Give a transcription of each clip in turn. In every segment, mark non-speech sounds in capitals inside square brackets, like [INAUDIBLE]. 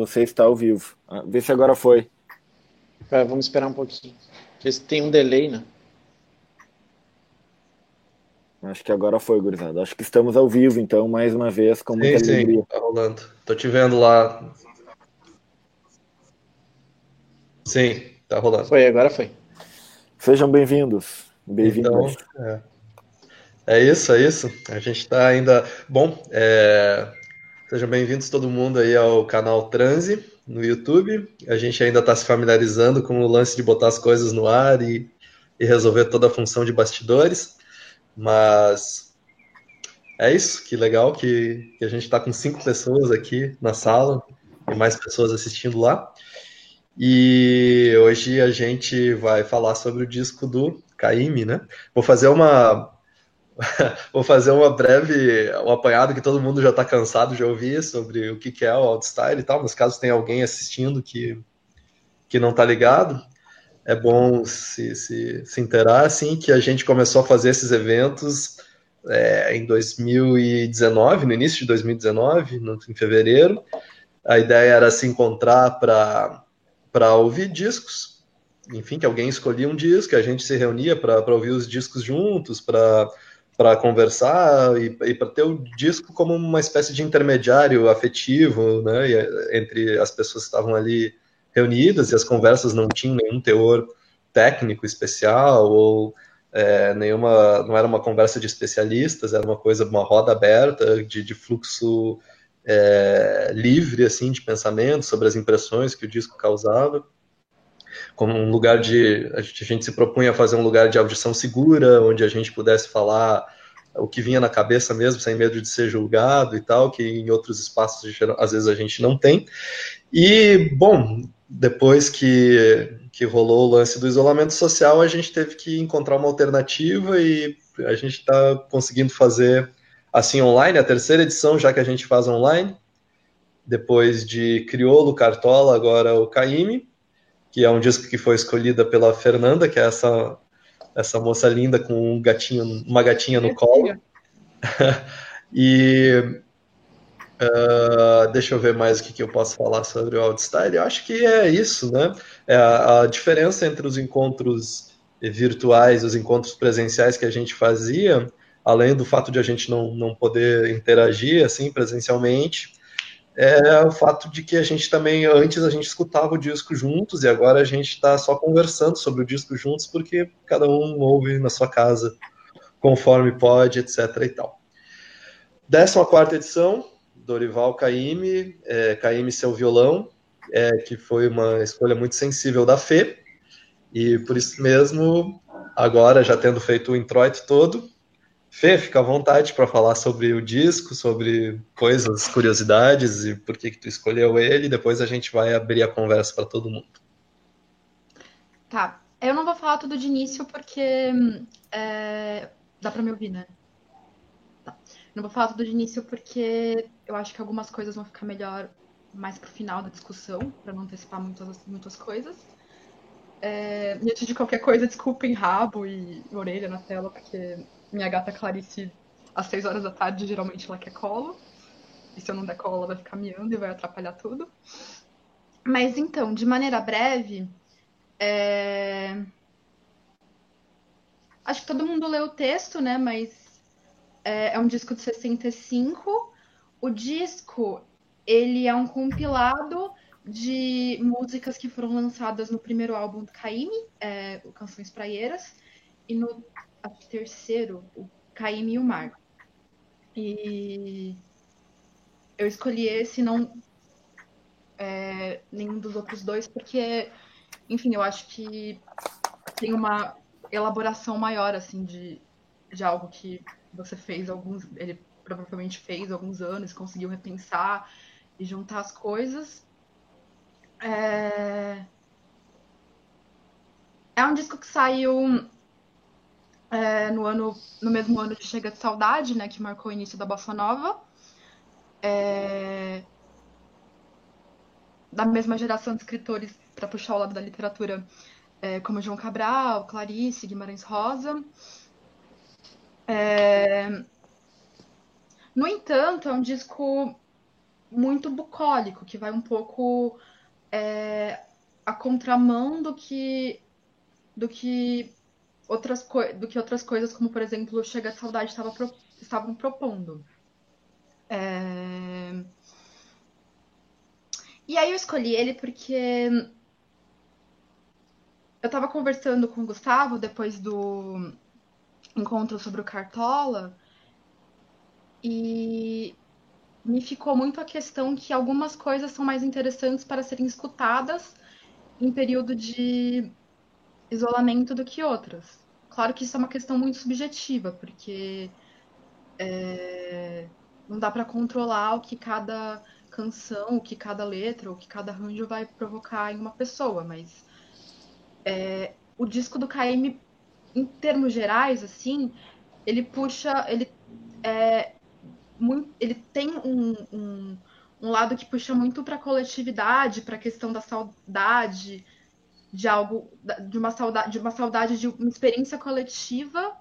Você está ao vivo. Ah, vê se agora foi. É, vamos esperar um pouquinho. Porque tem um delay, né? Acho que agora foi, gurizada. Acho que estamos ao vivo, então, mais uma vez, com muita sim, alegria. Sim, tá rolando. Tô te vendo lá. Sim, tá rolando. Foi, agora foi. Sejam bem-vindos. Bem-vindos. Então, é. é. isso, é isso. A gente tá ainda. Bom, é... sejam bem-vindos todo mundo aí ao canal Transe no YouTube. A gente ainda está se familiarizando com o lance de botar as coisas no ar e, e resolver toda a função de bastidores. Mas é isso, que legal que, que a gente está com cinco pessoas aqui na sala e mais pessoas assistindo lá. E hoje a gente vai falar sobre o disco do Caime, né? Vou fazer uma [LAUGHS] vou fazer uma breve um apanhado que todo mundo já está cansado de ouvir sobre o que, que é o Outstyle e tal, mas caso tenha alguém assistindo que, que não está ligado, é bom se, se, se inteirar, assim, que a gente começou a fazer esses eventos é, em 2019, no início de 2019, no, em fevereiro. A ideia era se encontrar para ouvir discos, enfim, que alguém escolhia um disco, a gente se reunia para ouvir os discos juntos, para conversar e, e para ter o disco como uma espécie de intermediário afetivo né, entre as pessoas que estavam ali reunidas e as conversas não tinham nenhum teor técnico especial ou é, nenhuma, não era uma conversa de especialistas, era uma coisa, uma roda aberta de, de fluxo é, livre assim de pensamento sobre as impressões que o disco causava, como um lugar de a gente, a gente se propunha a fazer um lugar de audição segura, onde a gente pudesse falar o que vinha na cabeça mesmo, sem medo de ser julgado e tal, que em outros espaços às vezes a gente não tem. E, bom, depois que, que rolou o lance do isolamento social, a gente teve que encontrar uma alternativa e a gente está conseguindo fazer assim online, a terceira edição já que a gente faz online, depois de Criolo, Cartola, agora o Caime, que é um disco que foi escolhida pela Fernanda, que é essa, essa moça linda com um gatinho, uma gatinha no colo. [LAUGHS] e Uh, deixa eu ver mais o que, que eu posso falar sobre o Outstyle. Eu acho que é isso, né? É a, a, diferença entre os encontros virtuais e os encontros presenciais que a gente fazia, além do fato de a gente não, não poder interagir assim presencialmente, é o fato de que a gente também, antes a gente escutava o disco juntos e agora a gente está só conversando sobre o disco juntos porque cada um ouve na sua casa conforme pode, etc. e tal. Décima quarta edição, Dorival Caime, é, Caime seu violão, é, que foi uma escolha muito sensível da Fê, e por isso mesmo, agora já tendo feito o introito todo, Fê, fica à vontade para falar sobre o disco, sobre coisas, curiosidades e por que, que tu escolheu ele, depois a gente vai abrir a conversa para todo mundo. Tá, eu não vou falar tudo de início porque é... dá para me ouvir, né? Não vou falar tudo de início porque eu acho que algumas coisas vão ficar melhor mais pro final da discussão, para não antecipar muitas, muitas coisas. É, e antes de qualquer coisa, desculpem rabo e orelha na tela, porque minha gata Clarice, às seis horas da tarde, geralmente ela quer colo. E se eu não der colo, ela vai ficar miando e vai atrapalhar tudo. Mas então, de maneira breve, é... acho que todo mundo leu o texto, né? Mas é, é um disco de 65. O disco, ele é um compilado de músicas que foram lançadas no primeiro álbum do Caime, é, Canções Praieiras, e no terceiro, o Caime e o Mar. E eu escolhi esse, não é, nenhum dos outros dois, porque, enfim, eu acho que tem uma elaboração maior, assim, de, de algo que você fez alguns. Ele provavelmente fez alguns anos, conseguiu repensar e juntar as coisas. É, é um disco que saiu é, no ano no mesmo ano de Chega de Saudade, né, que marcou o início da bossa nova. É, da mesma geração de escritores para puxar o lado da literatura, é, como João Cabral, Clarice, Guimarães Rosa. É... No entanto, é um disco muito bucólico, que vai um pouco é, a contramão do que do que outras do que outras coisas, como por exemplo, Chega de Saudade estava pro, estavam propondo. É... E aí eu escolhi ele porque eu estava conversando com o Gustavo depois do encontro sobre o Cartola e me ficou muito a questão que algumas coisas são mais interessantes para serem escutadas em período de isolamento do que outras. Claro que isso é uma questão muito subjetiva, porque é, não dá para controlar o que cada canção, o que cada letra, o que cada arranjo vai provocar em uma pessoa, mas é, o disco do KM, em termos gerais, assim, ele puxa, ele é, muito, ele tem um, um, um lado que puxa muito para a coletividade, para a questão da saudade, de algo, de uma saudade, de uma saudade de uma experiência coletiva,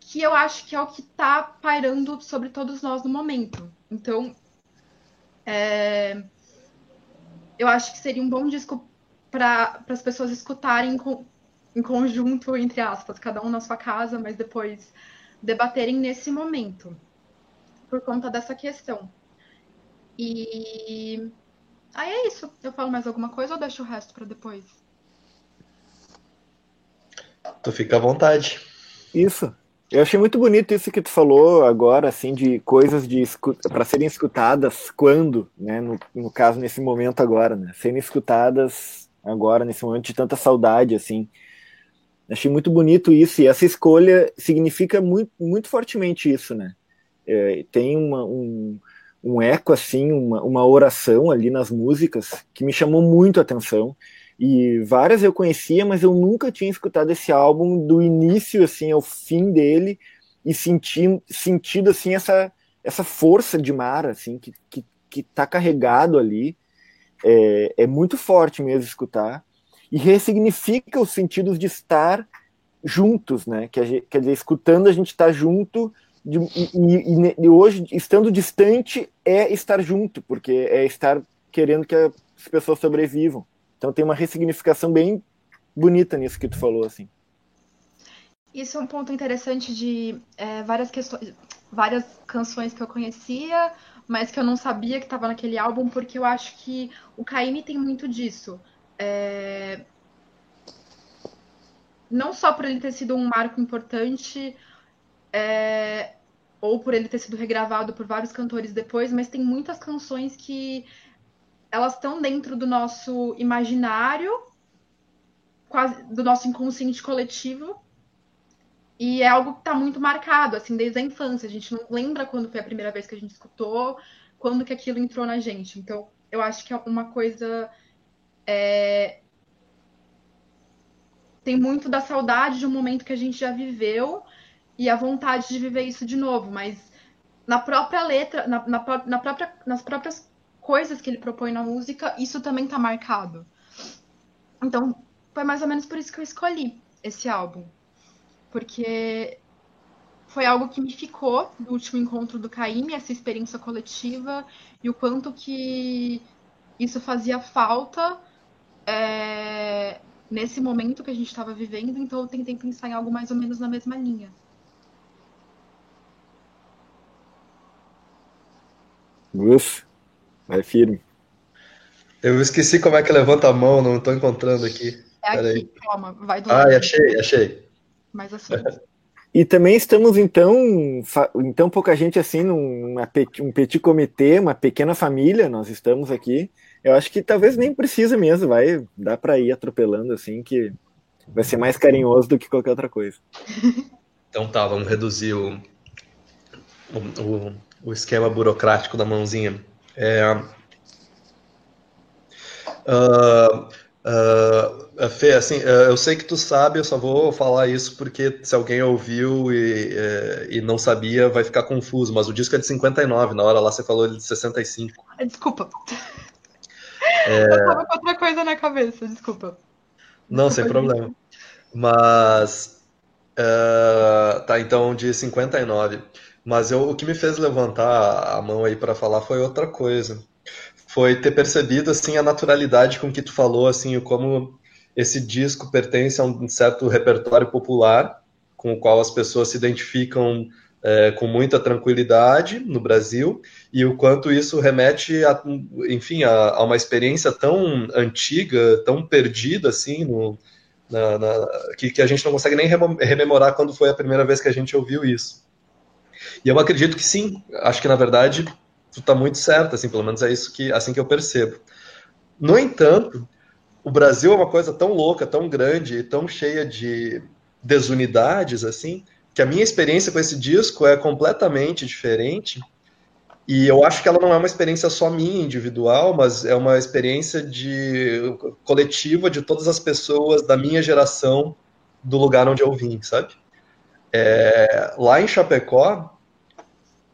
que eu acho que é o que está pairando sobre todos nós no momento. Então, é, eu acho que seria um bom disco para as pessoas escutarem com, em conjunto, entre aspas, cada um na sua casa, mas depois debaterem nesse momento por conta dessa questão. E aí é isso. Eu falo mais alguma coisa ou deixo o resto para depois? Tu fica à vontade. Isso. Eu achei muito bonito isso que tu falou agora, assim, de coisas de para serem escutadas quando, né? No, no caso, nesse momento agora, né? Serem escutadas agora, nesse momento de tanta saudade, assim. Achei muito bonito isso, e essa escolha significa muito, muito fortemente isso, né? é, tem uma, um, um eco, assim, uma, uma oração ali nas músicas que me chamou muito a atenção. E várias eu conhecia, mas eu nunca tinha escutado esse álbum do início assim ao fim dele e senti, sentido assim essa essa força de mar assim que que, que tá carregado ali. É, é muito forte mesmo escutar e ressignifica os sentidos de estar juntos, né? Quer dizer, escutando a gente está junto de, e, e, hoje, estando distante, é estar junto, porque é estar querendo que as pessoas sobrevivam. Então tem uma ressignificação bem bonita nisso que tu falou, assim. Isso é um ponto interessante de é, várias questões, várias canções que eu conhecia, mas que eu não sabia que estava naquele álbum, porque eu acho que o Caime tem muito disso. É... Não só por ele ter sido um marco importante, é, ou por ele ter sido regravado por vários cantores depois, mas tem muitas canções que elas estão dentro do nosso imaginário, quase do nosso inconsciente coletivo, e é algo que está muito marcado, assim, desde a infância. A gente não lembra quando foi a primeira vez que a gente escutou, quando que aquilo entrou na gente. Então, eu acho que é uma coisa é... tem muito da saudade de um momento que a gente já viveu e a vontade de viver isso de novo, mas na própria letra, na, na, na própria, nas próprias coisas que ele propõe na música, isso também está marcado. Então, foi mais ou menos por isso que eu escolhi esse álbum. Porque foi algo que me ficou do último encontro do Caíme, essa experiência coletiva, e o quanto que isso fazia falta é, nesse momento que a gente estava vivendo, então eu tentei pensar em algo mais ou menos na mesma linha. Uf, vai firme. Eu esqueci como é que levanta a mão, não estou encontrando aqui. É Pera aqui, aí. calma, vai do Ah, achei, achei. Mais assim. [LAUGHS] E também estamos, então, então pouca gente assim, num um petit comitê, uma pequena família, nós estamos aqui. Eu acho que talvez nem precisa mesmo, vai, dá para ir atropelando assim, que vai ser mais carinhoso do que qualquer outra coisa. [LAUGHS] Então tá, vamos reduzir o, o, o o esquema burocrático da mãozinha. É, uh, uh, Fê, assim, eu sei que tu sabe, eu só vou falar isso porque se alguém ouviu e, uh, e não sabia, vai ficar confuso, mas o disco é de 59, na hora lá você falou de 65. Desculpa. É... Eu tava com outra coisa na cabeça, desculpa. Não, desculpa, sem problema. Mas. Uh, tá, então de 59. Mas eu, o que me fez levantar a mão aí para falar foi outra coisa. Foi ter percebido assim a naturalidade com que tu falou, assim, como esse disco pertence a um certo repertório popular com o qual as pessoas se identificam é, com muita tranquilidade no Brasil e o quanto isso remete, a, enfim, a, a, uma experiência tão antiga, tão perdida assim, no, na, na, que, que, a gente não consegue nem rememorar quando foi a primeira vez que a gente ouviu isso. E eu acredito que sim, acho que na verdade tu está muito certo, assim, pelo menos é isso que assim que eu percebo. No entanto, o Brasil é uma coisa tão louca, tão grande, tão cheia de desunidades, assim, que a minha experiência com esse disco é completamente diferente. E eu acho que ela não é uma experiência só minha, individual, mas é uma experiência de coletiva de todas as pessoas da minha geração do lugar onde eu vim, sabe? É, lá em Chapecó,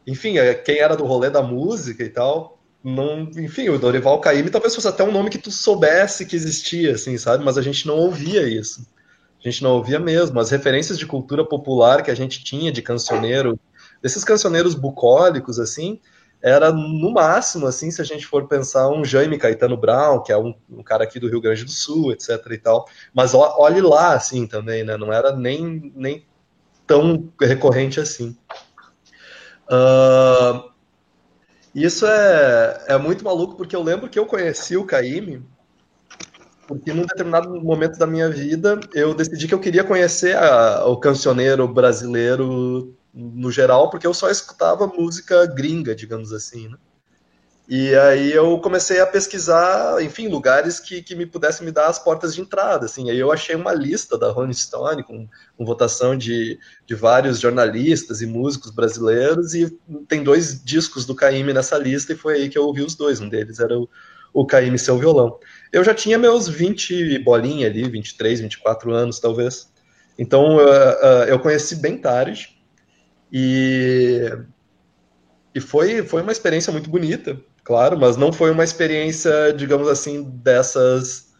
enfim, é, quem era do rolê da música e tal, não, enfim, o Dorival Caymmi talvez fosse até um nome que tu soubesse que existia, assim, sabe? Mas a gente não ouvia isso a gente não ouvia mesmo. As referências de cultura popular que a gente tinha de cancioneiro, desses cancioneiros bucólicos, assim, era no máximo, assim, se a gente for pensar um Jaime Caetano Brown, que é um, um cara aqui do Rio Grande do Sul, etc e tal. Mas olhe lá, assim, também, né? Não era nem, nem tão recorrente assim. Uh, isso é, é muito maluco, porque eu lembro que eu conheci o Caíme porque num determinado momento da minha vida eu decidi que eu queria conhecer a, o cancioneiro brasileiro no geral, porque eu só escutava música gringa, digamos assim, né? E aí eu comecei a pesquisar, enfim, lugares que, que me pudessem me dar as portas de entrada, assim. Aí eu achei uma lista da Rolling Stone com, com votação de, de vários jornalistas e músicos brasileiros e tem dois discos do Caíme nessa lista e foi aí que eu ouvi os dois. Um deles era o, o Caíme Seu Violão eu já tinha meus 20 bolinha ali, 23, 24 anos talvez. Então uh, uh, eu conheci bem tarde e, e foi, foi uma experiência muito bonita, claro, mas não foi uma experiência, digamos assim, dessas,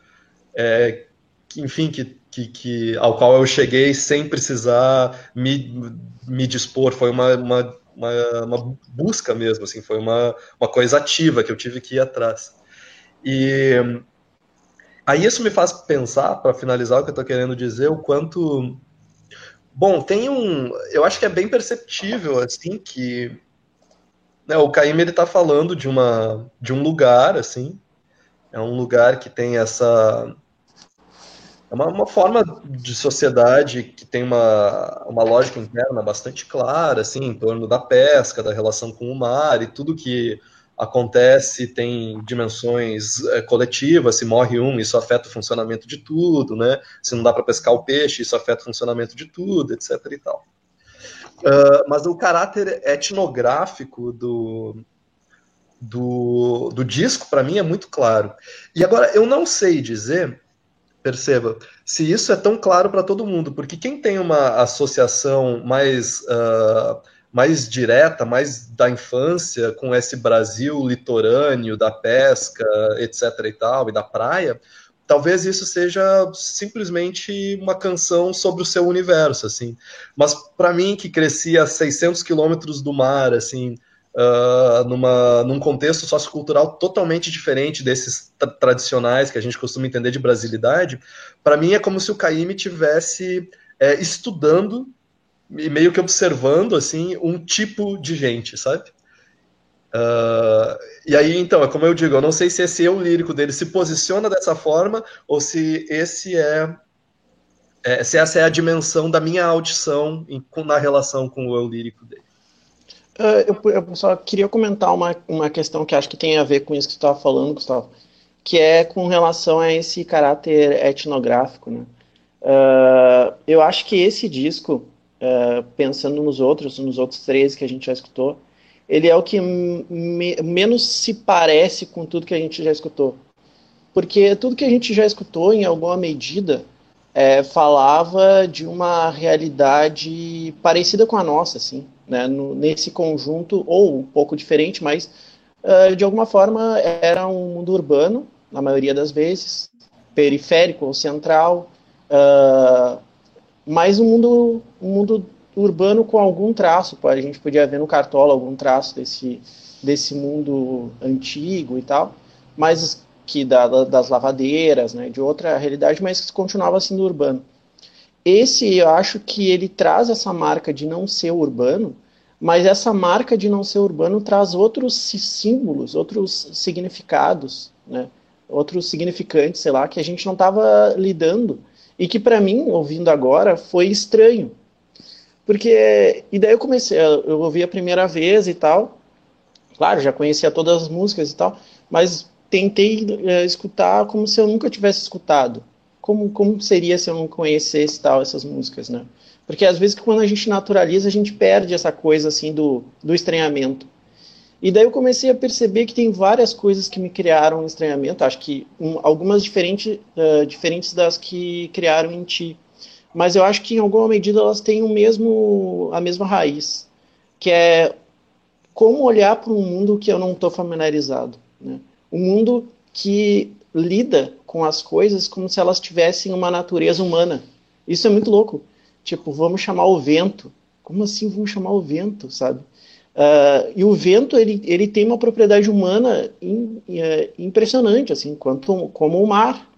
é, que, enfim, que, que, que, ao qual eu cheguei sem precisar me, me dispor. Foi uma, uma, uma, uma busca mesmo, assim, foi uma, uma coisa ativa que eu tive que ir atrás. E Aí isso me faz pensar, para finalizar o que eu estou querendo dizer, o quanto. Bom, tem um. Eu acho que é bem perceptível, assim, que. Né, o Caíme ele está falando de, uma, de um lugar, assim. É um lugar que tem essa. É uma, uma forma de sociedade que tem uma, uma lógica interna bastante clara, assim, em torno da pesca, da relação com o mar e tudo que acontece, tem dimensões é, coletivas, se morre um, isso afeta o funcionamento de tudo, né? Se não dá para pescar o peixe, isso afeta o funcionamento de tudo, etc. e tal. Uh, mas o caráter etnográfico do, do, do disco, para mim, é muito claro. E agora, eu não sei dizer, perceba, se isso é tão claro para todo mundo, porque quem tem uma associação mais. Uh, mais direta, mais da infância, com esse Brasil litorâneo, da pesca, etc. e tal, e da praia, talvez isso seja simplesmente uma canção sobre o seu universo, assim. Mas para mim, que cresci a 600 quilômetros do mar, assim, uh, numa, num contexto sociocultural totalmente diferente desses tra tradicionais que a gente costuma entender de brasilidade, para mim é como se o Caíme tivesse é, estudando e meio que observando assim um tipo de gente, sabe? Uh, e aí, então, é como eu digo, eu não sei se esse eu lírico dele se posiciona dessa forma ou se esse é, é se essa é a dimensão da minha audição em, na relação com o eu lírico dele. Uh, eu, eu, só queria comentar uma, uma questão que acho que tem a ver com isso que você estava falando, Gustavo, que é com relação a esse caráter etnográfico. Né? Uh, eu acho que esse disco uh, pensando nos outros, nos outros três que a gente já escutou, ele é o que me, menos se parece com tudo que a gente já escutou. Porque tudo que a gente já escutou, em alguma medida, é, falava de uma realidade parecida com a nossa, assim, né? No, nesse conjunto, ou um pouco diferente, mas uh, de alguma forma era um mundo urbano, na maioria das vezes, periférico ou central, uh, mas um mundo, um mundo urbano com algum traço, a gente podia ver no Cartola algum traço desse, desse mundo antigo e tal, mas que da, das lavadeiras, né, de outra realidade, mas que continuava sendo urbano. Esse eu acho que ele traz essa marca de não ser urbano, mas essa marca de não ser urbano traz outros símbolos, outros significados, né, outros significantes, sei lá, que a gente não estava lidando e que para mim, ouvindo agora, foi estranho. Porque, e daí eu comecei, eu ouvi a primeira vez e tal, claro, já conhecia todas as músicas e tal, mas tentei é, escutar como se eu nunca tivesse escutado. Como, como seria se eu não conhecesse tal essas músicas, né? Porque às vezes quando a gente naturaliza, a gente perde essa coisa assim do, do estranhamento. E daí eu comecei a perceber que tem várias coisas que me criaram um estranhamento, acho que um, algumas diferente, uh, diferentes das que criaram em ti. Mas eu acho que em alguma medida elas têm o mesmo, a mesma raiz, que é como olhar para um mundo que eu não estou familiarizado. Né? Um mundo que lida com as coisas como se elas tivessem uma natureza humana. Isso é muito louco. Tipo, vamos chamar o vento. Como assim vamos chamar o vento, sabe? Uh, e o vento ele, ele tem uma propriedade humana in, uh, impressionante, assim, quanto como o mar.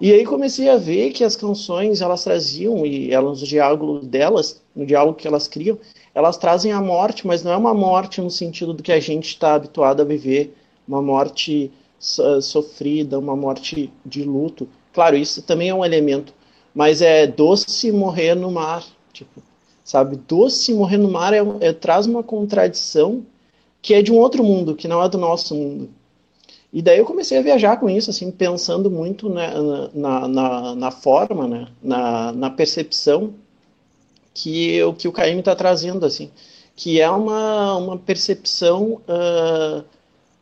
E aí comecei a ver que as canções elas traziam e elas no diálogo delas, no diálogo que elas criam, elas trazem a morte, mas não é uma morte no sentido do que a gente está habituado a viver, uma morte so sofrida, uma morte de luto. Claro, isso também é um elemento, mas é doce morrer no mar, tipo, sabe? Doce morrer no mar é, é, traz uma contradição que é de um outro mundo, que não é do nosso mundo. E daí eu comecei a viajar com isso, assim, pensando muito né, na, na, na, forma, né, na, na percepção que o que o Caíme está trazendo, assim, que é uma, uma percepção uh,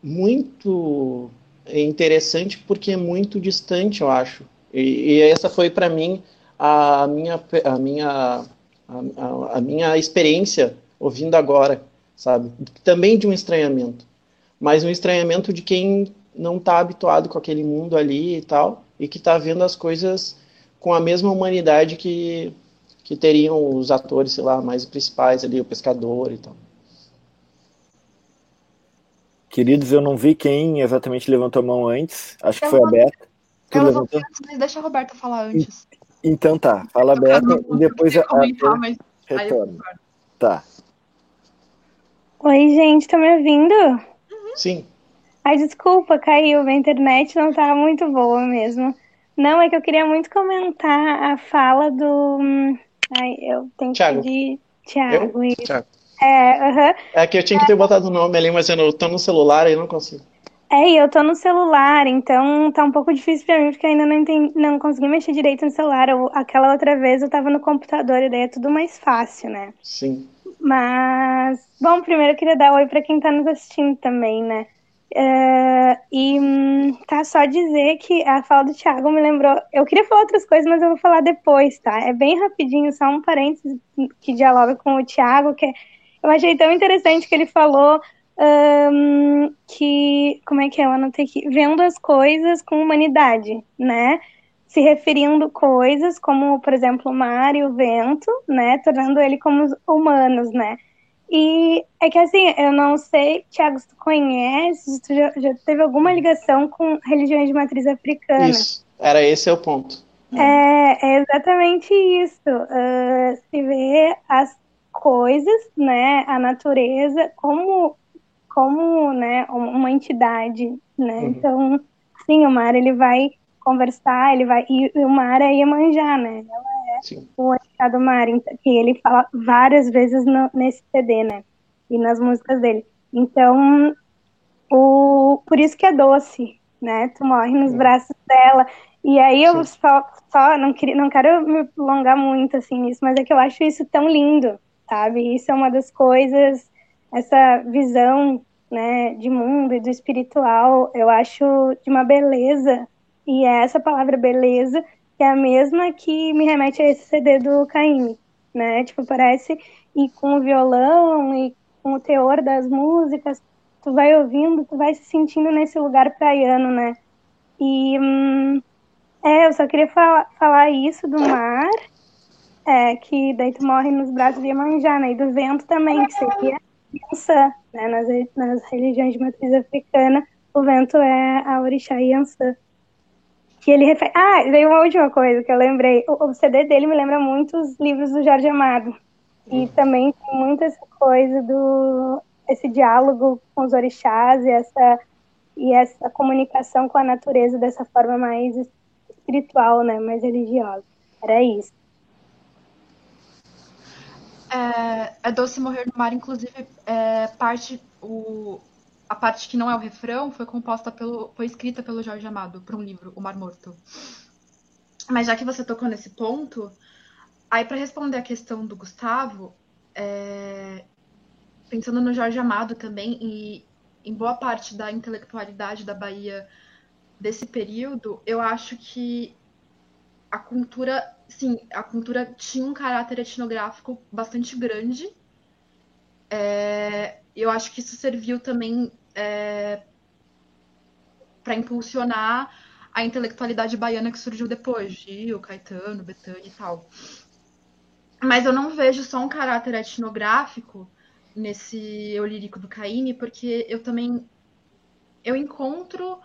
muito interessante porque é muito distante, eu acho. E, e essa foi para mim a minha, a minha a, a, minha experiência ouvindo agora, sabe? Também de um estranhamento, mas um estranhamento de quem não está habituado com aquele mundo ali e tal, e que está vendo as coisas com a mesma humanidade que, que teriam os atores, sei lá, mais principais ali, o pescador e tal. Queridos, eu não vi quem exatamente levantou a mão antes. Acho que eu foi a Beta. Eu levantou? Antes, deixa a Roberta falar antes. Então tá, fala Beta e depois a, a, mas... retorna. Tá. Oi, gente, tá me ouvindo? Uhum. Sim. Ai, desculpa, caiu. A internet não tá muito boa mesmo. Não, é que eu queria muito comentar a fala do. Hum, ai, eu tenho que Thiago. pedir. Thiago, eu? isso. Thiago. É, uhum. é que eu tinha que ter botado o nome ali, mas eu tô no celular e não consigo. É, e eu tô no celular, então tá um pouco difícil pra mim, porque ainda não, entendi, não consegui mexer direito no celular. Eu, aquela outra vez eu tava no computador, e daí é tudo mais fácil, né? Sim. Mas, bom, primeiro eu queria dar oi pra quem tá nos assistindo também, né? Uh, e hum, tá só dizer que a fala do Thiago me lembrou. Eu queria falar outras coisas, mas eu vou falar depois, tá? É bem rapidinho, só um parênteses que dialoga com o Thiago, que eu achei tão interessante que ele falou um, que, como é que é, eu anotei aqui, vendo as coisas com humanidade, né? Se referindo coisas como, por exemplo, o mar e o vento, né? Tornando ele como humanos, né? E é que assim, eu não sei, Tiago, se tu conhece, se tu já, já, teve alguma ligação com religiões de matriz africana. Isso, era esse é o ponto. É, é exatamente isso. Uh, se vê as coisas, né, a natureza como como, né, uma entidade, né? Uhum. Então, sim, o mar ele vai conversar, ele vai e o mar é Iemanjá, né? Ela sim. o Orixá do mar, que ele fala várias vezes no, nesse CD, né? E nas músicas dele. Então, o por isso que é doce, né? Tu morre nos braços dela. E aí eu só, só não, queria, não quero me alongar muito assim nisso, mas é que eu acho isso tão lindo, sabe? Isso é uma das coisas essa visão né, de mundo e do espiritual, eu acho de uma beleza, e é essa palavra beleza é a mesma que me remete a esse CD do Caime, né? Tipo, parece, e com o violão e com o teor das músicas, tu vai ouvindo, tu vai se sentindo nesse lugar praiano, né? E hum, é, eu só queria falar, isso do mar É, que daí tu morre nos braços de Iemanjá, né? E do vento também, que seria Yansan, né? Nas, nas religiões de matriz africana, o vento é a orixá Yansan. Que ele refere... Ah, veio uma última coisa que eu lembrei. O, o, CD dele me lembra muito os livros do Jorge Amado. E uhum. também tem muita essa coisa do... Esse diálogo com os orixás e essa, e essa comunicação com a natureza dessa forma mais espiritual, né? Mais religiosa. Era isso. É, é Doce Morrer no Mar, inclusive, é, parte, o, a parte que não é o refrão foi composta pelo. foi escrita pelo Jorge Amado para um livro, O Mar Morto. Mas já que você tocou nesse ponto, aí para responder a questão do Gustavo, é, pensando no Jorge Amado também, e em boa parte da intelectualidade da Bahia desse período, eu acho que a cultura, sim, a cultura tinha um caráter etnográfico bastante grande. É, eu acho que isso serviu também é, para impulsionar a intelectualidade baiana que surgiu depois, Gil, Caetano, Betânia e tal. Mas eu não vejo só um caráter etnográfico nesse eu lírico do Caíme, porque eu também eu encontro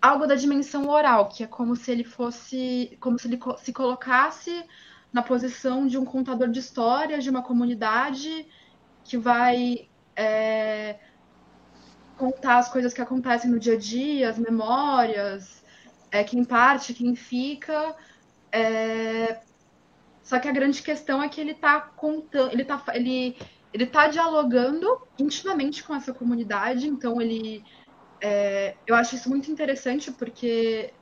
algo da dimensão oral, que é como se ele fosse, como se ele se colocasse na posição de um contador de histórias de uma comunidade que vai é, contar as coisas que acontecem no dia a dia, as memórias, é, quem parte, quem fica. É... Só que a grande questão é que ele está contando, ele está ele, ele tá dialogando intimamente com essa comunidade, então ele é, eu acho isso muito interessante porque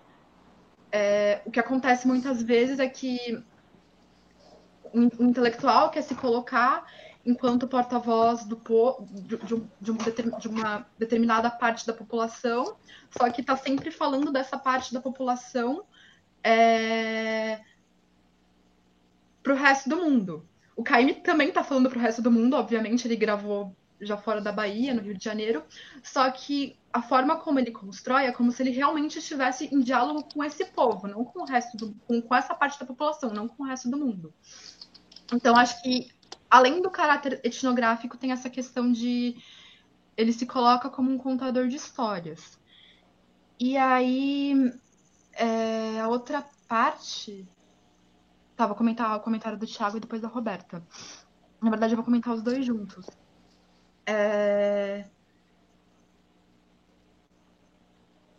é, o que acontece muitas vezes é que o intelectual quer se colocar enquanto porta-voz do de, de, um, de, uma determinada parte da população, só que está sempre falando dessa parte da população é, para o resto do mundo. O Caime também está falando para o resto do mundo, obviamente, ele gravou já fora da Bahia, no Rio de Janeiro, só que a forma como ele constrói é como se ele realmente estivesse em diálogo com esse povo, não com o resto do, com, com essa parte da população, não com o resto do mundo. Então acho que além do caráter etnográfico tem essa questão de ele se coloca como um contador de histórias. E aí é, a outra parte Tá, vou comentar o comentário do Thiago e depois da Roberta. Na verdade, eu vou comentar os dois juntos. É...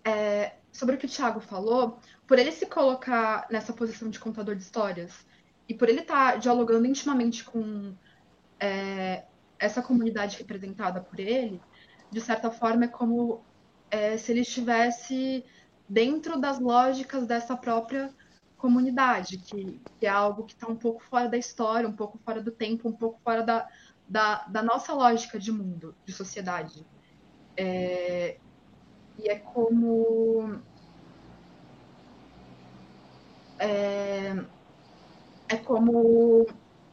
É... Sobre o que o Thiago falou, por ele se colocar nessa posição de contador de histórias e por ele estar tá dialogando intimamente com é, essa comunidade representada por ele, de certa forma é como é, se ele estivesse dentro das lógicas dessa própria comunidade, que, que é algo que está um pouco fora da história, um pouco fora do tempo, um pouco fora da, da, da nossa lógica de mundo, de sociedade. É, e é como. É, é como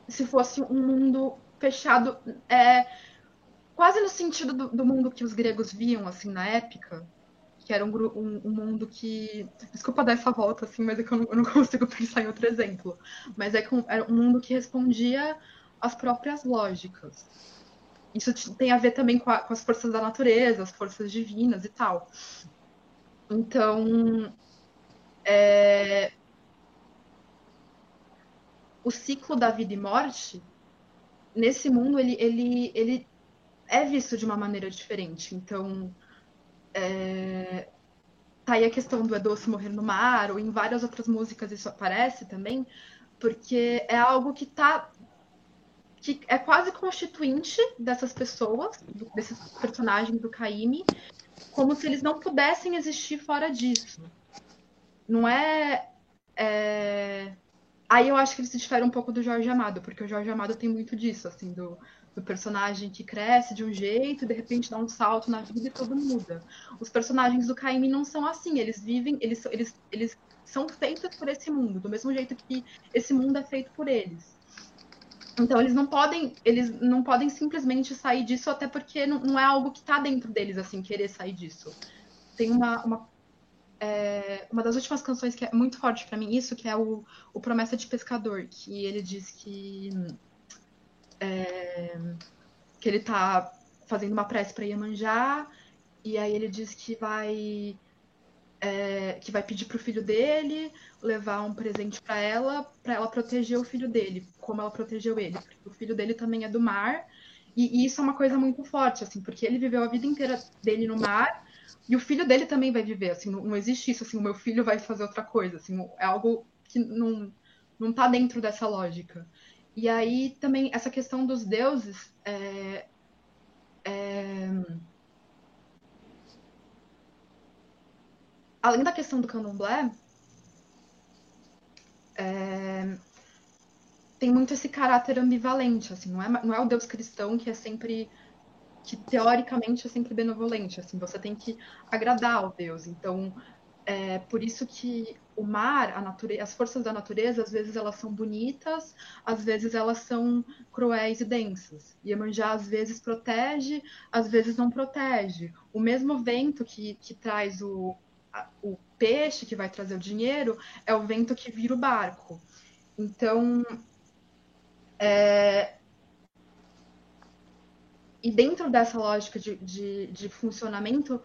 se fosse um mundo fechado, é, quase no sentido do, do, mundo que os gregos viam assim na época, que era um, um, um, mundo que. Desculpa dar essa volta, assim, mas é que eu não, eu não [LAUGHS] consigo pensar em outro exemplo. Mas é que um, era um mundo que respondia as próprias lógicas. Isso tem a ver também com, a, com as forças da natureza, as forças divinas e tal. Então, é... o ciclo da vida e morte, nesse mundo, ele, ele, ele é visto de uma maneira diferente. Então, é... tá aí a questão do É Doce Morrer no Mar, ou em várias outras músicas isso aparece também, porque é algo que está que é quase constituinte dessas pessoas, desses personagens do Caime, como se eles não pudessem existir fora disso. Não é, é, Aí eu acho que ele se difere um pouco do Jorge Amado, porque o Jorge Amado tem muito disso, assim, do, do personagem que cresce de um jeito e de repente dá um salto na vida e tudo muda. Os personagens do Caime não são assim, eles vivem, eles, eles, eles são feitos por esse mundo, do mesmo jeito que esse mundo é feito por eles. Então eles não podem, eles não podem simplesmente sair disso, até porque não, não é algo que está dentro deles, assim, querer sair disso. Tem uma, uma é, uma das últimas canções que é muito forte para mim, isso, que é o, o Promessa de Pescador, que ele diz que. É, que ele tá fazendo uma prece para Iemanjá, e aí ele diz que vai. É, que vai pedir pro filho dele levar um presente para ela, para ela proteger o filho dele, como ela protegeu ele, porque o filho dele também é do mar, e, e isso é uma coisa muito forte, assim, porque ele viveu a vida inteira dele no mar, e o filho dele também vai viver, assim, não, não, existe isso, assim, o meu filho vai fazer outra coisa, assim, é algo que não, não tá dentro dessa lógica. E aí também essa questão dos deuses é, é... além da questão do candomblé, é... tem muito esse caráter ambivalente, assim, não é, não é o Deus cristão que é sempre que teoricamente é sempre benevolente, assim, você tem que agradar ao Deus. Então, é por isso que o mar, a natureza, as forças da natureza, às vezes elas são bonitas, às vezes elas são cruéis e densas. E Iemanjá às vezes protege, às vezes não protege. O mesmo vento que, que traz o, a, o peixe, que vai trazer o dinheiro, é o vento que vira o barco. Então, é, e dentro dessa lógica de, de, de funcionamento,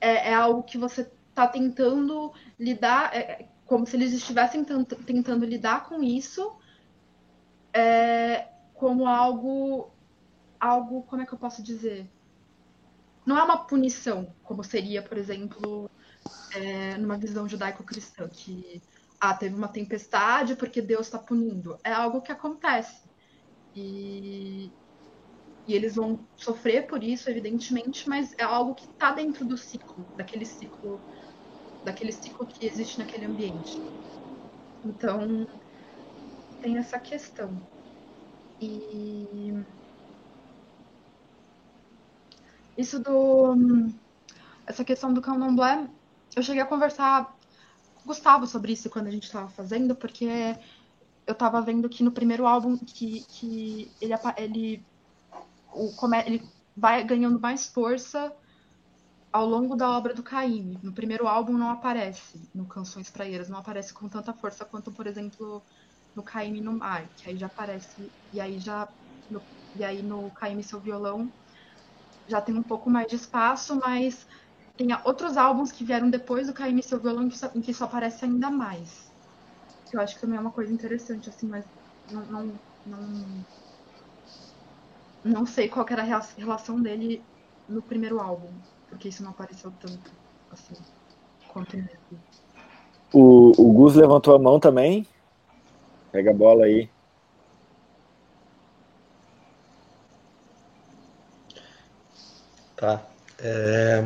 é, é, algo que você está tentando lidar, é, é, como se eles estivessem tentando lidar com isso é, como algo, algo, como é que eu posso dizer? Não é uma punição, como seria, por exemplo, é, numa visão judaico-cristã, que ah, teve uma tempestade porque Deus está punindo. É algo que acontece. E, e eles vão sofrer por isso, evidentemente, mas é algo que está dentro do ciclo, daquele ciclo, daquele ciclo que existe naquele ambiente. Então, tem essa questão. E isso do essa questão do candomblé, eu cheguei a conversar com o Gustavo sobre isso quando a gente estava fazendo, porque eu estava vendo que no primeiro álbum que, que ele, ele o, ele vai ganhando mais força ao longo da obra do Caíme. No primeiro álbum não aparece, no Canções Praieiras, não aparece com tanta força quanto, por exemplo, no Caíme no Mar, que aí já aparece, e aí já no, e aí no Caíme Seu Violão já tem um pouco mais de espaço, mas tem outros álbuns que vieram depois do Caíme Seu Violão que, só, em que isso aparece ainda mais. Que eu acho que também é uma coisa interessante, assim, mas não, não, não não sei qual era a relação dele no primeiro álbum, porque isso não apareceu tanto assim quanto nesse. O, o Gus levantou a mão também. Pega a bola aí. Tá. É...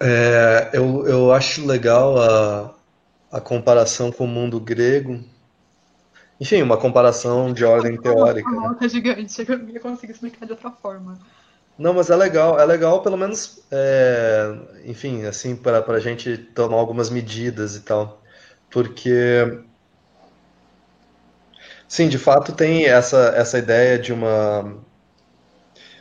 É, eu, eu acho legal a, a comparação com o mundo grego, enfim, uma comparação de ordem teórica. Uma né? gigante, eu não consigo explicar de outra forma. Não, mas é legal, é legal pelo menos, é, enfim, assim, para a gente tomar algumas medidas e tal. Porque, sim, de fato tem essa, essa ideia de uma,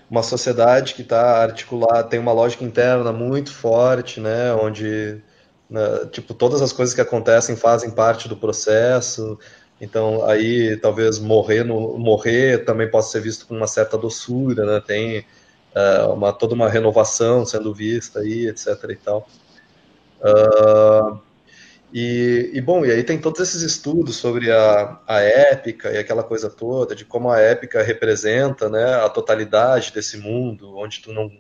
uma sociedade que está articulada, tem uma lógica interna muito forte, né, onde, né, tipo, todas as coisas que acontecem fazem parte do processo, então, aí talvez morrer, no, morrer também possa ser visto com uma certa doçura, né? Tem uh, uma, toda uma renovação sendo vista aí, etc. e tal. Uh, e, e, bom, e aí tem todos esses estudos sobre a, a épica e aquela coisa toda, de como a épica representa né, a totalidade desse mundo, onde tu não.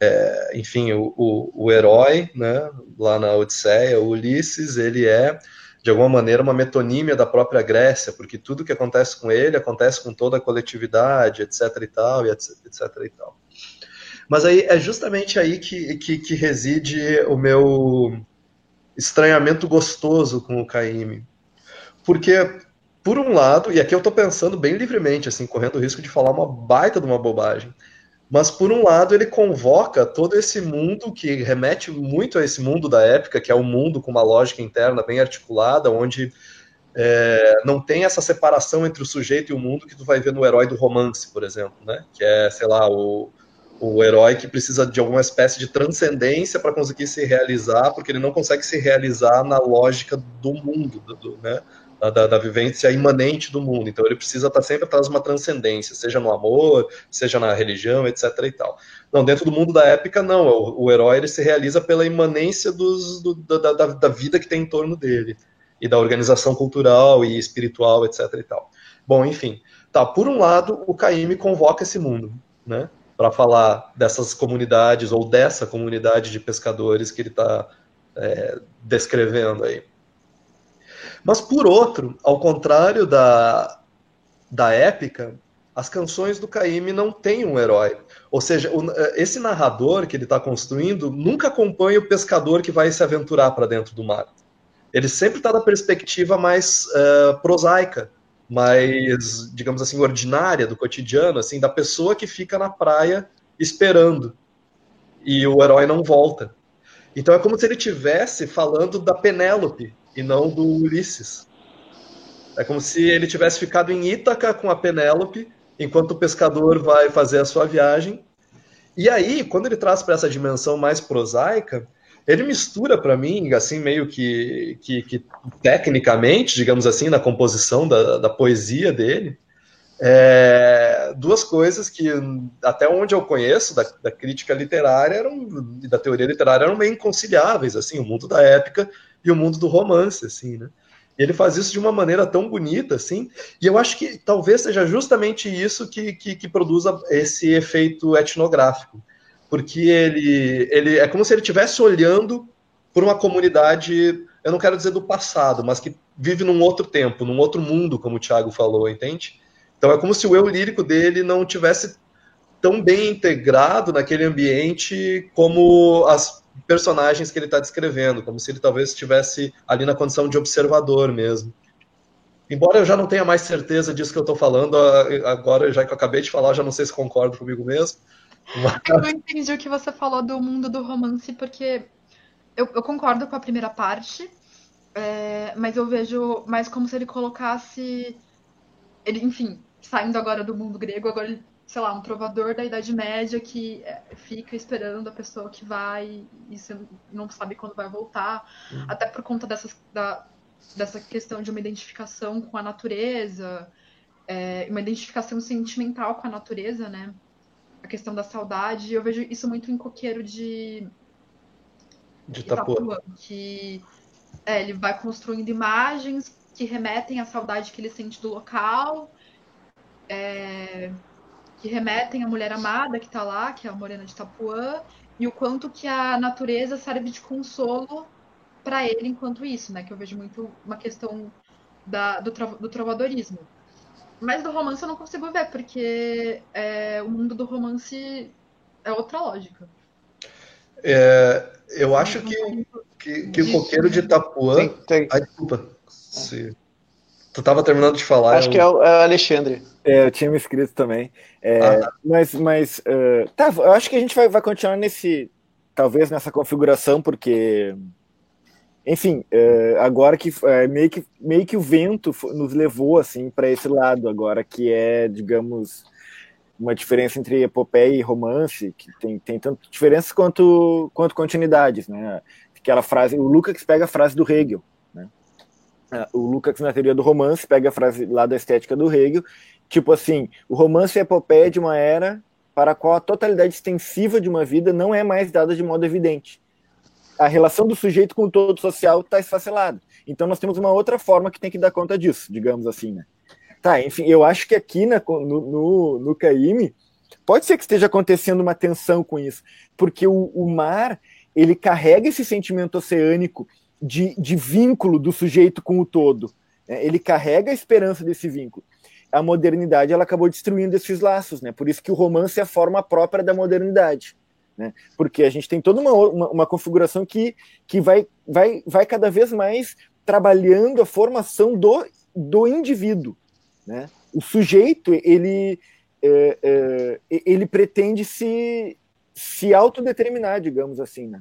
É, enfim, o, o, o herói, né, lá na Odisseia, o Ulisses, ele é de alguma maneira, uma metonímia da própria Grécia, porque tudo que acontece com ele acontece com toda a coletividade, etc. e tal, e etc, etc e tal. Mas aí é justamente aí que, que, que reside o meu estranhamento gostoso com o Caíme. Porque, por um lado, e aqui eu estou pensando bem livremente, assim, correndo o risco de falar uma baita de uma bobagem, mas por um lado ele convoca todo esse mundo que remete muito a esse mundo da época, que é um mundo com uma lógica interna bem articulada, onde é, não tem essa separação entre o sujeito e o mundo que tu vai ver no herói do romance, por exemplo, né? Que é, sei lá, o, O herói que precisa de alguma espécie de transcendência para conseguir se realizar, porque ele não consegue se realizar na lógica do mundo, do, né? Da, da, vivência imanente do mundo. Então ele precisa estar sempre atrás de uma transcendência, seja no amor, seja na religião, etc. e tal. Não, dentro do mundo da épica, não. O, o herói ele se realiza pela imanência dos, do, da, da, da, vida que tem em torno dele e da organização cultural e espiritual, etc. e tal. Bom, enfim, tá. Por um lado, o Caíme convoca esse mundo, né? Para falar dessas comunidades ou dessa comunidade de pescadores que ele está é, descrevendo aí. Mas por outro, ao contrário da, da épica, as canções do Caíme não têm um herói. Ou seja, o, esse narrador que ele está construindo nunca acompanha o pescador que vai se aventurar para dentro do mar. Ele sempre está na perspectiva mais uh, prosaica, mais, digamos assim, ordinária do cotidiano, assim, da pessoa que fica na praia esperando e o herói não volta. Então é como se ele tivesse falando da Penélope, e não do Ulisses. É como se ele tivesse ficado em Ítaca com a Penélope, enquanto o pescador vai fazer a sua viagem. E aí, quando ele traz para essa dimensão mais prosaica, ele mistura para mim, assim, meio que, que, que, tecnicamente, digamos assim, na composição da, da poesia dele, é, duas coisas que, até onde eu conheço da, da crítica literária eram, e da teoria literária eram meio inconciliáveis, assim, o mundo da épica e o mundo do romance, assim, né? E ele faz isso de uma maneira tão bonita, assim, e eu acho que talvez seja justamente isso que, que, que produza esse efeito etnográfico, porque ele, ele é como se ele estivesse olhando por uma comunidade, eu não quero dizer do passado, mas que vive num outro tempo, num outro mundo, como o Thiago falou, entende? Então é como se o eu lírico dele não tivesse tão bem integrado naquele ambiente como as personagens que ele está descrevendo, como se ele talvez estivesse ali na condição de observador mesmo. Embora eu já não tenha mais certeza disso que eu estou falando, agora, já que eu acabei de falar, já não sei se concordo comigo mesmo. Mas... Eu não entendi o que você falou do mundo do romance, porque eu, eu concordo com a primeira parte, é, mas eu vejo mais como se ele colocasse. Ele, enfim, saindo agora do mundo grego, agora ele sei lá, um trovador da Idade Média que é, fica esperando a pessoa que vai e você não sabe quando vai voltar, uhum. até por conta dessas, da, dessa questão de uma identificação com a natureza, é, uma identificação sentimental com a natureza, né? A questão da saudade. Eu vejo isso muito em coqueiro de. De Itapuã. Que é, ele vai construindo imagens que remetem à saudade que ele sente do local. É, que remetem à mulher amada que está lá, que é a Morena de Itapuã, e o quanto que a natureza serve de consolo para ele enquanto isso, né? Que eu vejo muito uma questão da, do, do trovadorismo. Mas do romance eu não consigo ver, porque é, o mundo do romance é outra lógica. É, eu acho que, que, que o coqueiro de Itapuã. Tem, tem. Ai, desculpa. Se... Tu estava terminando de falar. Acho eu... que é o, é o Alexandre. É, eu tinha me inscrito também. É, ah. Mas, mas uh, tá, eu acho que a gente vai, vai continuar nesse, talvez nessa configuração, porque, enfim, uh, agora que uh, meio que meio que o vento nos levou assim para esse lado agora, que é, digamos, uma diferença entre epopeia e romance, que tem, tem tanto diferenças quanto quanto continuidades, né? Aquela frase, o Lucas pega a frase do Hegel o Lukács na teoria do romance pega a frase lá da estética do Hegel, tipo assim, o romance é a epopeia de uma era para a qual a totalidade extensiva de uma vida não é mais dada de modo evidente. A relação do sujeito com o todo social está esfacelada. Então nós temos uma outra forma que tem que dar conta disso, digamos assim, né? Tá, enfim, eu acho que aqui na, no, no, no Caíme pode ser que esteja acontecendo uma tensão com isso, porque o, o mar ele carrega esse sentimento oceânico de, de vínculo do sujeito com o todo. Né? Ele carrega a esperança desse vínculo. A modernidade ela acabou destruindo esses laços, né? Por isso que o romance é a forma própria da modernidade. Né? Porque a gente tem toda uma, uma, uma, configuração que, que vai, vai, vai cada vez mais trabalhando a formação do, do indivíduo. Né? O sujeito, ele, é, é, ele pretende se, se autodeterminar, digamos assim. Né?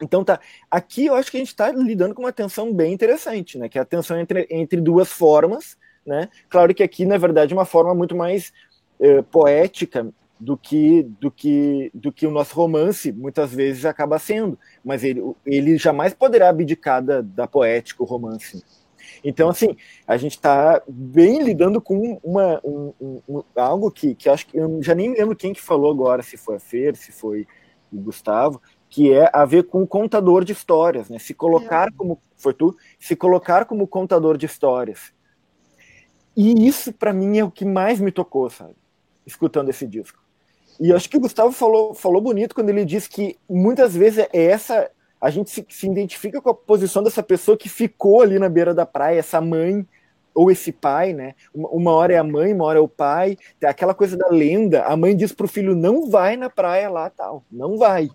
Então tá, aqui eu acho que a gente está lidando com uma tensão bem interessante, né? Que é a tensão entre, entre duas formas, né? Claro que aqui, na verdade, é uma forma muito mais eh, poética do que do que do que o nosso romance muitas vezes acaba sendo, mas ele, ele jamais poderá abdicar da, da poética o romance. Então assim a gente está bem lidando com uma um, um, algo que, que acho que eu já nem lembro quem que falou agora se foi a Fer, se foi o Gustavo, que é a ver com o contador de histórias, né? Se colocar é. como foi tu, se colocar como contador de histórias. E isso para mim é o que mais me tocou, sabe? Escutando esse disco. E acho que o Gustavo falou, falou bonito quando ele disse que muitas vezes é essa a gente se, se identifica com a posição dessa pessoa que ficou ali na beira da praia, essa mãe ou esse pai, né? Uma, hora é a mãe, uma hora é o pai. Tem aquela coisa da lenda. A mãe diz pro filho: não vai na praia lá, tal, não vai.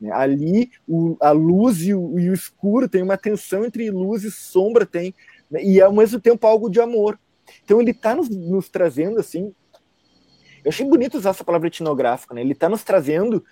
Né? Ali o, a luz e o, e o, escuro tem uma tensão entre luz e sombra, tem né? e ao mesmo tempo algo de amor. Então ele está nos, nos, trazendo assim. Eu achei bonito usar essa palavra etnográfica, né? Ele está nos trazendo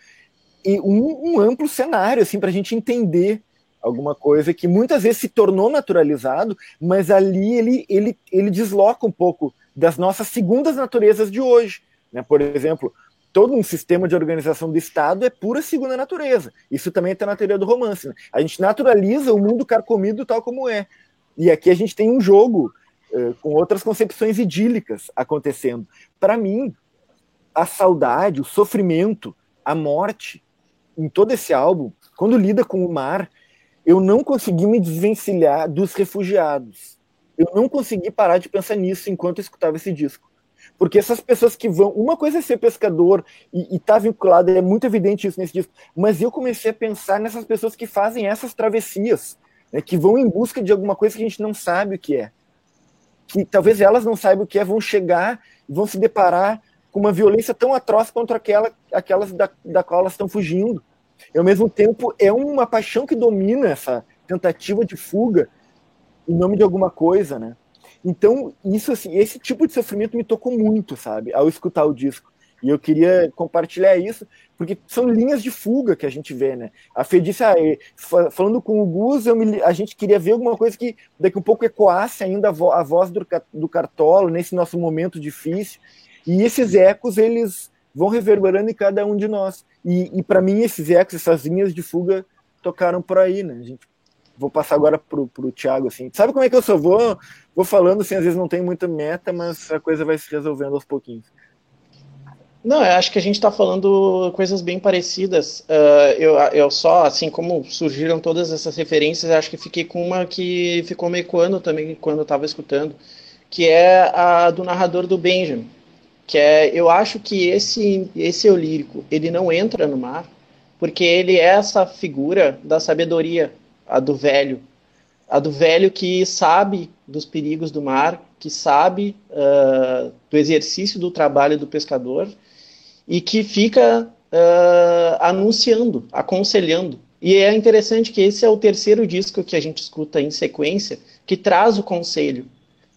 um, um amplo cenário assim para a gente entender alguma coisa que muitas vezes se tornou naturalizado, mas ali ele, ele, ele desloca um pouco das nossas segundas naturezas de hoje. Né? Por exemplo, todo um sistema de organização do Estado é pura segunda natureza. Isso também está na teoria do romance. Né? A gente naturaliza o mundo carcomido tal como é. E aqui a gente tem um jogo uh, com outras concepções idílicas acontecendo. Para mim, a saudade, o sofrimento, a morte, em todo esse álbum, quando lida com o mar, eu não consegui me desvencilhar dos refugiados. Eu não consegui parar de pensar nisso enquanto eu escutava esse disco. Porque essas pessoas que vão. Uma coisa é ser pescador e estar tá vinculado, é muito evidente isso nesse disco, mas eu comecei a pensar nessas pessoas que fazem essas travessias, né, que vão em busca de alguma coisa que a gente não sabe o que é. Que talvez elas não saibam o que é, vão chegar vão se deparar com uma violência tão atroz contra aquela, aquelas da, da qual elas estão fugindo. E ao mesmo tempo é uma paixão que domina essa tentativa de fuga em nome de alguma coisa, né? Então, isso assim, esse tipo de sofrimento me tocou muito, sabe, ao escutar o disco. E eu queria compartilhar isso, porque são linhas de fuga que a gente vê, né? A Fê disse, ah, falando com o Gus, me, a gente queria ver alguma coisa que daqui um pouco ecoasse ainda a, vo, a voz do, do Cartolo nesse nosso momento difícil. E esses ecos, eles vão reverberando em cada um de nós. E, e para mim, esses ecos, essas linhas de fuga tocaram por aí, né? A gente vou passar agora pro, pro Thiago, assim. Sabe como é que eu só vou, vou falando, assim, às vezes não tem muita meta, mas a coisa vai se resolvendo aos pouquinhos. Não, eu acho que a gente está falando coisas bem parecidas. Uh, eu, eu só, assim, como surgiram todas essas referências, acho que fiquei com uma que ficou me ecoando também quando eu estava escutando, que é a do narrador do Benjamin. Que é, eu acho que esse, esse eu lírico, ele não entra no mar, porque ele é essa figura da sabedoria, a do velho. A do velho que sabe dos perigos do mar, que sabe uh, do exercício do trabalho do pescador e que fica uh, anunciando, aconselhando. E é interessante que esse é o terceiro disco que a gente escuta em sequência, que traz o conselho.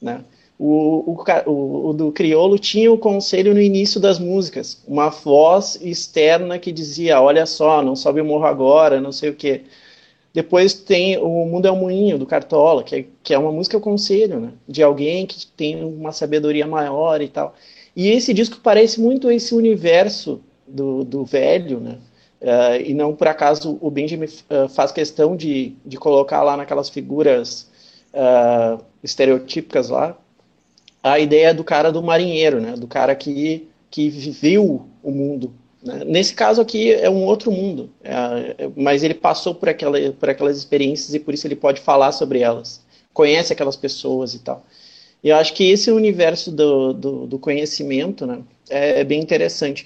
Né? O, o, o, do Criolo tinha o conselho no início das músicas, uma voz externa que dizia: Olha só, não sobe o morro agora, não sei o quê. Depois tem o Mundo é um Moinho, do Cartola, que é, que é uma música conselho, né? De alguém que tem uma sabedoria maior e tal. E esse disco parece muito esse universo do, do velho, né? Uh, e não por acaso o Benjamin uh, faz questão de, de colocar lá naquelas figuras uh, estereotípicas lá a ideia do cara do marinheiro, né? Do cara que, que viveu o mundo? Nesse caso aqui é um outro mundo, é, é, mas ele passou por, aquela, por aquelas experiências e por isso ele pode falar sobre elas, conhece aquelas pessoas e tal. E eu acho que esse universo do, do, do conhecimento né, é, é bem interessante.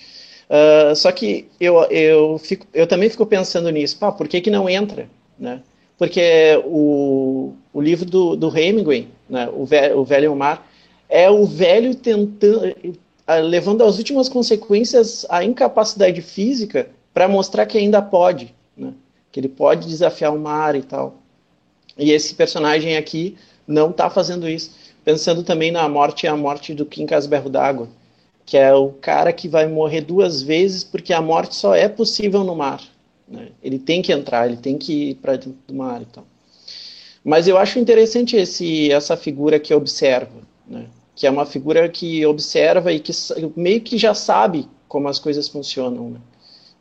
Uh, só que eu, eu, fico, eu também fico pensando nisso, pá, por que, que não entra? Né? Porque o, o livro do, do Hemingway, né, o, velho, o Velho Mar, é o velho tentando, levando às últimas consequências a incapacidade física para mostrar que ainda pode, né? que ele pode desafiar o mar e tal. E esse personagem aqui não está fazendo isso. Pensando também na morte e a morte do Kim Casberro d'Água, que é o cara que vai morrer duas vezes porque a morte só é possível no mar. Né? Ele tem que entrar, ele tem que ir para dentro do mar e tal. Mas eu acho interessante esse, essa figura que observa, né? Que é uma figura que observa e que meio que já sabe como as coisas funcionam. Né?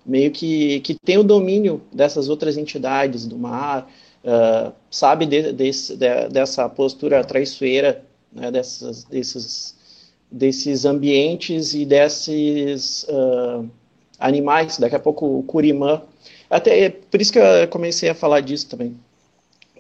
Meio que, que tem o domínio dessas outras entidades do mar, uh, sabe de, de, de, dessa postura traiçoeira, né? Dessas, desses, desses ambientes e desses uh, animais. Daqui a pouco o Curimã. Até é por isso que eu comecei a falar disso também.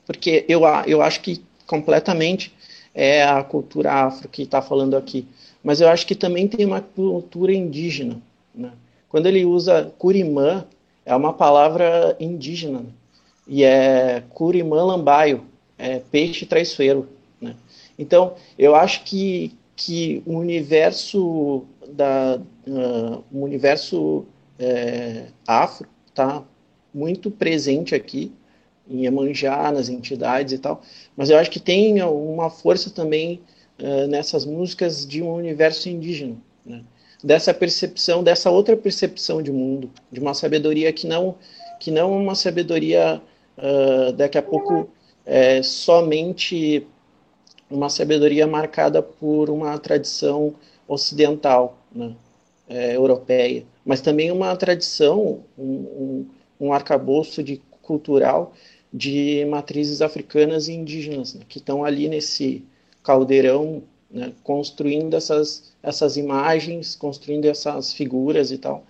Porque eu, eu acho que completamente é a cultura afro que está falando aqui. Mas eu acho que também tem uma cultura indígena. Né? Quando ele usa curimã, é uma palavra indígena. Né? E é curimã lambaio, é peixe traiçoeiro. Né? Então, eu acho que, que o universo da uh, o universo é, afro está muito presente aqui em Iemanjá, nas entidades e tal, mas eu acho que tem uma força também uh, nessas músicas de um universo indígena, né? dessa percepção, dessa outra percepção de mundo, de uma sabedoria que não que não uma sabedoria uh, daqui a pouco é, somente uma sabedoria marcada por uma tradição ocidental, né? é, europeia, mas também uma tradição, um, um, um arcabouço de cultural de matrizes africanas e indígenas, né, que estão ali nesse caldeirão, né, construindo essas, essas imagens, construindo essas figuras e tal,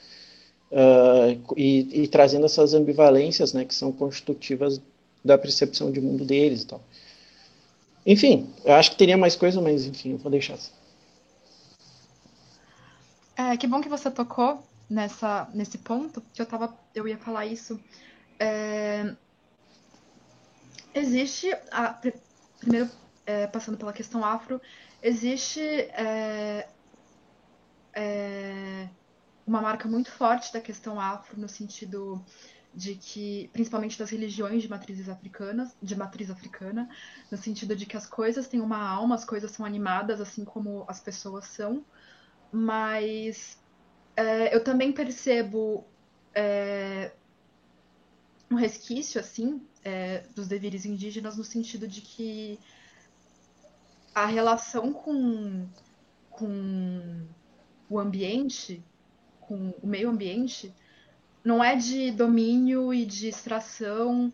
uh, e, e, trazendo essas ambivalências, né, que são constitutivas da percepção de mundo deles e tal. Enfim, eu acho que teria mais coisa, mas enfim, eu vou deixar assim. É, que bom que você tocou nessa, nesse ponto, que eu tava, eu ia falar isso. É, existe, a, primeiro é, passando pela questão afro, existe é, é, uma marca muito forte da questão afro no sentido de que, principalmente das religiões de matrizes africanas, de matriz africana, no sentido de que as coisas têm uma alma, as coisas são animadas, assim como as pessoas são, mas é, eu também percebo é, um resquício, assim, é, dos deveres indígenas no sentido de que a relação com, com o ambiente, com o meio ambiente, não é de domínio e de extração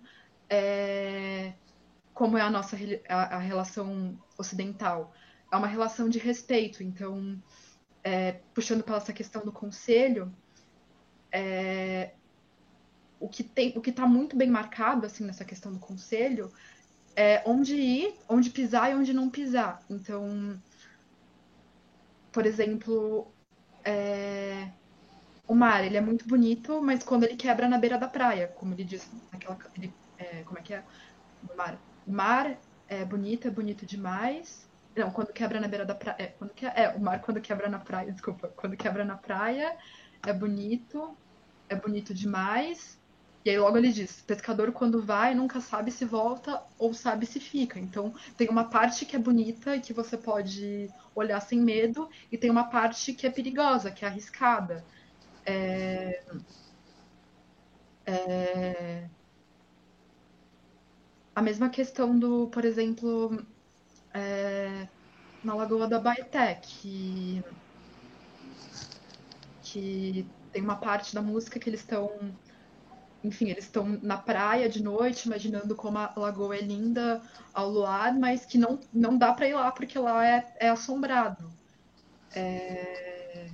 é, como é a nossa a, a, relação ocidental. É uma relação de respeito. Então, é, puxando para essa questão do conselho, é, o que tem, o que está muito bem marcado assim nessa questão do conselho é onde ir, onde pisar e onde não pisar. Então, por exemplo, é, o mar ele é muito bonito, mas quando ele quebra na beira da praia, como ele diz naquela, ele, é, como é que é o mar? O mar é bonito, é bonito demais. Não, quando quebra na beira da praia. É, quando que, é, o mar quando quebra na praia, desculpa. Quando quebra na praia é bonito, é bonito demais. E aí logo ele diz: pescador quando vai nunca sabe se volta ou sabe se fica. Então tem uma parte que é bonita e que você pode olhar sem medo, e tem uma parte que é perigosa, que é arriscada. É... É... A mesma questão do, por exemplo, é... na Lagoa da Baeté, que... que tem uma parte da música que eles estão enfim, eles estão na praia de noite, imaginando como a lagoa é linda ao luar, mas que não, não dá para ir lá porque lá é, é assombrado. É...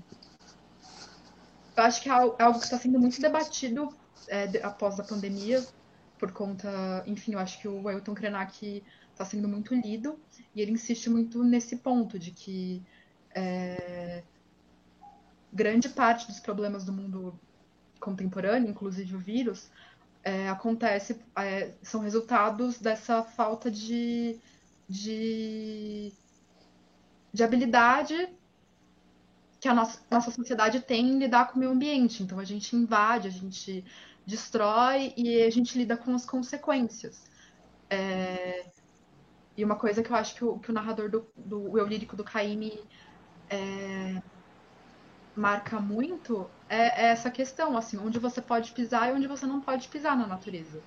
Eu acho que é algo é que está sendo muito debatido é, após a pandemia, por conta, enfim, eu acho que o Ailton Krenak está sendo muito lido e ele insiste muito nesse ponto de que é, grande parte dos problemas do mundo contemporâneo, inclusive o vírus, é, acontece, é, são resultados dessa falta de, de, de habilidade que a nossa, nossa sociedade tem em lidar com o meio ambiente. Então a gente invade, a gente destrói e a gente lida com as consequências. É, e uma coisa que eu acho que o, que o narrador do, do Eu Lírico do Caime é, marca muito é, é, essa questão, assim, onde você pode pisar e onde você não pode pisar na natureza.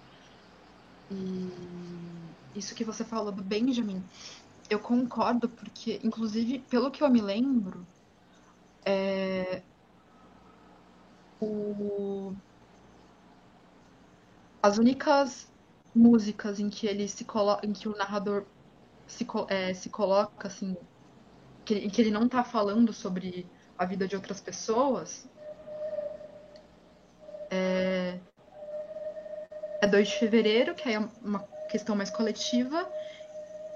E isso que você falou do Benjamin, eu concordo, porque, inclusive, pelo que eu me lembro, é, o... as únicas músicas em que ele se coloca, em que o narrador se, é, se coloca assim, que, que ele não está falando sobre a vida de outras pessoas, é, é 2 de fevereiro, que é uma questão mais coletiva,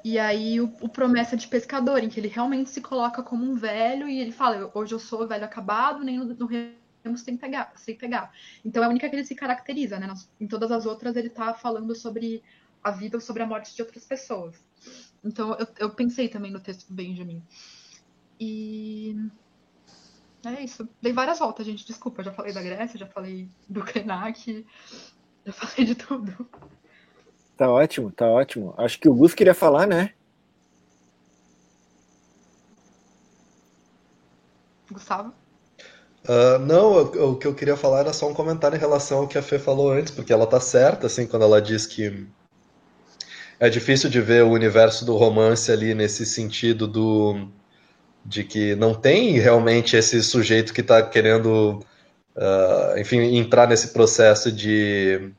e aí o, o, Promessa de Pescador, em que ele realmente se coloca como um velho e ele fala, hoje eu sou velho acabado, nem no, no remo sem pegar, sem pegar. Então é a única que ele se caracteriza, né? em todas as outras ele tá falando sobre a vida ou sobre a morte de outras pessoas. Então eu, eu pensei também no texto do Benjamin. E é isso. Dei várias voltas, gente. Desculpa, já falei da Grécia, já falei do Krenak, já [LAUGHS] falei de tudo. Tá ótimo, tá ótimo. Acho que o Gus queria falar, né? Gustavo? Uh, não, o, o, que eu queria falar era só um comentário em relação ao que a Fê falou antes, porque ela tá certa, assim, quando ela diz que é difícil de ver o universo do romance ali nesse sentido do de que não tem realmente esse sujeito que está querendo, uh, enfim, entrar nesse processo de,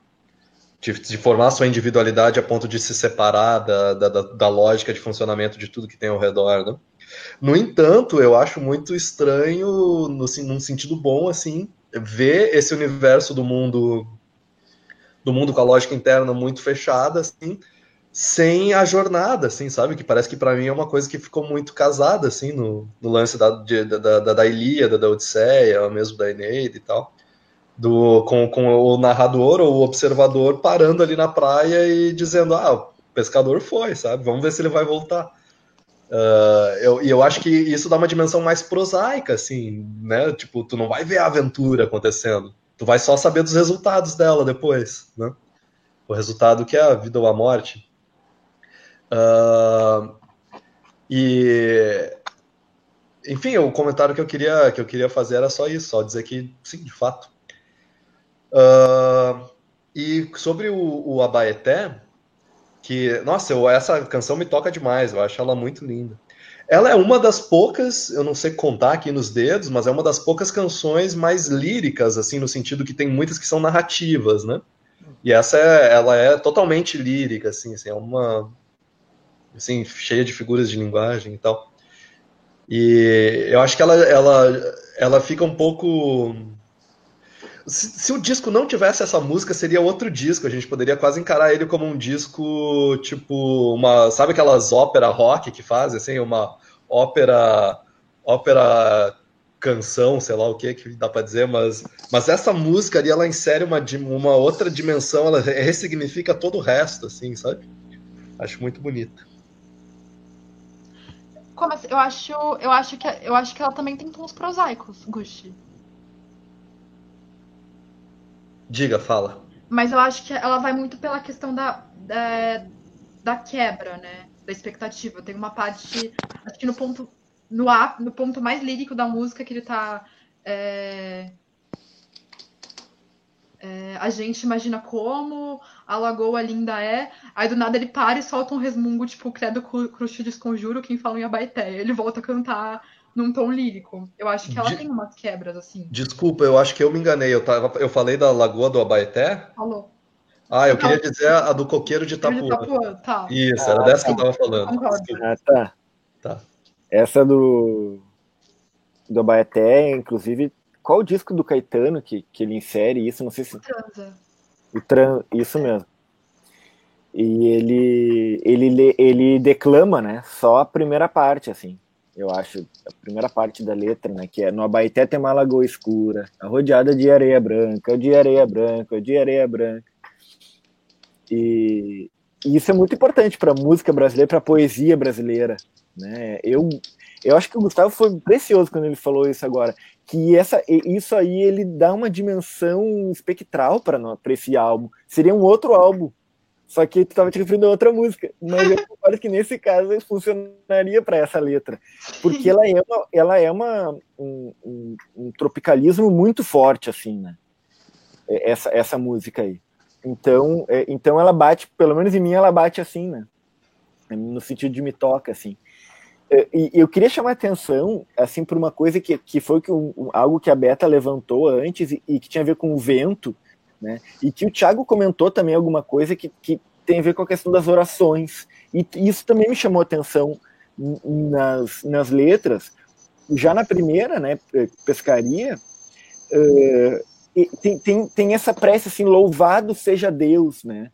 de, de, formar sua individualidade a ponto de se separar da, da, da, lógica de funcionamento de tudo que tem ao redor, né? No entanto, eu acho muito estranho, no, num sentido bom, assim, ver esse universo do mundo do mundo com a lógica interna muito fechada, assim, sem a jornada, assim, sabe? Que parece que para mim é uma coisa que ficou muito casada, assim, no, no lance da, de, da, da, da Ilíada, da Odisseia, mesmo da Eneida e tal. Do, com, com o narrador ou o observador parando ali na praia e dizendo, ah, o pescador foi, sabe? Vamos ver se ele vai voltar. Uh, eu, e eu acho que isso dá uma dimensão mais prosaica, assim, né? Tipo, tu não vai ver a aventura acontecendo. Tu vai só saber dos resultados dela depois, né? O resultado que é a vida ou a morte. Uh, e enfim, o comentário que eu queria que eu queria fazer era só isso, só dizer que sim, de fato. Uh, e sobre o, o Abaeté, que nossa, eu, essa canção me toca demais, eu acho ela muito linda. Ela é uma das poucas, eu não sei contar aqui nos dedos, mas é uma das poucas canções mais líricas, assim, no sentido que tem muitas que são narrativas, né? E essa é, ela é totalmente lírica, assim, assim é uma assim, cheia de figuras de linguagem e tal. E eu acho que ela, ela, ela fica um pouco. Se, se, o disco não tivesse essa música, seria outro disco. A gente poderia quase encarar ele como um disco, tipo, uma. Sabe aquelas ópera rock que fazem, assim? Uma ópera. ópera canção, sei lá o que que dá para dizer, mas, mas essa música ali, ela insere uma, uma outra dimensão, ela ressignifica todo o resto, assim, sabe? Acho muito bonita. Eu acho, eu acho que eu acho que ela também tem tons prosaicos, Gushi. Diga, fala. Mas eu acho que ela vai muito pela questão da, da, da quebra, né? Da expectativa. Tem uma parte, acho que no ponto no, no ponto mais lírico da música que ele tá é, é, a gente imagina como a lagoa linda é, aí do nada ele para e solta um resmungo, tipo, credo cruxo desconjuro, quem fala em Abaeté. Ele volta a cantar num tom lírico. Eu acho que ela De... tem umas quebras, assim. Desculpa, eu acho que eu me enganei. Eu, tava, eu falei da lagoa do Abaeté? Falou. Ah, eu Não, queria dizer a do coqueiro de Itapuã. De Itapuã tá. Isso, era ah, dessa tá. que eu tava falando. Ah, tá. tá. Essa do, do Abaeté, inclusive, qual o disco do Caetano que, que ele insere isso? Não sei se. Transa. O tran... Isso mesmo. E ele, ele, ele declama, né? Só a primeira parte, assim. Eu acho. A primeira parte da letra, né? Que é no Abaeté tem uma lagoa escura, rodeada de areia branca, de areia branca, de areia branca. E, e isso é muito importante para a música brasileira, para a poesia brasileira. Né? Eu, eu acho que o Gustavo foi precioso quando ele falou isso agora que essa, isso aí ele dá uma dimensão espectral para esse álbum. Seria um outro álbum, só que tu estava te referindo a outra música. Mas eu concordo que nesse caso funcionaria para essa letra, porque ela é, uma, ela é uma, um, um, um, tropicalismo muito forte, assim, né? Essa, essa música aí. Então, é, então ela bate, pelo menos em mim, ela bate assim, né? No sentido de me toca, assim. É, e eu queria chamar atenção assim para uma coisa que, que foi que um, algo que a Beta levantou antes e, e, que tinha a ver com o vento, né? E que o Thiago comentou também alguma coisa que, que tem a ver com a questão das orações. E isso também me chamou atenção nas, nas letras. Já na primeira, né, pescaria, uh, tem, tem, tem essa prece assim, louvado seja Deus, né?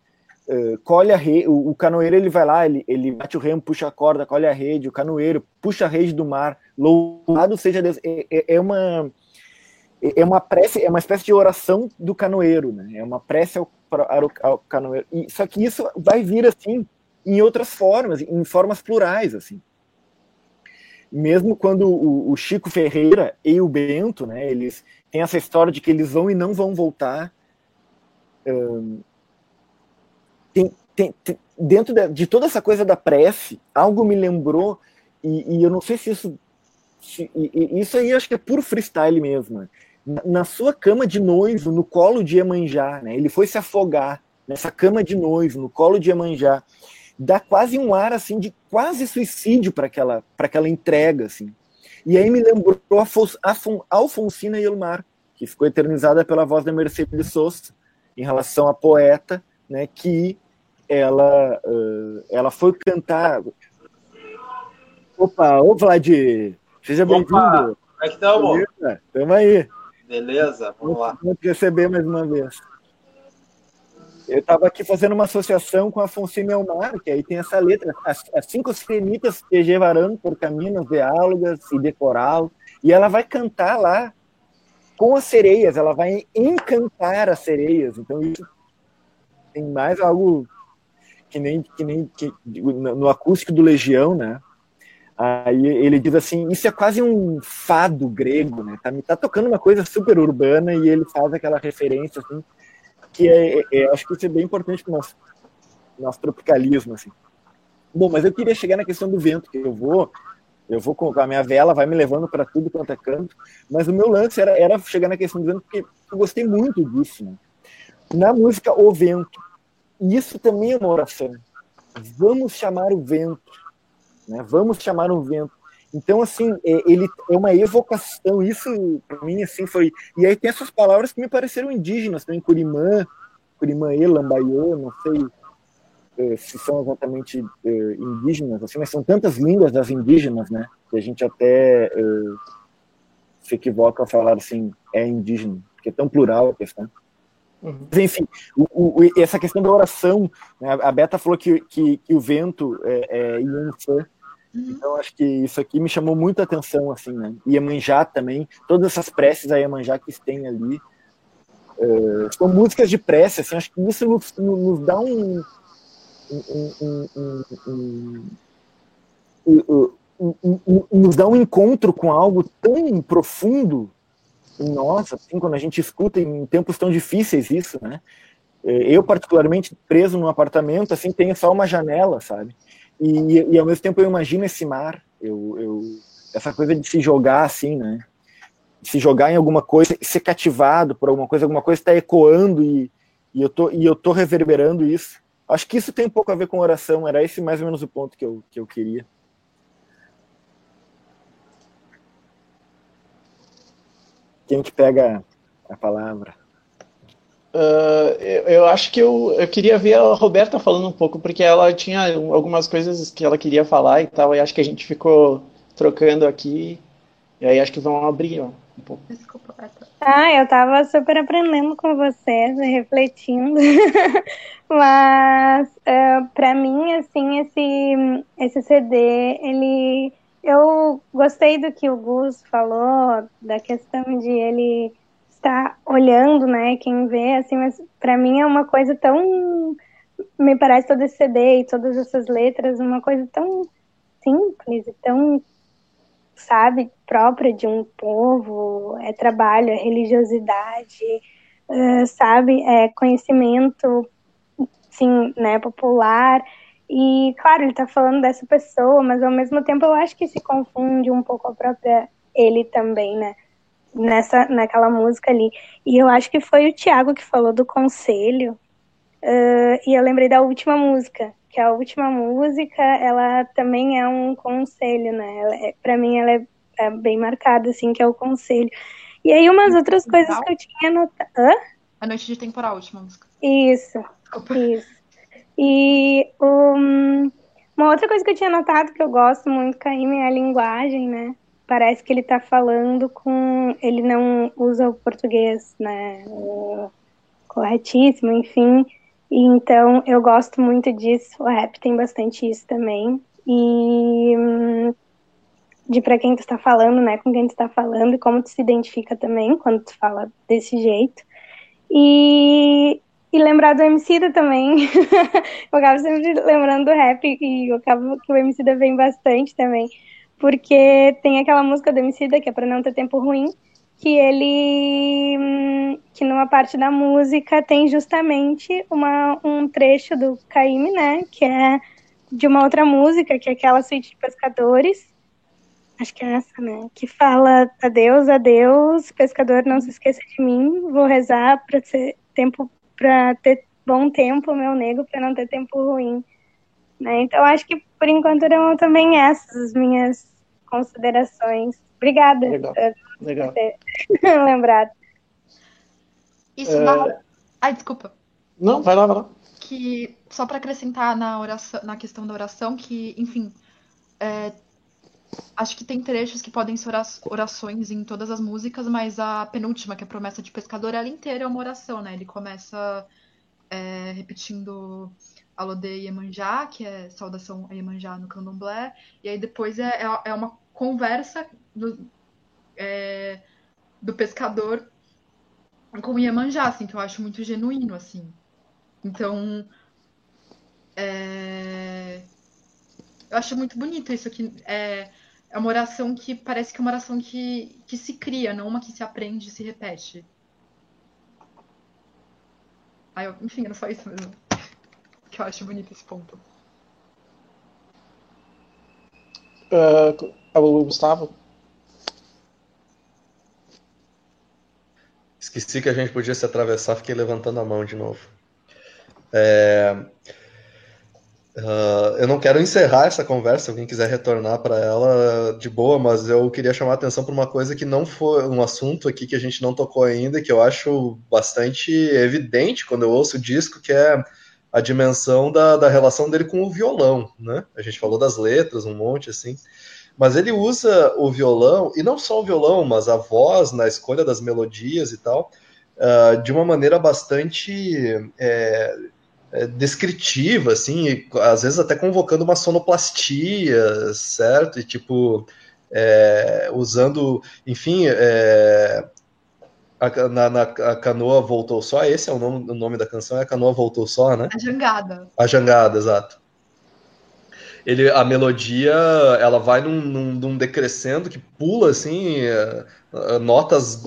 Uh, colhe a rede, o, o, canoeiro ele vai lá, ele, ele bate o remo, puxa a corda, colhe a rede, o canoeiro puxa a rede do mar, louvado seja Deus. É, é, é, uma é uma prece, é uma espécie de oração do canoeiro, né? É uma prece ao, ao, ao canoeiro. E, só que isso vai vir assim em outras formas, em formas plurais, assim. Mesmo quando o, o Chico Ferreira e o Bento, né? Eles têm essa história de que eles vão e não vão voltar. Um, tem, tem, dentro de, de, toda essa coisa da prece, algo me lembrou, e, e eu não sei se isso. Se, e, isso aí acho que é puro freestyle mesmo. Né? Na, sua cama de noivo, no colo de Iemanjá, né? ele foi se afogar nessa cama de noivo, no colo de Iemanjá. Dá quase um ar assim de quase suicídio para aquela, aquela entrega. Assim. E aí me lembrou a Alfonsina Ilmar, que ficou eternizada pela voz da Mercedes Sosa, em relação à poeta, né, que ela, uh, ela foi cantar. Opa, ô Vlad, seja bem-vindo. Como é que estamos? Estamos aí. Beleza, vamos lá. Vamos receber mais uma vez. Eu estava aqui fazendo uma associação com a Afonso Elmar, que aí tem essa letra, as, as cinco sirenitas que llevarão por caminhos de algas e de coral, e ela vai cantar lá com as sereias, ela vai encantar as sereias. Então isso tem mais algo que nem, que nem que, no acústico do Legião, né? Aí ele diz assim, isso é quase um fado grego, né? Tá, tá tocando uma coisa super urbana e ele faz aquela referência, assim, que é, é, é acho que isso é bem importante para o nosso, nosso tropicalismo, assim. Bom, mas eu queria chegar na questão do vento, que eu vou, eu vou com a minha vela, vai me levando para tudo quanto é canto, mas o meu lance era, era chegar na questão do vento, porque eu gostei muito disso, né? Na música O Vento, isso também é uma oração. Vamos chamar o vento, né? Vamos chamar o vento. Então, assim, é, ele é uma evocação. Isso, para mim, assim, foi. E aí tem essas palavras que me pareceram indígenas, também, Curimã, Curimã e Lambaiô, não sei é, se são exatamente é, indígenas, assim, mas são tantas línguas das indígenas, né? Que a gente até se equivoca ao falar assim, é indígena, porque é tão plural a questão. Uhum. Mas, enfim, o, o, essa questão da oração, né, a Beta falou que, que, que o vento é, é Yansan, uhum. então acho que isso aqui me chamou muita atenção, assim, né? Iemanjá também, todas essas preces a Iemanjá que tem ali, uh, são músicas de prece, assim, acho que isso nos, nos dá um, um, um, um nos dá um encontro com algo tão profundo em nós, assim, quando a gente escuta em tempos tão difíceis isso, né? É, eu, particularmente, preso num apartamento, assim, tenho só uma janela, sabe? E, e ao mesmo tempo eu imagino esse mar, eu, eu, essa coisa de se jogar assim, né? Se jogar em alguma coisa, ser cativado por alguma coisa, alguma coisa está ecoando e, e, eu tô, e eu tô reverberando isso. Acho que isso tem um pouco a ver com oração, era esse mais ou menos o ponto que eu, que eu queria. Quem que pega a palavra? Uh, eu, eu, acho que eu, eu queria ver a Roberta falando um pouco, porque ela tinha algumas coisas que ela queria falar e tal, e acho que a gente ficou trocando aqui, e aí acho que vão abrir ó, um pouco. Desculpa, Ah, eu tava super aprendendo com vocês, refletindo, [LAUGHS] mas uh, para mim, assim, esse, esse CD, ele eu gostei do que o Gus falou, da questão de ele estar olhando, né, quem vê, assim, mas para mim é uma coisa tão, me parece todo esse CD e todas essas letras, uma coisa tão simples e tão, sabe, própria de um povo, é trabalho, é religiosidade, uh, sabe, é conhecimento, sim, né, popular, e, claro, ele tá falando dessa pessoa, mas ao mesmo tempo eu acho que se confunde um pouco a própria ele também, né? Nessa, naquela música ali. E eu acho que foi o Tiago que falou do conselho. Uh, e eu lembrei da última música, que a última música, ela também é um conselho, né? É, para mim, ela é, é, bem marcada, assim, que é o conselho. E aí, umas outras coisas que eu tinha notado. Hã? A Noite de Temporal, a última música. Isso, Opa. isso. E um, uma outra coisa que eu tinha notado que eu gosto muito, Caíme, é a linguagem, né? Parece que ele tá falando com. Ele não usa o português, né? Corretíssimo, enfim. E então eu gosto muito disso. O rap tem bastante isso também. E hum, de para quem tu está falando, né? Com quem tu está falando e como tu se identifica também quando tu fala desse jeito. E, e lembrar do Emicida também. [LAUGHS] eu acabo sempre lembrando do rap e eu acabo que o Emicida vem bastante também. Porque tem aquela música do Emicida que é para não ter tempo ruim que ele que numa parte da música tem justamente uma, um trecho do Caíme, né, que é de uma outra música, que é aquela suíte de pescadores. Acho que é essa, né? Que fala adeus, adeus, pescador, não se esqueça de mim. Vou rezar para ter tempo para ter bom tempo, meu nego, para não ter tempo ruim. Né? Então acho que por enquanto eram também essas as minhas considerações. Obrigada. Legal. Legal. [LAUGHS] Lembrado. Isso é... na... Ai, desculpa. Não, vai lá, vai lá. Que, só para acrescentar na, oração, na questão da oração, que, enfim, é, acho que tem trechos que podem ser orações em todas as músicas, mas a penúltima, que é a promessa de pescador, ela inteira é uma oração, né? Ele começa é, repetindo Alodê Iemanjá, que é saudação a Iemanjá no candomblé, e aí depois é, é, é uma conversa do, é, do pescador com o Iemanjá, assim, que eu acho muito genuíno, assim. Então, é... eu acho muito bonito isso aqui. É, é uma oração que parece que é uma oração que, que se cria, não uma que se aprende e se repete. Ah, eu, enfim, era só isso mesmo. Que eu acho bonito esse ponto. Uh, o Gustavo? Esqueci que a gente podia se atravessar, fiquei levantando a mão de novo. É... Uh, eu não quero encerrar essa conversa, se alguém quiser retornar para ela de boa, mas eu queria chamar a atenção para uma coisa que não foi um assunto aqui que a gente não tocou ainda, que eu acho bastante evidente quando eu ouço o disco, que é a dimensão da, da relação dele com o violão, né? A gente falou das letras, um monte assim. Mas ele usa o violão, e não só o violão, mas a voz na escolha das melodias e tal, uh, de uma maneira bastante é, é, descritiva, assim, e, às vezes até convocando uma sonoplastia, certo? E tipo, é, usando, enfim, é, a, na, na, a canoa voltou só, esse é o nome, o nome da canção, é a canoa voltou só, né? A jangada. A jangada, exato ele, a melodia ela vai num, num, num decrescendo que pula assim é, notas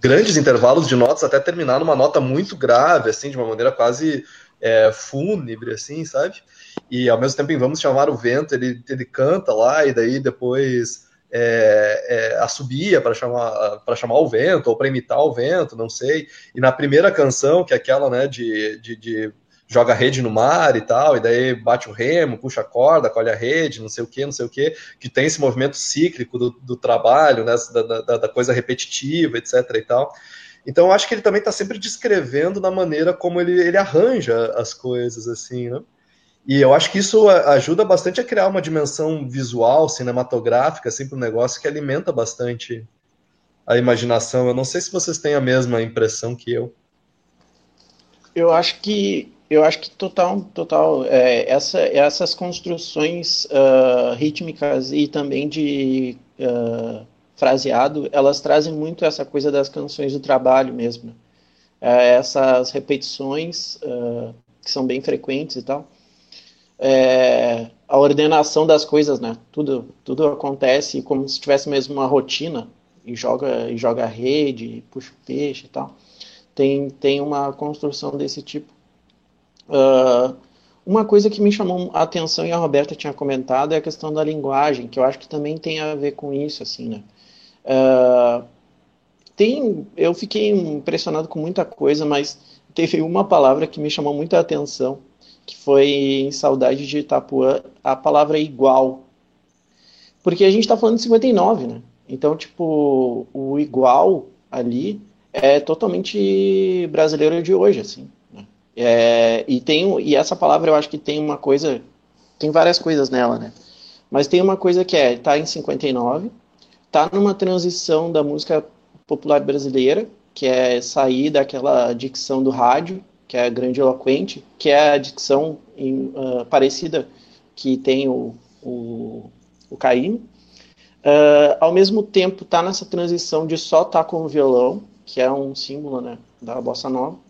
grandes intervalos de notas até terminar numa nota muito grave assim de uma maneira quase é, fúnebre assim sabe? E ao mesmo tempo em vamos chamar o vento ele, ele canta lá e daí depois é, é, assobia para chamar chamar o vento ou para imitar o vento não sei. E na primeira canção que é aquela né de, de, de joga a rede no mar e tal, e daí bate o remo, puxa a corda, colhe a rede, não sei o que, não sei o que, que tem esse movimento cíclico do, do trabalho, né, da, da, da, coisa repetitiva, etc. e tal. Então, eu acho que ele também está sempre descrevendo na maneira como ele, ele arranja as coisas, assim, né? E eu acho que isso ajuda bastante a criar uma dimensão visual, cinematográfica, assim, para o negócio que alimenta bastante a imaginação. Eu não sei se vocês têm a mesma impressão que eu. Eu acho que eu acho que total, total. É, essa, essas construções uh, rítmicas e também de uh, fraseado, elas trazem muito essa coisa das canções do trabalho mesmo. É, essas repetições uh, que são bem frequentes e tal. É, a ordenação das coisas, né? Tudo, tudo acontece como se tivesse mesmo uma rotina e joga e joga rede, puxa o peixe e tal. Tem, tem uma construção desse tipo Uh, uma coisa que me chamou a atenção e a Roberta tinha comentado é a questão da linguagem, que eu acho que também tem a ver com isso, assim, né? Uh, tem, eu fiquei impressionado com muita coisa, mas teve uma palavra que me chamou muita atenção, que foi em Saudade de Itapuã, a palavra igual. Porque a gente está falando de 59, né? Então, tipo, o igual ali é totalmente brasileiro de hoje, assim. É, e, tem, e essa palavra eu acho que tem uma coisa, tem várias coisas nela, né? Mas tem uma coisa que é, tá em 59, tá numa transição da música popular brasileira, que é sair daquela dicção do rádio, que é grandiloquente, que é a dicção em, uh, parecida que tem o, o, o Caim. Uh, ao mesmo tempo, tá nessa transição de só estar tá com o violão, que é um símbolo né, da bossa nova.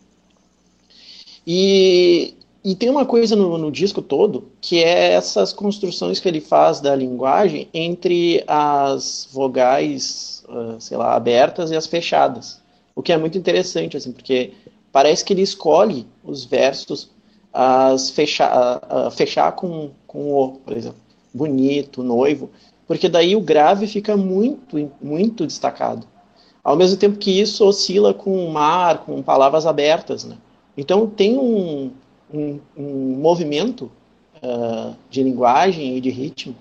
E, e tem uma coisa no, no, disco todo, que é essas construções que ele faz da linguagem entre as vogais, uh, sei lá, abertas e as fechadas. O que é muito interessante, assim, porque parece que ele escolhe os versos as fechar, fechar com, com o, por exemplo, bonito, noivo, porque daí o grave fica muito, muito destacado. Ao mesmo tempo que isso oscila com o mar, com palavras abertas, né? Então tem um, um, um movimento uh, de linguagem e de ritmo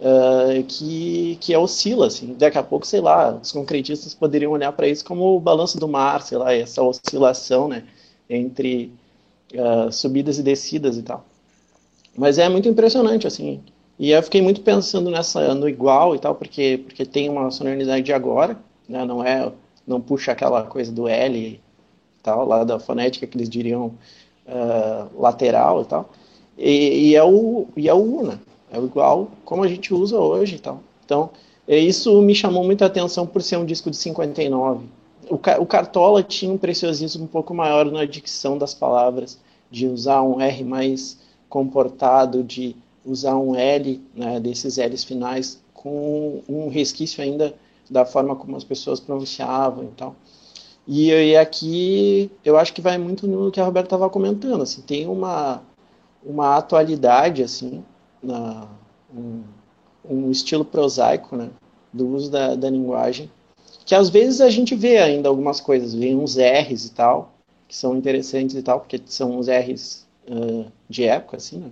uh, que, que oscila, assim. Daqui a pouco, sei lá, os concretistas poderiam olhar para isso como o balanço do mar, sei lá, essa oscilação, né, entre uh, subidas e descidas e tal. Mas é muito impressionante, assim. E eu fiquei muito pensando nessa no igual e tal, porque porque tem uma sonoridade de agora, né, não é não puxa aquela coisa do L tal, lá da fonética que eles diriam uh, lateral e tal. E, e, é o e é o U, né? É igual como a gente usa hoje e tal. Então, é, isso me chamou muita atenção por ser um disco de 59. O, o Cartola tinha um preciosismo um pouco maior na dicção das palavras, de usar um R mais comportado, de usar um L, né, desses L's finais, com um resquício ainda da forma como as pessoas pronunciavam e tal. E, e aqui eu acho que vai muito no que a Roberta estava comentando, assim, tem uma, uma atualidade, assim, na, um, um estilo prosaico, né, do uso da, da linguagem, que às vezes a gente vê ainda algumas coisas, vem uns R's e tal, que são interessantes e tal, porque são uns R's uh, de época, assim, né,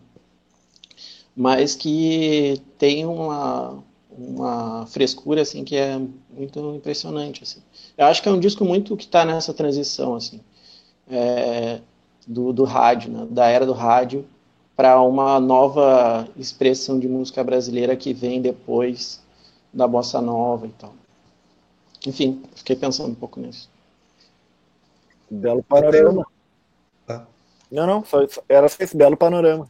mas que tem uma, uma frescura, assim, que é muito impressionante, assim. Eu acho que é um disco muito que está nessa transição, assim, é, do, do rádio, né, da era do rádio para uma nova expressão de música brasileira que vem depois da bossa nova e tal. Enfim, fiquei pensando um pouco nisso. Belo panorama. Ah. Não, não, só, era só esse belo panorama.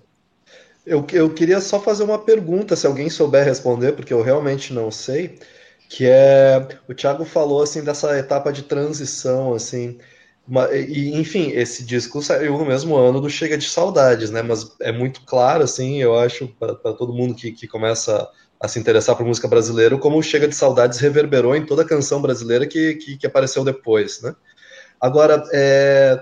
Eu, eu queria só fazer uma pergunta, se alguém souber responder, porque eu realmente não sei, que é o Thiago falou assim dessa etapa de transição, assim, e, enfim, esse disco saiu no mesmo ano do Chega de Saudades, né? Mas é muito claro, assim, eu acho, para todo mundo que, que começa a se interessar por música brasileira, como Chega de Saudades reverberou em toda a canção brasileira que, que, que apareceu depois, né? Agora, é,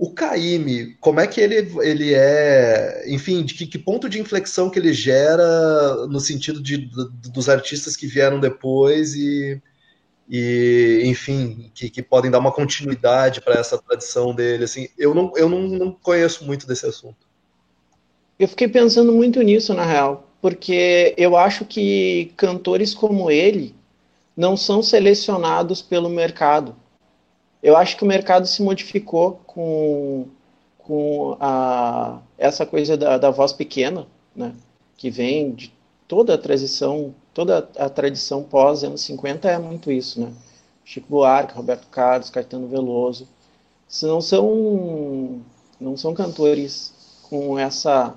o Caime, como é que ele, ele é, enfim, de que, que, ponto de inflexão que ele gera no sentido de, de dos artistas que vieram depois e, e enfim, que, que podem dar uma continuidade para essa tradição dele. Assim, eu não, eu não, não conheço muito desse assunto. Eu fiquei pensando muito nisso, na real, porque eu acho que cantores como ele não são selecionados pelo mercado. Eu acho que o mercado se modificou com, com a, essa coisa da, da voz pequena, né, que vem de toda a transição toda a tradição pós anos 50 é muito isso, né? Chico Buarque, Roberto Carlos, Caetano Veloso, não são não são cantores com essa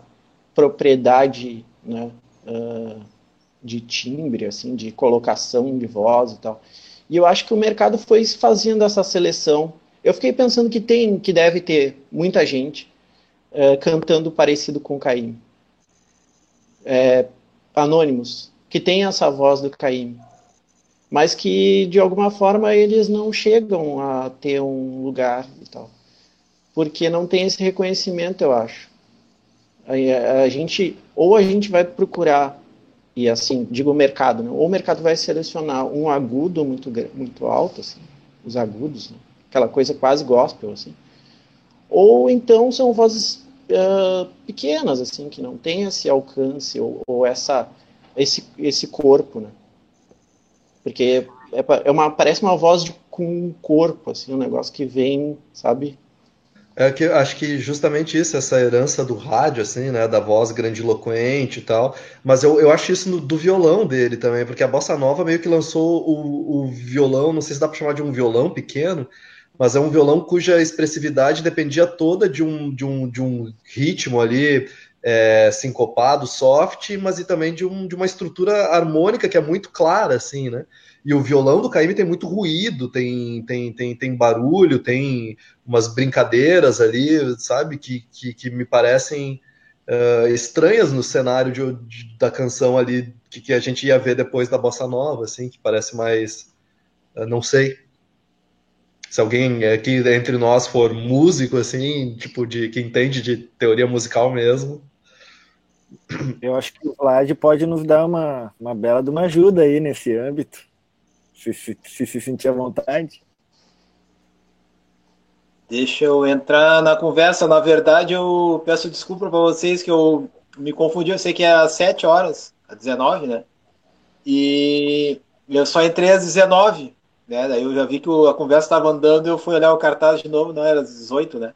propriedade, né, uh, de timbre, assim, de colocação de voz e tal. E eu acho que o mercado foi fazendo essa seleção. Eu fiquei pensando que tem, que deve ter muita gente uh, cantando parecido com Caim. É, anônimos, que tem essa voz do Caim, mas que de alguma forma eles não chegam a ter um lugar e tal, porque não tem esse reconhecimento, eu acho. A, a gente ou a gente vai procurar e assim digo o mercado, né? ou o mercado vai selecionar um agudo muito muito alto, assim, os agudos, né? aquela coisa quase gospel, assim, ou então são vozes uh, pequenas, assim, que não tem esse alcance ou, ou, essa, esse, esse corpo, né? Porque é, é uma, parece uma voz de, com um corpo, assim, um negócio que vem, sabe, é que acho que justamente isso, essa herança do rádio, assim, né, da voz grandiloquente e tal, mas eu, eu acho isso no, do violão dele também, porque a Bossa Nova meio que lançou o, o violão, não sei se dá para chamar de um violão pequeno, mas é um violão cuja expressividade dependia toda de um, de um, de um ritmo ali é, sincopado, soft, mas e também de, um, de uma estrutura harmônica que é muito clara, assim, né? E o violão do Caíme tem muito ruído, tem, tem, tem, tem barulho, tem umas brincadeiras ali, sabe, que, que, que me parecem uh, estranhas no cenário de, de, da canção ali que, que, a gente ia ver depois da Bossa Nova, assim, que parece mais. Uh, não sei. Se alguém aqui entre nós for músico, assim, tipo, de que entende de teoria musical mesmo. Eu acho que o Vlad pode nos dar uma, uma bela de uma ajuda aí nesse âmbito se se, se, se sentir à vontade. Deixa eu entrar na conversa. Na verdade, eu peço desculpa para vocês que eu me confundi. Eu sei que é às 7 horas, às 19, né? E eu só entrei às 19, né? Daí eu já vi que a conversa estava andando eu fui olhar o cartaz de novo, não era às 18, né?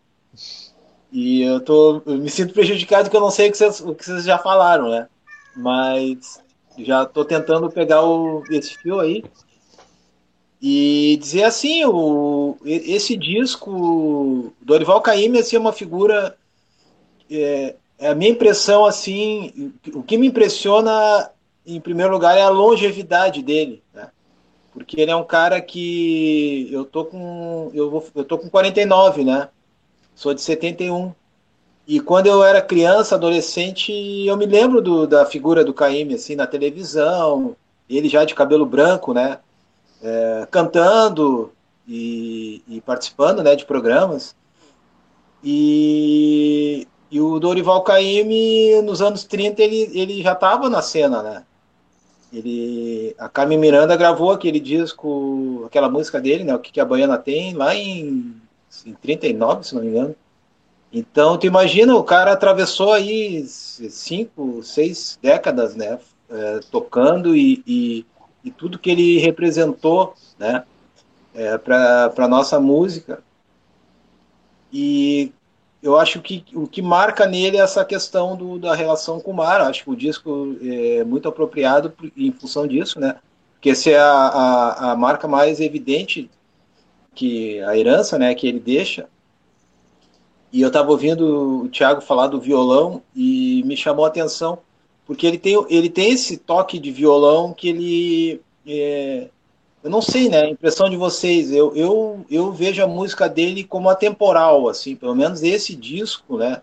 E eu, tô, eu me sinto prejudicado porque eu não sei o que vocês, o que vocês já falaram, né? Mas já estou tentando pegar o, esse fio aí. E dizer assim, o, esse disco, Dorival Caymmi assim, é uma figura, é, é, a minha impressão assim, o que me impressiona em primeiro lugar é a longevidade dele, né? Porque ele é um cara que eu tô com eu vou eu tô com 49, né? Sou de 71. E quando eu era criança, adolescente, eu me lembro do, da figura do Caymmi assim na televisão, ele já de cabelo branco, né? É, cantando e, e, participando né, de programas. E, e o Dorival Caymmi, nos anos 30, ele, ele já estava na cena, né? Ele, a Carmen Miranda gravou aquele disco, aquela música dele, né? O que, que a Baiana tem, lá em, em 39, se não me engano. Então, tu imagina, o cara atravessou aí cinco, seis décadas, né? É, tocando e, e, e tudo que ele representou né, é, para a nossa música. E eu acho que o que marca nele é essa questão do, da relação com o mar. Acho que o disco é muito apropriado em função disso, né? Porque essa é a, a, a marca mais evidente que a herança, né, que ele deixa. E eu estava ouvindo o Thiago falar do violão e me chamou a atenção porque ele tem, ele tem esse toque de violão que ele. É, eu não sei, né? A impressão de vocês, eu, eu, eu vejo a música dele como atemporal, assim, pelo menos esse disco, né?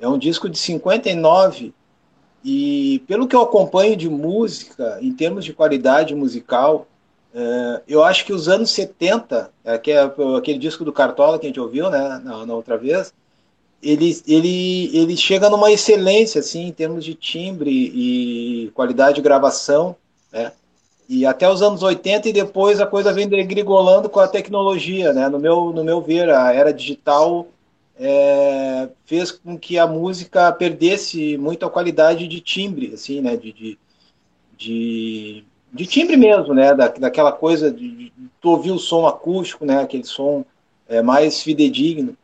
É um disco de 59 e pelo que eu acompanho de música, em termos de qualidade musical, é, eu acho que os anos 70, é, que é aquele disco do Cartola que a gente ouviu, né, na, na outra vez, ele, ele, ele chega numa excelência, assim, em termos de timbre e qualidade de gravação, né? E até os anos 80 e depois a coisa vem degrigolando com a tecnologia, né? No meu, no meu ver, a era digital é, fez com que a música perdesse muito a qualidade de timbre, assim, né? De, de, de, de timbre mesmo, né? Da, daquela coisa de, de, de ouvir o som acústico, né? Aquele som é, mais fidedigno.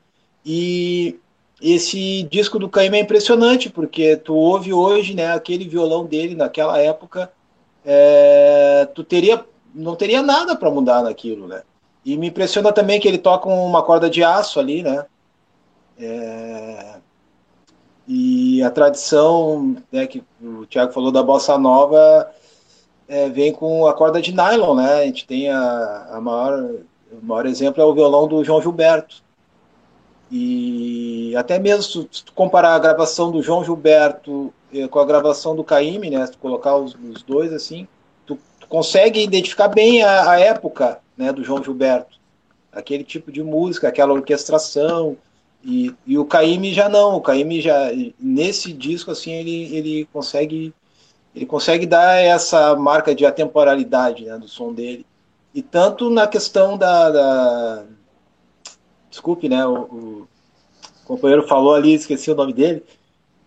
E esse disco do Caim é impressionante, porque tu ouve hoje, né, aquele violão dele naquela época, é, tu teria, não teria nada para mudar naquilo, né? E me impressiona também que ele toca uma corda de aço ali, né? É, e a tradição, né, que o Tiago falou da bossa nova, é, vem com a corda de nylon, né? A gente tem a, a maior, o maior exemplo é o violão do João Gilberto e até mesmo se tu comparar a gravação do João Gilberto eh, com a gravação do Caíme, né, se tu colocar os, os dois assim, tu, tu, consegue identificar bem a, a, época né, do João Gilberto. Aquele tipo de música, aquela orquestração. E, e o Caíme já não, o Caíme já, nesse disco, assim, ele, ele consegue ele consegue dar essa marca de atemporalidade né, do som dele. E tanto na questão da, da desculpe, né, o, o, companheiro falou ali, esqueci o nome dele,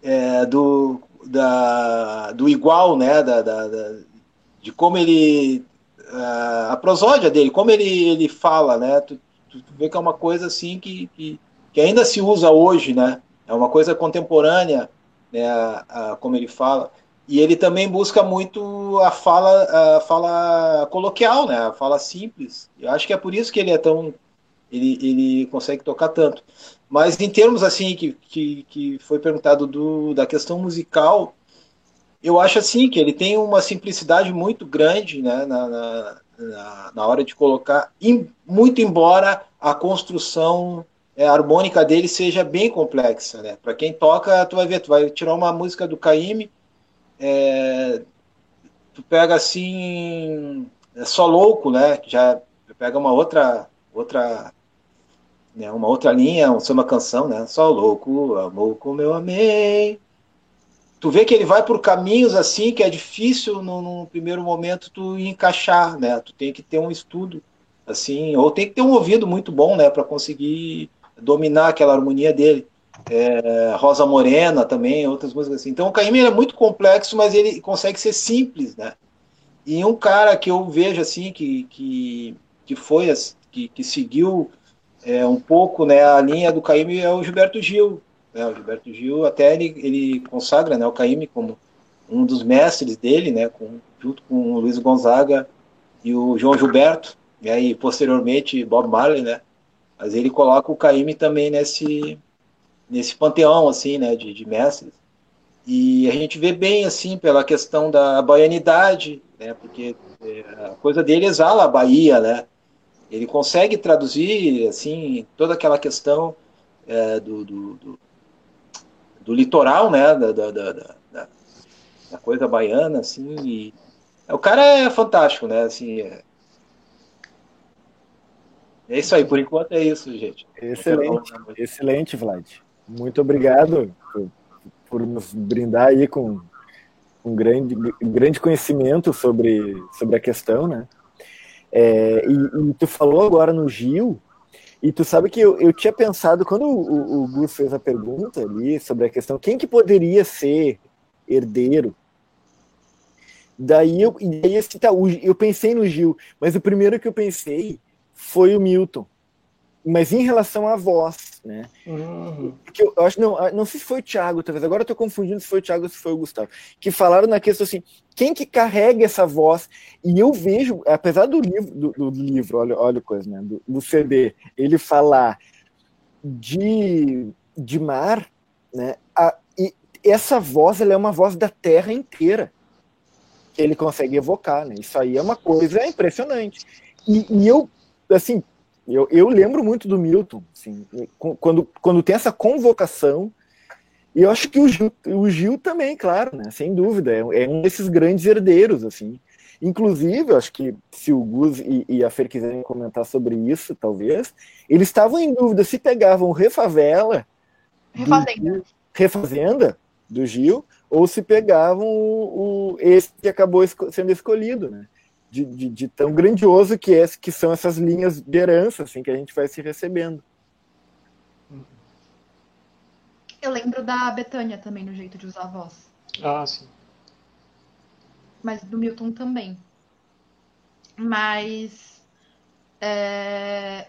é, do, da, do igual, né? Da, da, da de como ele. A, prosódia dele, como ele, ele fala, né? Tu, tu, tu vê que é uma coisa assim que, que, que, ainda se usa hoje, né? É uma coisa contemporânea, né? A, a, como ele fala. E ele também busca muito a fala, a fala coloquial, né? A fala simples. Eu acho que é por isso que ele é tão. Ele, ele consegue tocar tanto. Mas em termos assim que, que, que foi perguntado do, da questão musical, eu acho assim que ele tem uma simplicidade muito grande né, na, na, na hora de colocar, muito embora a construção é, harmônica dele seja bem complexa. Né? Para quem toca, tu vai ver, tu vai tirar uma música do Caime, é, tu pega assim, é só louco, né? Já pega uma outra outra né, uma outra linha, uma canção, né? Só louco, amor como eu amei. Tu vê que ele vai por caminhos assim que é difícil no, no, primeiro momento tu encaixar, né? Tu tem que ter um estudo assim, ou tem que ter um ouvido muito bom, né, para conseguir dominar aquela harmonia dele. É, Rosa Morena também, outras músicas assim. Então o Caíme é muito complexo, mas ele consegue ser simples, né? E um cara que eu vejo assim que que, que foi que, que seguiu é, um pouco né, a linha do Caíme é o Gilberto Gil. Né, o Gilberto Gil até ele, ele consagra né, o Caíme como um dos mestres dele, né, com, junto com o Luiz Gonzaga e o João Gilberto, e aí posteriormente Bob Marley, né, mas ele coloca o Caíme também nesse, nesse panteão assim, né, de, de mestres. E a gente vê bem assim pela questão da baianidade, né, porque é, a coisa dele exala a Bahia, né, ele consegue traduzir assim toda aquela questão é, do, do, do, do, litoral, né, da, da, da, da, coisa baiana, assim. E, o cara é fantástico, né, assim. É, é isso aí, por enquanto é isso, gente. Excelente, excelente, Vlad. Muito obrigado por, por nos brindar aí com um grande, grande conhecimento sobre, sobre a questão, né? É, e, e, tu falou agora no Gil, e tu sabe que eu, eu tinha pensado, quando o, o, Gus fez a pergunta ali sobre a questão, quem que poderia ser herdeiro? Daí eu, daí, tá, eu pensei no Gil, mas o primeiro que eu pensei foi o Milton mas em relação à voz, né? Uhum. Porque eu, eu, acho, não, não sei se foi o Thiago, talvez, agora eu tô confundindo se foi o Thiago ou se foi o Gustavo, que falaram na questão assim, quem que carrega essa voz? E eu vejo, apesar do livro, do, do livro olha, olha a coisa, né? Do, do, CD, ele falar de, de mar, né? A, e essa voz, ela é uma voz da terra inteira que ele consegue evocar, né? Isso aí é uma coisa impressionante. E, e eu, assim, eu, eu lembro muito do Milton, assim, quando, quando tem essa convocação, e eu acho que o Gil, o Gil também, claro, né, sem dúvida, é, é um desses grandes herdeiros, assim. Inclusive, eu acho que se o Gus e, e, a Fer quiserem comentar sobre isso, talvez, eles estavam em dúvida se pegavam Refavela, Refazenda. Do, Refazenda do Gil, ou se pegavam o, o, esse que acabou sendo escolhido, né? De, de, de, tão grandioso que, é, que são essas linhas de herança assim, que a gente vai se recebendo. Eu lembro da Betânia também no jeito de usar a voz. Ah, sim. Mas do Milton também. Mas é...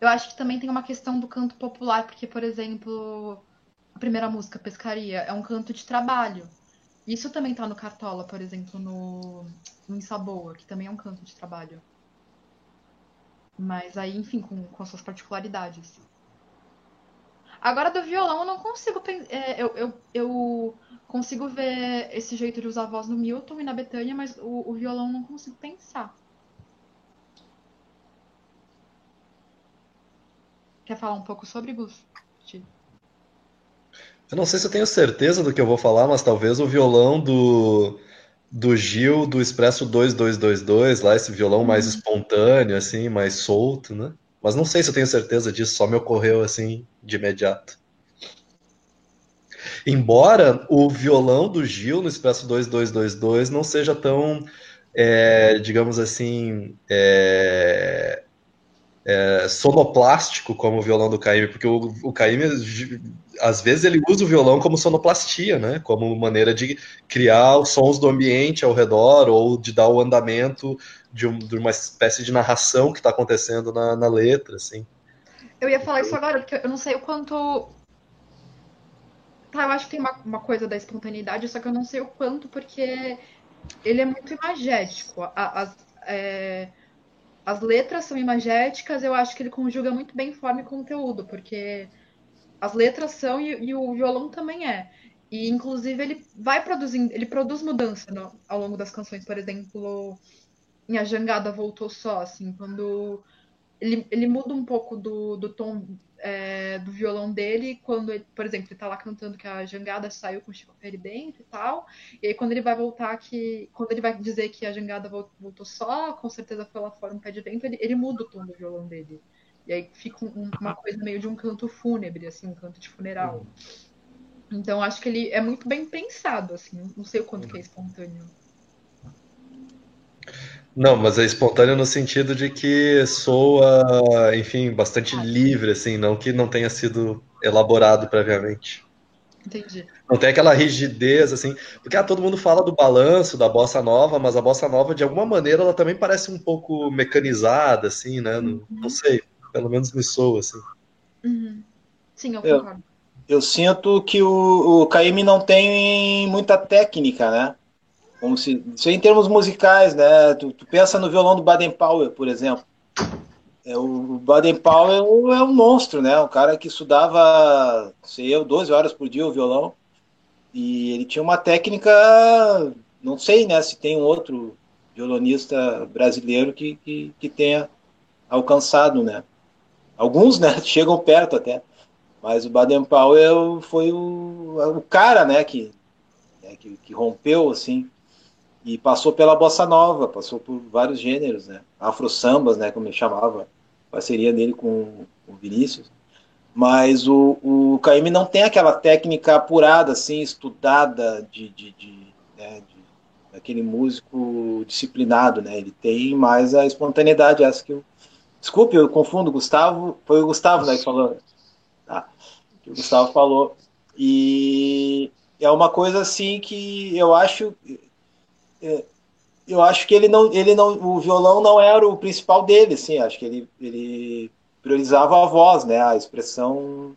eu acho que também tem uma questão do canto popular, porque, por exemplo, a primeira música, Pescaria, é um canto de trabalho. Isso também tá no Cartola, por exemplo, no, no Insaboa, que também é um canto de trabalho. Mas aí, enfim, com, com as suas particularidades. Agora, do violão, eu não consigo. É, eu, eu, eu consigo ver esse jeito de usar a voz no Milton e na Betânia, mas o, o violão não consigo pensar. Quer falar um pouco sobre, Gus? Eu não sei se eu tenho certeza do que eu vou falar, mas talvez o violão do, do Gil do Expresso 2222, lá, esse violão mais uhum. espontâneo, assim, mais solto, né? Mas não sei se eu tenho certeza disso, só me ocorreu assim de imediato. Embora o violão do Gil no Expresso 2222 não seja tão, é, digamos assim, é, é, sonoplástico como o violão do Caíme, porque o, Caíme, às vezes, ele usa o violão como sonoplastia, né? Como maneira de criar os sons do ambiente ao redor ou de dar o andamento de, um, de uma espécie de narração que está acontecendo na, na letra, assim. Eu ia falar isso agora, porque eu não sei o quanto. Tá, eu acho que tem uma, uma coisa da espontaneidade, só que eu não sei o quanto, porque ele é muito imagético. É, as letras são imagéticas, eu acho que ele conjuga muito bem forma e conteúdo, porque as letras são e, e o violão também é. E inclusive ele vai produzindo, ele produz mudança no, ao longo das canções, por exemplo, em A Jangada Voltou Só, assim, quando ele, ele muda um pouco do, do tom é, do violão dele quando ele, por exemplo, ele tá lá cantando que a jangada saiu com o Chico Peri dentro e tal. E aí quando ele vai voltar que. Quando ele vai dizer que a jangada voltou só, com certeza foi lá fora um pé de vento, ele, ele muda o tom do violão dele. E aí fica um, uma coisa meio de um canto fúnebre, assim, um canto de funeral. Então acho que ele é muito bem pensado, assim, não sei o quanto que é espontâneo. Não, mas é espontâneo no sentido de que soa, enfim, bastante ah, livre, assim, não que não tenha sido elaborado previamente. Entendi. Não tem aquela rigidez, assim, porque ah, todo mundo fala do balanço da bossa nova, mas a bossa nova, de alguma maneira, ela também parece um pouco mecanizada, assim, né? Uhum. Não, não, sei, pelo menos me soa, assim. Uhum. Sim, eu concordo. Eu, eu sinto que o, o Caíme não tem muita técnica, né? Como se, isso em termos musicais, né? Tu, tu pensa no violão do Baden Powell, por exemplo. É, o Baden Powell é um monstro, né? Um cara que estudava, sei eu, 12 horas por dia o violão. E ele tinha uma técnica, não sei, né? Se tem um outro violonista brasileiro que, que, que tenha alcançado, né? Alguns, né? [LAUGHS] Chegam perto até. Mas o Baden Powell foi o, o cara, né? Que, né, que, que rompeu, assim, e passou pela bossa nova, passou por vários gêneros, né? Afro sambas, né? Como ele chamava, parceria dele com o Vinícius. Mas o, o Caíme não tem aquela técnica apurada, assim, estudada de, de, de, né, de músico disciplinado, né? Ele tem mais a espontaneidade, essa que eu Desculpe, eu confundo, Gustavo, foi o Gustavo né, que falou. Tá? O Gustavo falou. E é uma coisa assim que eu acho eu acho que ele não, ele não, o violão não era o principal dele, assim, acho que ele, ele priorizava a voz, né, a expressão,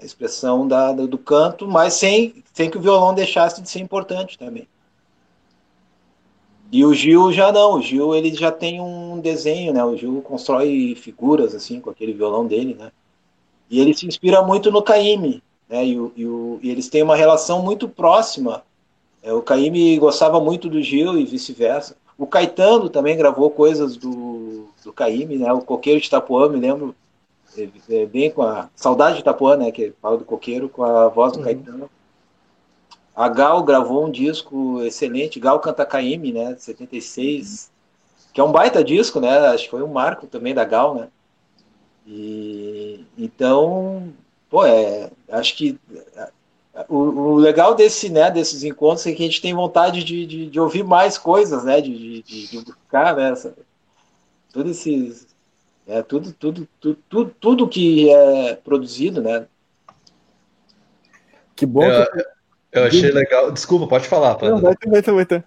a expressão da, do canto, mas sem, sem que o violão deixasse de ser importante também. E o Gil já não, o Gil ele já tem um desenho, né, o Gil constrói figuras assim com aquele violão dele, né, e ele se inspira muito no Caime, né, e, o, e, o, e eles têm uma relação muito próxima o Caíme gostava muito do Gil e vice-versa. O Caetano também gravou coisas do, do Caíme, né? O Coqueiro de Itapuã, me lembro é, é, bem com a Saudade de Itapuã, né? Que fala do Coqueiro com a voz do uhum. Caetano. A Gal gravou um disco excelente, Gal Canta Caíme, né? De 76, que é um baita disco, né? Acho que foi um marco também da Gal, né? E então, pô, é, acho que o, o, legal desse, né, desses encontros é que a gente tem vontade de, de, de ouvir mais coisas, né, de, de, de buscar, né, essa, tudo esses, é, tudo, tudo, tudo, tudo, tudo que é produzido, né. Que bom. Eu, que... eu achei legal. Desculpa, pode falar. Pode. Não, vai vai ter, vai ter.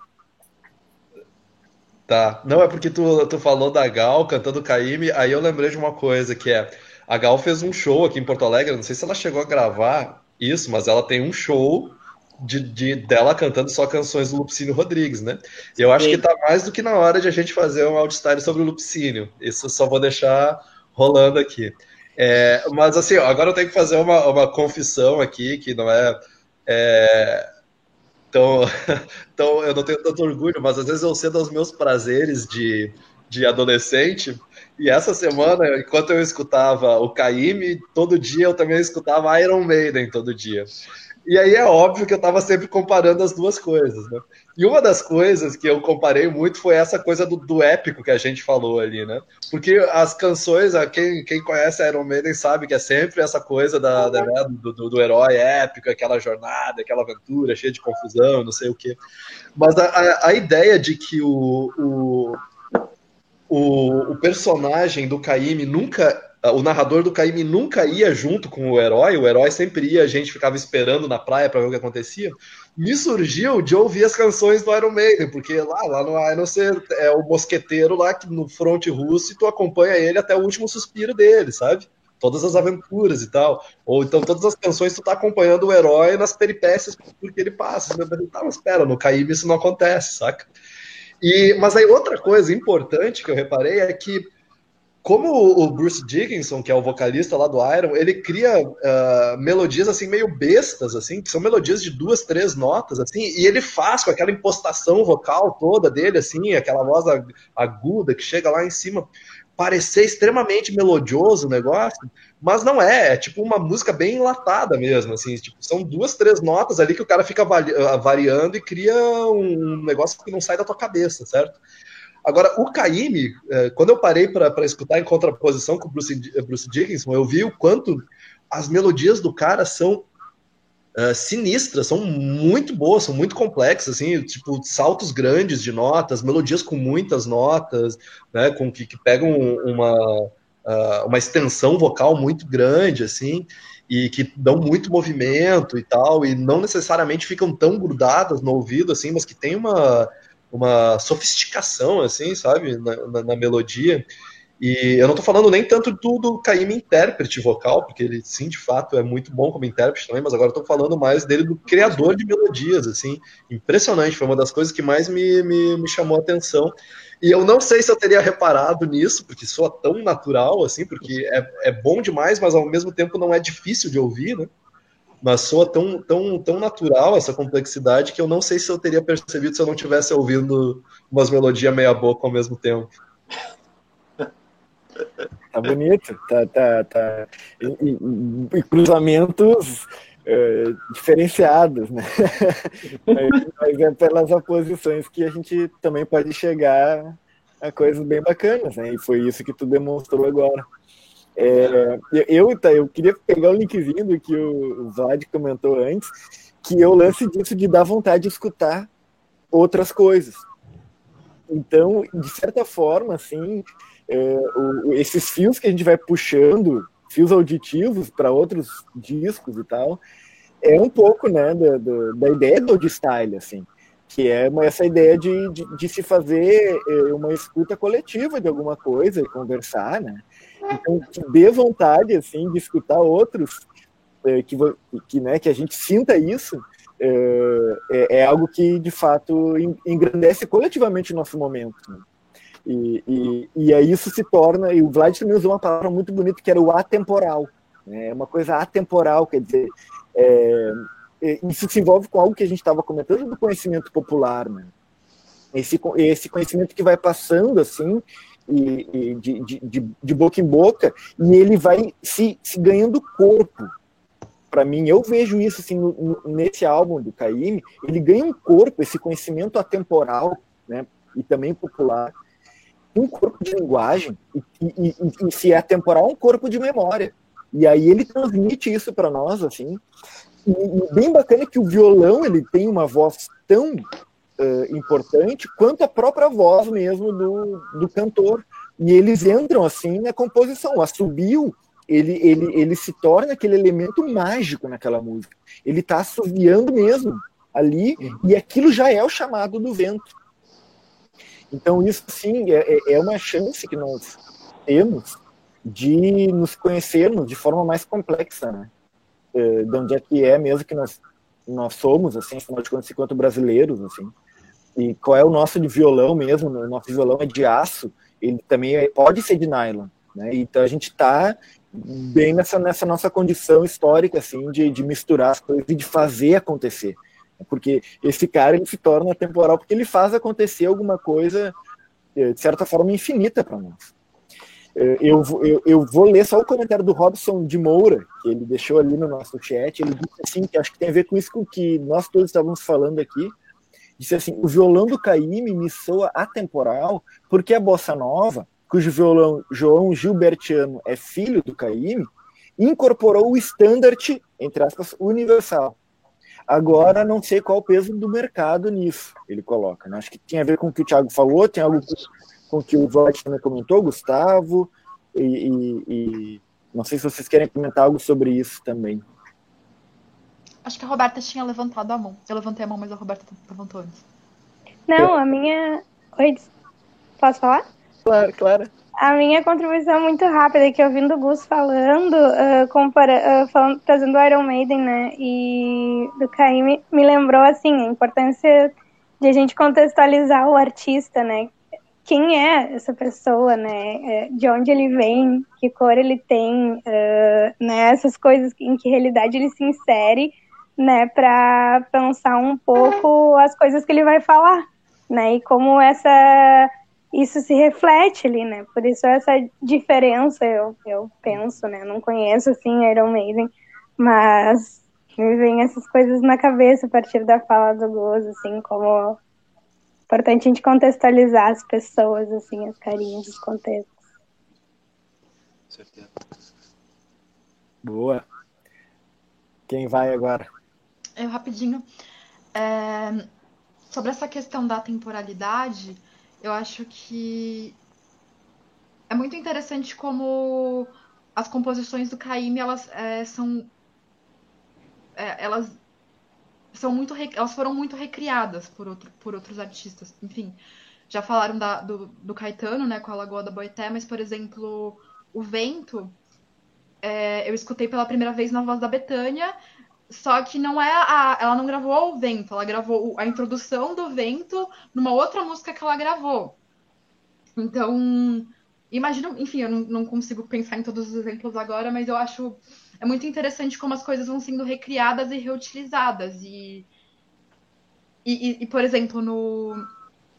Tá. Não, é porque tu, tu falou da Gal cantando Caíme, aí eu lembrei de uma coisa que é. A Gal fez um show aqui em Porto Alegre, não sei se ela chegou a gravar, isso, mas ela tem um show de, de, dela cantando só canções do Lupicínio Rodrigues, né? E eu acho Sim. que tá mais do que na hora de a gente fazer um auditário sobre o Lupicínio. Isso eu só vou deixar rolando aqui. É, mas assim, ó, agora eu tenho que fazer uma, uma confissão aqui, que não é, é então, então [LAUGHS] eu não tenho tanto orgulho, mas às vezes eu cedo aos meus prazeres de, de adolescente e essa semana, enquanto eu escutava o Caime, todo dia eu também escutava Iron Maiden todo dia. E aí é óbvio que eu estava sempre comparando as duas coisas, né? E uma das coisas que eu comparei muito foi essa coisa do, do épico que a gente falou ali, né? Porque as canções, quem, quem conhece Iron Maiden sabe que é sempre essa coisa da, da né, do, do, do, herói épico, aquela jornada, aquela aventura cheia de confusão, não sei o quê. Mas a, a, a ideia de que o, o o, o personagem do Caime nunca o narrador do Caime nunca ia junto com o herói, o herói sempre ia, a gente ficava esperando na praia para ver o que acontecia. Me surgiu de ouvir as canções do Iron Maiden, porque lá, lá no Iron você é o mosqueteiro lá no fronte russo e tu acompanha ele até o último suspiro dele, sabe? Todas as aventuras e tal. Ou então todas as canções tu tá acompanhando o herói nas peripécias porque ele passa. Tá, mas espera, no Caime isso não acontece, saca? E, mas aí outra coisa importante que eu reparei é que como o Bruce Dickinson, que é o vocalista lá do Iron, ele cria uh, melodias assim meio bestas, assim, que são melodias de duas, três notas, assim, e ele faz com aquela impostação vocal toda dele, assim, aquela voz aguda que chega lá em cima, parecer extremamente melodioso o negócio, mas não é, é tipo uma música bem enlatada mesmo, assim, tipo, são duas, três notas ali que o cara fica ah, variando e cria um negócio que não sai da tua cabeça, certo? Agora, o Caíme, é, quando eu parei para escutar em contraposição com o Bruce, Bruce Dickinson, eu vi o quanto as melodias do cara são uh, sinistras, são muito boas, são muito complexas, assim, tipo, saltos grandes de notas, melodias com muitas notas, né, com que, que pegam uma, uh, uma extensão vocal muito grande, assim, e que dão muito movimento e tal, e não necessariamente ficam tão grudadas no ouvido, assim, mas que tem uma uma sofisticação, assim, sabe, na, na, na melodia. E eu não estou falando nem tanto do, Caíme intérprete vocal, porque ele sim, de fato, é muito bom como intérprete também, mas agora estou falando mais dele do criador de melodias, assim, impressionante, foi uma das coisas que mais me, me, me chamou a atenção. E eu não sei se eu teria reparado nisso, porque soa tão natural, assim, porque é, é bom demais, mas ao mesmo tempo não é difícil de ouvir, né? mas soa tão, tão, tão natural essa complexidade que eu não sei se eu teria percebido se eu não tivesse ouvindo umas melodias meia boca ao mesmo tempo. Tá bonito, tá, tá, tá. E, e, e cruzamentos é, diferenciados, né? [LAUGHS] mas, mas é pelas oposições que a gente também pode chegar a coisas bem bacanas, né? E foi isso que tu demonstrou agora. É, eu, tá, eu queria pegar o linkzinho do que o Vlad comentou antes, que é o lance disso de dar vontade de escutar outras coisas. Então, de certa forma, assim, é, o, esses fios que a gente vai puxando, fios auditivos para outros discos e tal, é um pouco, né, da, da, da ideia do style, assim, que é uma, essa ideia de, de, de se fazer é, uma escuta coletiva de alguma coisa, conversar, né, então, dê vontade, assim, de escutar outros, é, que, que, né, que a gente sinta isso, é, é, é, algo que, de fato, engrandece coletivamente o nosso momento. Né? E, e, e aí isso se torna, e o Vlad também usou uma palavra muito bonita, que era o atemporal. Né? Uma coisa atemporal, quer dizer, é, isso se envolve com algo que a gente estava comentando do conhecimento popular, né? Esse, esse conhecimento que vai passando assim e, e de, de, de, boca em boca, e ele vai se, se ganhando corpo. Para mim, eu vejo isso assim, no, nesse álbum do Caíme, ele ganha um corpo, esse conhecimento atemporal né, e também popular, um corpo de linguagem, e, e, e, e se é atemporal, um corpo de memória. E aí ele transmite isso para nós, assim, e, e, bem bacana que o violão ele tem uma voz tão uh, importante quanto a própria voz mesmo do, do cantor. E eles entram assim na composição. O assobio ele, ele, ele se torna aquele elemento mágico naquela música. Ele está assobiando mesmo ali, e aquilo já é o chamado do vento. Então, isso sim é, é, é uma chance que nós temos de nos conhecermos de forma mais complexa, né? Eh, de onde é que é mesmo que nós, nós somos, assim, afinal de contas, enquanto brasileiros, assim e qual é o nosso de violão mesmo, o nosso violão é de aço, ele também é, pode ser de nylon, né? Então a gente está bem nessa, nessa nossa condição histórica, assim, de, de misturar as coisas e de fazer acontecer. Porque esse cara, ele se torna temporal porque ele faz acontecer alguma coisa, eh, de certa forma, infinita para nós. Eh, eu, eu, eu, vou ler só o comentário do Robson de Moura, que ele deixou ali no nosso chat. Ele disse assim, que acho que tem a ver com isso com que nós todos estávamos falando aqui, disse assim: o violão do Caíme me soa atemporal, porque a bossa nova, cujo violão João Gilbertiano é filho do Caíme, incorporou o standard, entre aspas, universal. Agora não sei qual o peso do mercado nisso, ele coloca. Né? Acho que tem a ver com o que o Thiago falou, tem algo com o que o Vogt também comentou, Gustavo, e, e, e, não sei se vocês querem comentar algo sobre isso também. Acho que a Roberta tinha levantado a mão. Eu levantei a mão, mas a Roberta levantou antes. Não, a minha. Oi, posso falar? Claro, claro. A minha contribuição é muito rápida, que ouvindo o Gus falando, uh, compara, uh, falando, trazendo o Iron Maiden, né, e do Caim, me, me lembrou, assim, a importância de a gente contextualizar o artista, né, quem é essa pessoa, né, é, de onde ele vem, que cor ele tem, uh, né, essas coisas em que realidade ele se insere, né, para pensar um pouco as coisas que ele vai falar, né, e como essa isso se reflete ali, né? Por isso essa diferença, eu, eu penso, né? Não conheço, assim, Iron Maiden, mas me vem essas coisas na cabeça a partir da fala do Gozo, assim, como importante a gente contextualizar as pessoas, assim, as carinhas, os contextos. Certeza. Boa. Quem vai agora? Eu rapidinho. É, sobre essa questão da temporalidade, eu acho que é muito interessante como as composições do Caíme elas é, são é, elas são muito elas foram muito recriadas por, outro, por outros artistas. Enfim já falaram da, do, do Caetano né com a Lagoa da Boeté mas por exemplo o Vento é, eu escutei pela primeira vez na voz da Betânia só que não é a. Ela não gravou o vento, ela gravou a introdução do vento numa outra música que ela gravou. Então, imagino, enfim, eu não, não consigo pensar em todos os exemplos agora, mas eu acho é muito interessante como as coisas vão sendo recriadas e reutilizadas. E, e, e por exemplo, no.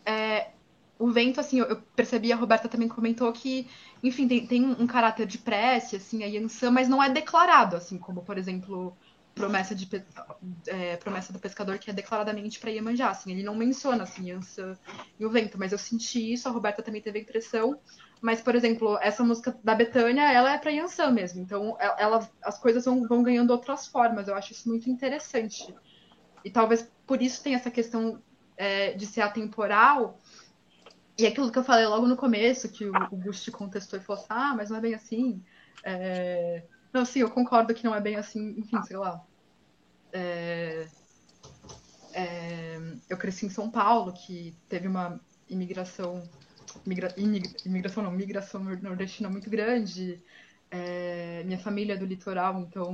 É, o vento, assim, eu percebi, a Roberta também comentou que, enfim, tem, tem um caráter de prece, assim, a Yansan, mas não é declarado, assim, como, por exemplo, promessa, de, é, promessa do pescador que é declaradamente para Iemanjá. Assim, ele não menciona assim, Ansa e o vento, mas eu senti isso, a Roberta também teve a impressão. Mas, por exemplo, essa música da Betânia, ela é para Yansan mesmo. Então, ela, as coisas vão, vão ganhando outras formas. Eu acho isso muito interessante. E talvez por isso tem essa questão é, de ser atemporal. E aquilo que eu falei logo no começo, que o, o Bush contestou e falou assim, ah, mas não é bem assim. É... Não, sim, eu concordo que não é bem assim, enfim, sei lá. É, é, eu cresci em São Paulo, que teve uma imigração, imigra, imigração não, migração nordestina muito grande. É, minha família é do litoral, então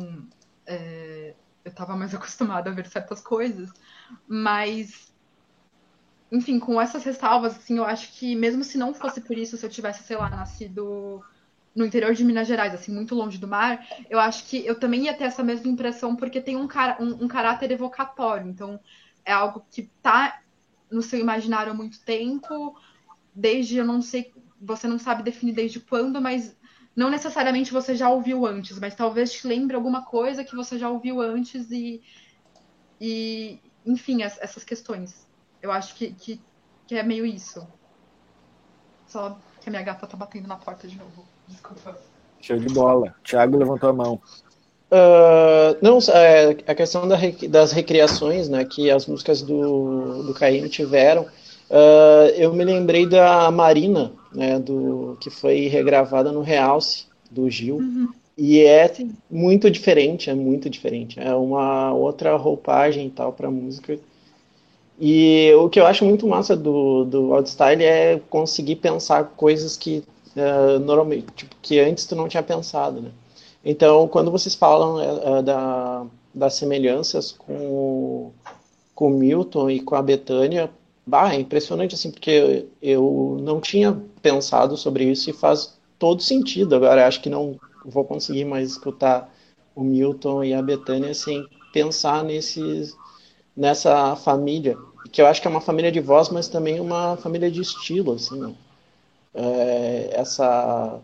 é, eu estava mais [LAUGHS] acostumada a ver certas coisas, mas enfim, com essas ressalvas, assim, eu acho que mesmo se não fosse por isso, se eu tivesse, sei lá, nascido no interior de Minas Gerais, assim, muito longe do mar, eu acho que eu também ia ter essa mesma impressão, porque tem um, cara, um, um caráter evocatório. Então, é algo que tá no seu imaginário há muito tempo, desde, eu não sei, você não sabe definir desde quando, mas não necessariamente você já ouviu antes, mas talvez te lembre alguma coisa que você já ouviu antes e, e enfim, essas questões. Eu acho que, que, que é meio isso. Só que a minha gata tá batendo na porta de novo. Desculpa. Show de bola. Thiago levantou a mão. Uh, não, é, a questão da, das recriações, né, que as músicas do, do Caim tiveram, uh, eu me lembrei da Marina, né, do, que foi regravada no Realce, do Gil, uhum. e é muito diferente, é muito diferente, é uma outra roupagem e tal para música, e o que eu acho muito massa do, do Outstyle é conseguir pensar coisas que uh, normalmente, tipo, que antes tu não tinha pensado, né? Então, quando vocês falam uh, da, das semelhanças com, com Milton e com a Betânia, bah, é impressionante, assim, porque eu não tinha pensado sobre isso e faz todo sentido. Agora, acho que não vou conseguir mais escutar o Milton e a Betânia sem pensar nesses, nessa família, que eu acho que é uma família de voz, mas também uma família de estilo, assim, né? É, essa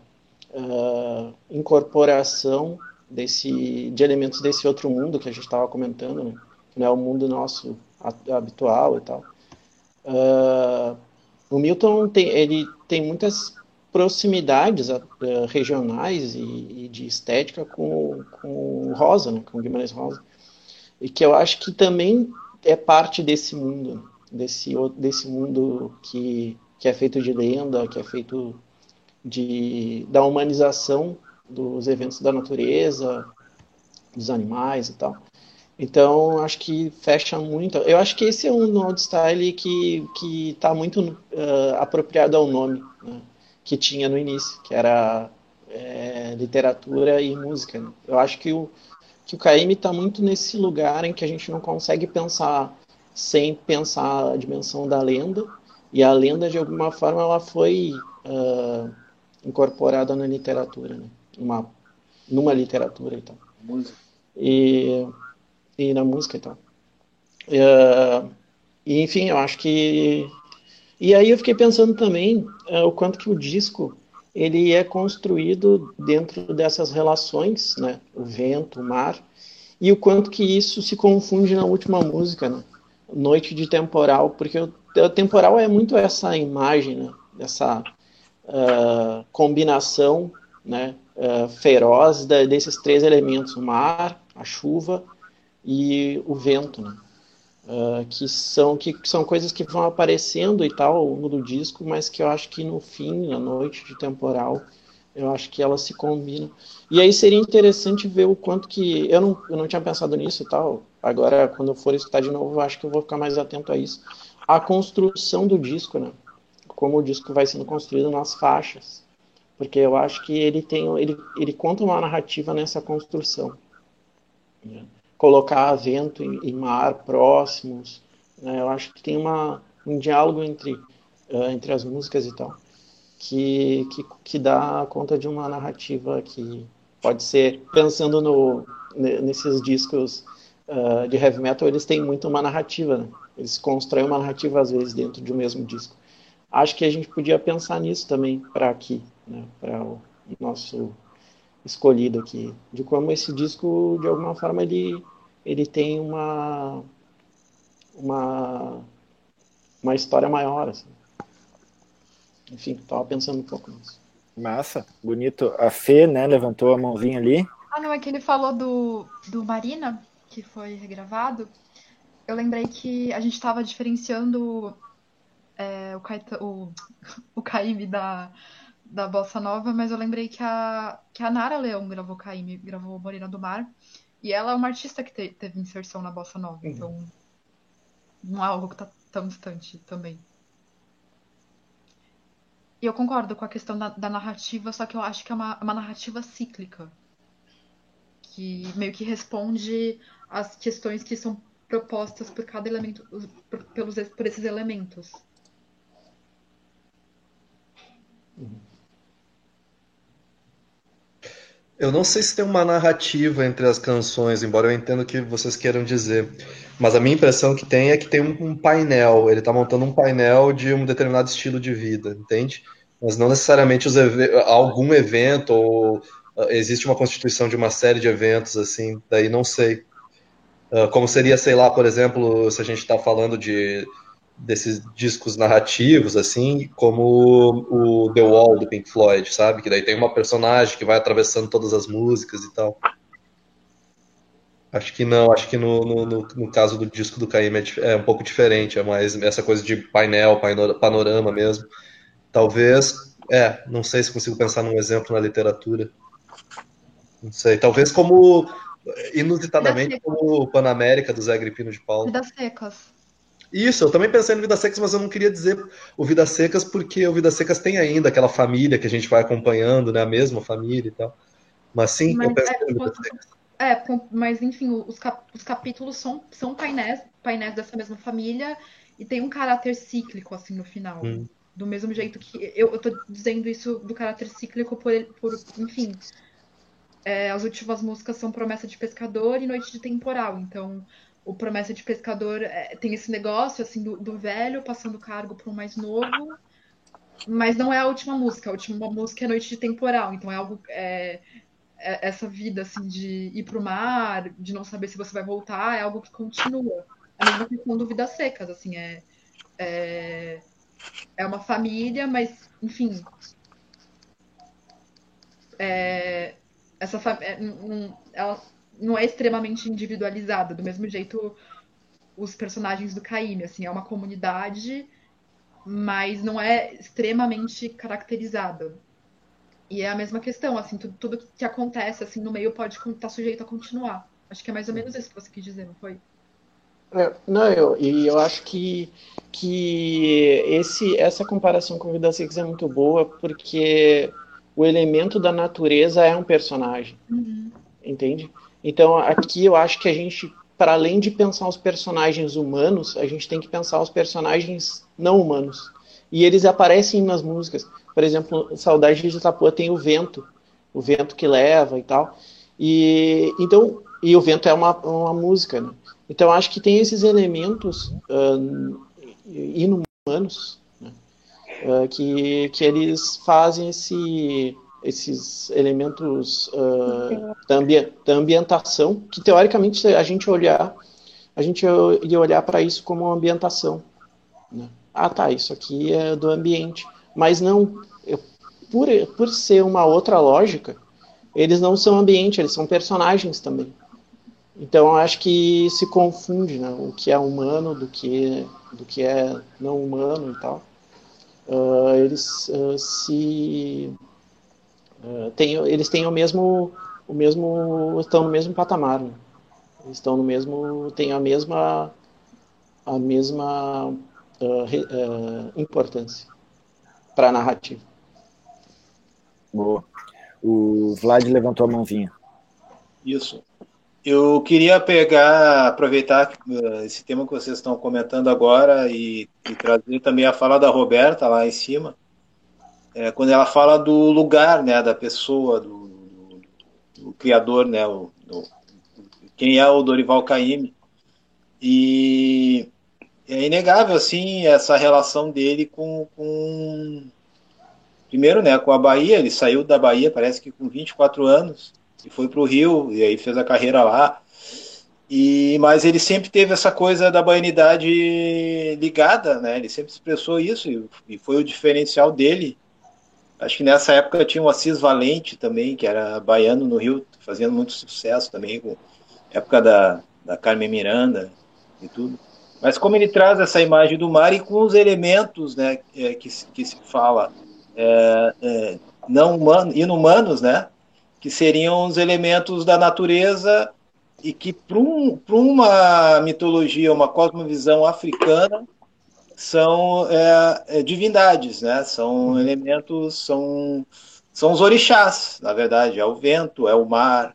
uh, incorporação desse, de elementos desse outro mundo que a gente estava comentando, né? que não é o mundo nosso habitual e tal. Uh, o Milton tem, ele tem muitas proximidades uh, regionais e, e, de estética com, com Rosa, né? com Guimarães Rosa, e que eu acho que também é parte desse mundo, desse, desse mundo que que é feito de lenda, que é feito de da humanização dos eventos da natureza, dos animais e tal. Então, acho que fecha muito. Eu acho que esse é um old style que que está muito uh, apropriado ao nome né, que tinha no início, que era é, literatura e música. Né? Eu acho que o que o KM está muito nesse lugar em que a gente não consegue pensar sem pensar a dimensão da lenda e a lenda de alguma forma ela foi uh, incorporada na literatura, né? Uma, numa literatura e tal. Música. E, e na música e tal. Uh, e, enfim, eu acho que. E aí eu fiquei pensando também uh, o quanto que o disco ele é construído dentro dessas relações, né? O vento, o mar, e o quanto que isso se confunde na última música, né? Noite de Temporal, porque o, o temporal é muito essa imagem, né? Essa uh, combinação né, uh, feroz da, desses três elementos, o mar, a chuva e o vento, né? Uh, que são que são coisas que vão aparecendo e tal ao longo do disco, mas que eu acho que no fim, na noite de temporal, eu acho que elas se combinam. E aí seria interessante ver o quanto que eu não, eu não tinha pensado nisso e tal. Agora, quando eu for escutar de novo, eu acho que eu vou ficar mais atento a isso. A construção do disco, né? como o disco vai sendo construído nas faixas, porque eu acho que ele tem, ele, ele conta uma narrativa nessa construção, né? colocar vento e, e, mar próximos, né? eu acho que tem uma, um diálogo entre uh, entre as músicas e tal, que, que que dá conta de uma narrativa que pode ser pensando no nesses discos uh, de heavy metal eles têm muito uma narrativa, né? Eles constroem uma narrativa às vezes dentro de um mesmo disco acho que a gente podia pensar nisso também para aqui, né, para o nosso escolhido aqui, de como esse disco, de alguma forma, ele, ele tem uma, uma, uma história maior. Assim. Enfim, estava pensando um pouco nisso. Massa, bonito. A Fê, né, levantou a mãozinha ali. Ah, não, é que ele falou do, do Marina, que foi regravado. Eu lembrei que a gente estava diferenciando é, o, Caeta, o, [LAUGHS] o Caíme da, da Bossa Nova, mas eu lembrei que a, que a Nara Leão gravou Caíme, gravou Morena do Mar, e ela é uma artista que te, teve inserção na Bossa Nova, uhum. então não é algo que tá tão distante também. E eu concordo com a questão da, da narrativa, só que eu acho que é uma, uma narrativa cíclica. Que meio que responde às questões que são propostas por cada elemento, por, pelos, por esses elementos. Eu não sei se tem uma narrativa entre as canções, embora eu entenda o que vocês queiram dizer. Mas a minha impressão que tem é que tem um, painel. Ele está montando um painel de um determinado estilo de vida, entende? Mas não necessariamente ev algum evento ou uh, existe uma constituição de uma série de eventos assim. Daí não sei. Uh, como seria, sei lá, por exemplo, se a gente está falando de desses discos narrativos, assim, como o The Wall do Pink Floyd, sabe? Que daí tem uma personagem que vai atravessando todas as músicas e tal. Acho que não, acho que no, no, no, no caso do disco do Caim é, é, um pouco diferente, é mais essa coisa de painel, panorama mesmo. Talvez, é, não sei se consigo pensar num exemplo na literatura. Não sei, talvez como, inusitadamente, como o Panamérica do Zé Gripino de Paulo. Vidas Secas. Isso, eu também pensei no Vidas Secas, mas eu não queria dizer o Vidas Secas porque o Vidas Secas tem ainda aquela família que a gente vai acompanhando, né? A mesma família e tal. Mas sim, mas, eu pensei é, no Vidas Secas. É, mas enfim, os, cap os capítulos são, são painéis, painéis dessa mesma família e tem um caráter cíclico, assim, no final. Hum. Do mesmo jeito que. Eu, eu tô dizendo isso do caráter cíclico por, por enfim. É, as últimas músicas são Promessa de Pescador e Noite de Temporal. Então, o Promessa de Pescador é, tem esse negócio assim do, do velho passando cargo para um mais novo, mas não é a última música. A última música é Noite de Temporal, então é algo é, é essa vida assim de ir para o mar, de não saber se você vai voltar, é algo que continua. A mesma questão do Vidas Secas, assim, é, é, é uma família, mas enfim, é, essa é, ela não é extremamente individualizada, do mesmo jeito os personagens do Caíme, assim, é uma comunidade mas não é extremamente caracterizada. E é a mesma questão, assim, tudo, tudo que acontece assim no meio pode estar tá sujeito a continuar. Acho que é mais ou menos isso que você quis dizer, não foi? É, não, eu, e eu acho que, que esse, essa comparação com Vida Six é muito boa, porque o elemento da natureza é um personagem, uhum. entende? Então, aqui eu acho que a gente, para além de pensar os personagens humanos, a gente tem que pensar os personagens não humanos. E eles aparecem nas músicas. Por exemplo, Saudade de Itapuã tem o vento, o vento que leva e tal. E então, e o vento é uma, uma música, né? Então acho que tem esses elementos uh, inumanos? Uh, que, que eles fazem esse, esses elementos uh, da, ambi da, ambientação que teoricamente a gente olhar a gente ia olhar para isso como ambientação. Né? Ah, tá, isso aqui é do ambiente. Mas não, eu, por, por ser uma outra lógica, eles não são ambiente, eles são personagens também. Então acho que se confunde né, o que é humano do que, do que é não humano e tal. Uh, eles uh, se uh, têm, eles têm o mesmo o mesmo estão no mesmo patamar né? eles estão no mesmo têm a mesma a mesma importância para a narrativa. Boa. O Vlad levantou a mãozinha. Isso eu queria pegar, aproveitar uh, esse tema que vocês estão comentando agora e, e trazer também a fala da Roberta lá em cima, é, quando ela fala do lugar, né, da pessoa, do, do, do criador, né, o, do, quem é o Dorival Caymmi. E é inegável, assim, essa relação dele com, com primeiro, né, com a Bahia, ele saiu da Bahia, parece que com 24 anos, e foi para o Rio, e aí fez a carreira lá. E, mas ele sempre teve essa coisa da baianidade ligada, né? Ele sempre expressou isso e, e, foi o diferencial dele. Acho que nessa época tinha o Assis Valente também, que era baiano no Rio, fazendo muito sucesso também, com época da, da Carmen Miranda e tudo. Mas como ele traz essa imagem do mar e com os elementos, né, é, que, que se fala é, é, não humano, inumanos, né? Que seriam os elementos da natureza e que para um, uma mitologia, uma cosmovisão africana, são é, é, divindades, né? São elementos, são, são os orixás, na verdade, é o vento, é o mar,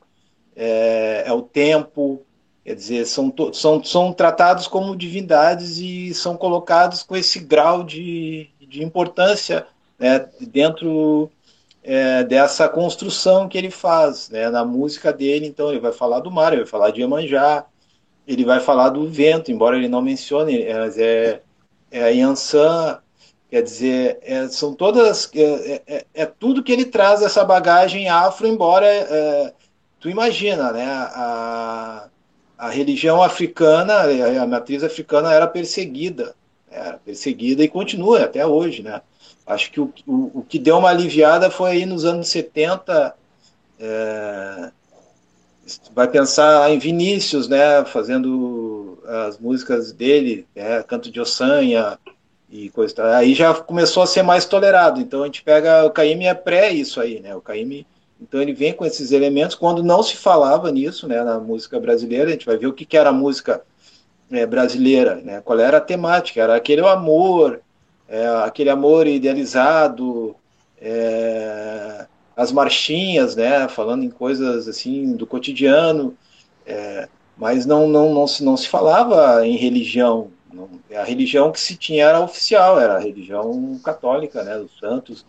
é, é o tempo, quer dizer, são, são, são tratados como divindades e são colocados com esse grau de, de importância né, dentro é, dessa construção que ele faz né, na música dele. Então, ele vai falar do mar, ele vai falar de Iemanjá, ele vai falar do vento, embora ele não mencione, é, mas é, é a Yansan, quer dizer, é, são todas. É, é, é, é, tudo que ele traz essa bagagem afro, embora tu imagina, né? A, a religião africana, a matriz africana era perseguida, era perseguida e continua até hoje, né? Acho que o, o, o, que deu uma aliviada foi aí nos anos 70. É, vai pensar em Vinícius, né, fazendo as músicas dele, né, Canto de Ossanha e coisa. Aí já começou a ser mais tolerado. Então a gente pega o Caíme é pré isso aí, né? O Caíme, então ele vem com esses elementos quando não se falava nisso, né, na música brasileira. A gente vai ver o que, que era a música é, brasileira, né? Qual era a temática? Era aquele amor, é, aquele amor idealizado, é, as marchinhas, né, falando em coisas assim do cotidiano, é, mas não, não, não, se, não se falava em religião. Não, a religião que se tinha era oficial, era a religião católica, né, dos santos.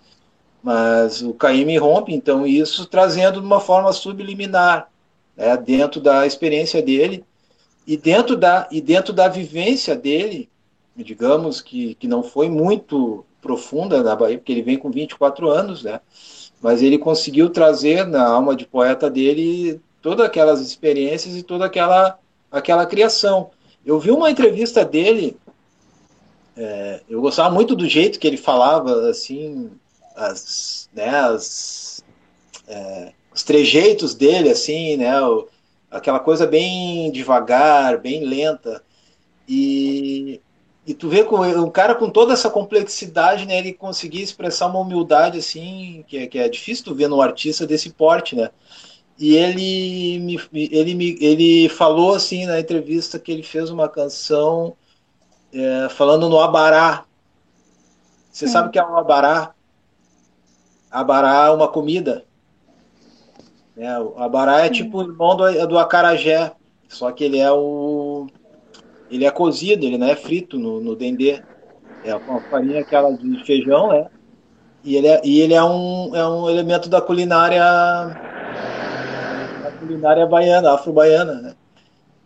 Mas o Caíme rompe, então, isso trazendo de uma forma subliminar, né, dentro da experiência dele e dentro da, e dentro da vivência dele, digamos que, que não foi muito profunda na Bahia, porque ele vem com 24 anos, né? Mas ele conseguiu trazer na alma de poeta dele todas aquelas experiências e toda aquela, aquela criação. Eu vi uma entrevista dele, é, eu gostava muito do jeito que ele falava, assim, as, né, as, é, os trejeitos dele, assim, né, o, aquela coisa bem devagar, bem lenta. E e tu vê com um cara com toda essa complexidade, né, ele conseguir expressar uma humildade assim, que é, que é difícil tu ver num artista desse porte, né? E ele me, ele me, ele falou assim na entrevista que ele fez uma canção é, falando no abará. Você Sim. sabe o que é um abará? Abará é uma comida. É, o abará é tipo o irmão do, do acarajé, só que ele é o ele é cozido, ele não é frito no, no dendê. É uma farinha aquela de feijão, né? E ele é, e ele é, um, é um elemento da culinária da culinária baiana, afro-baiana, né?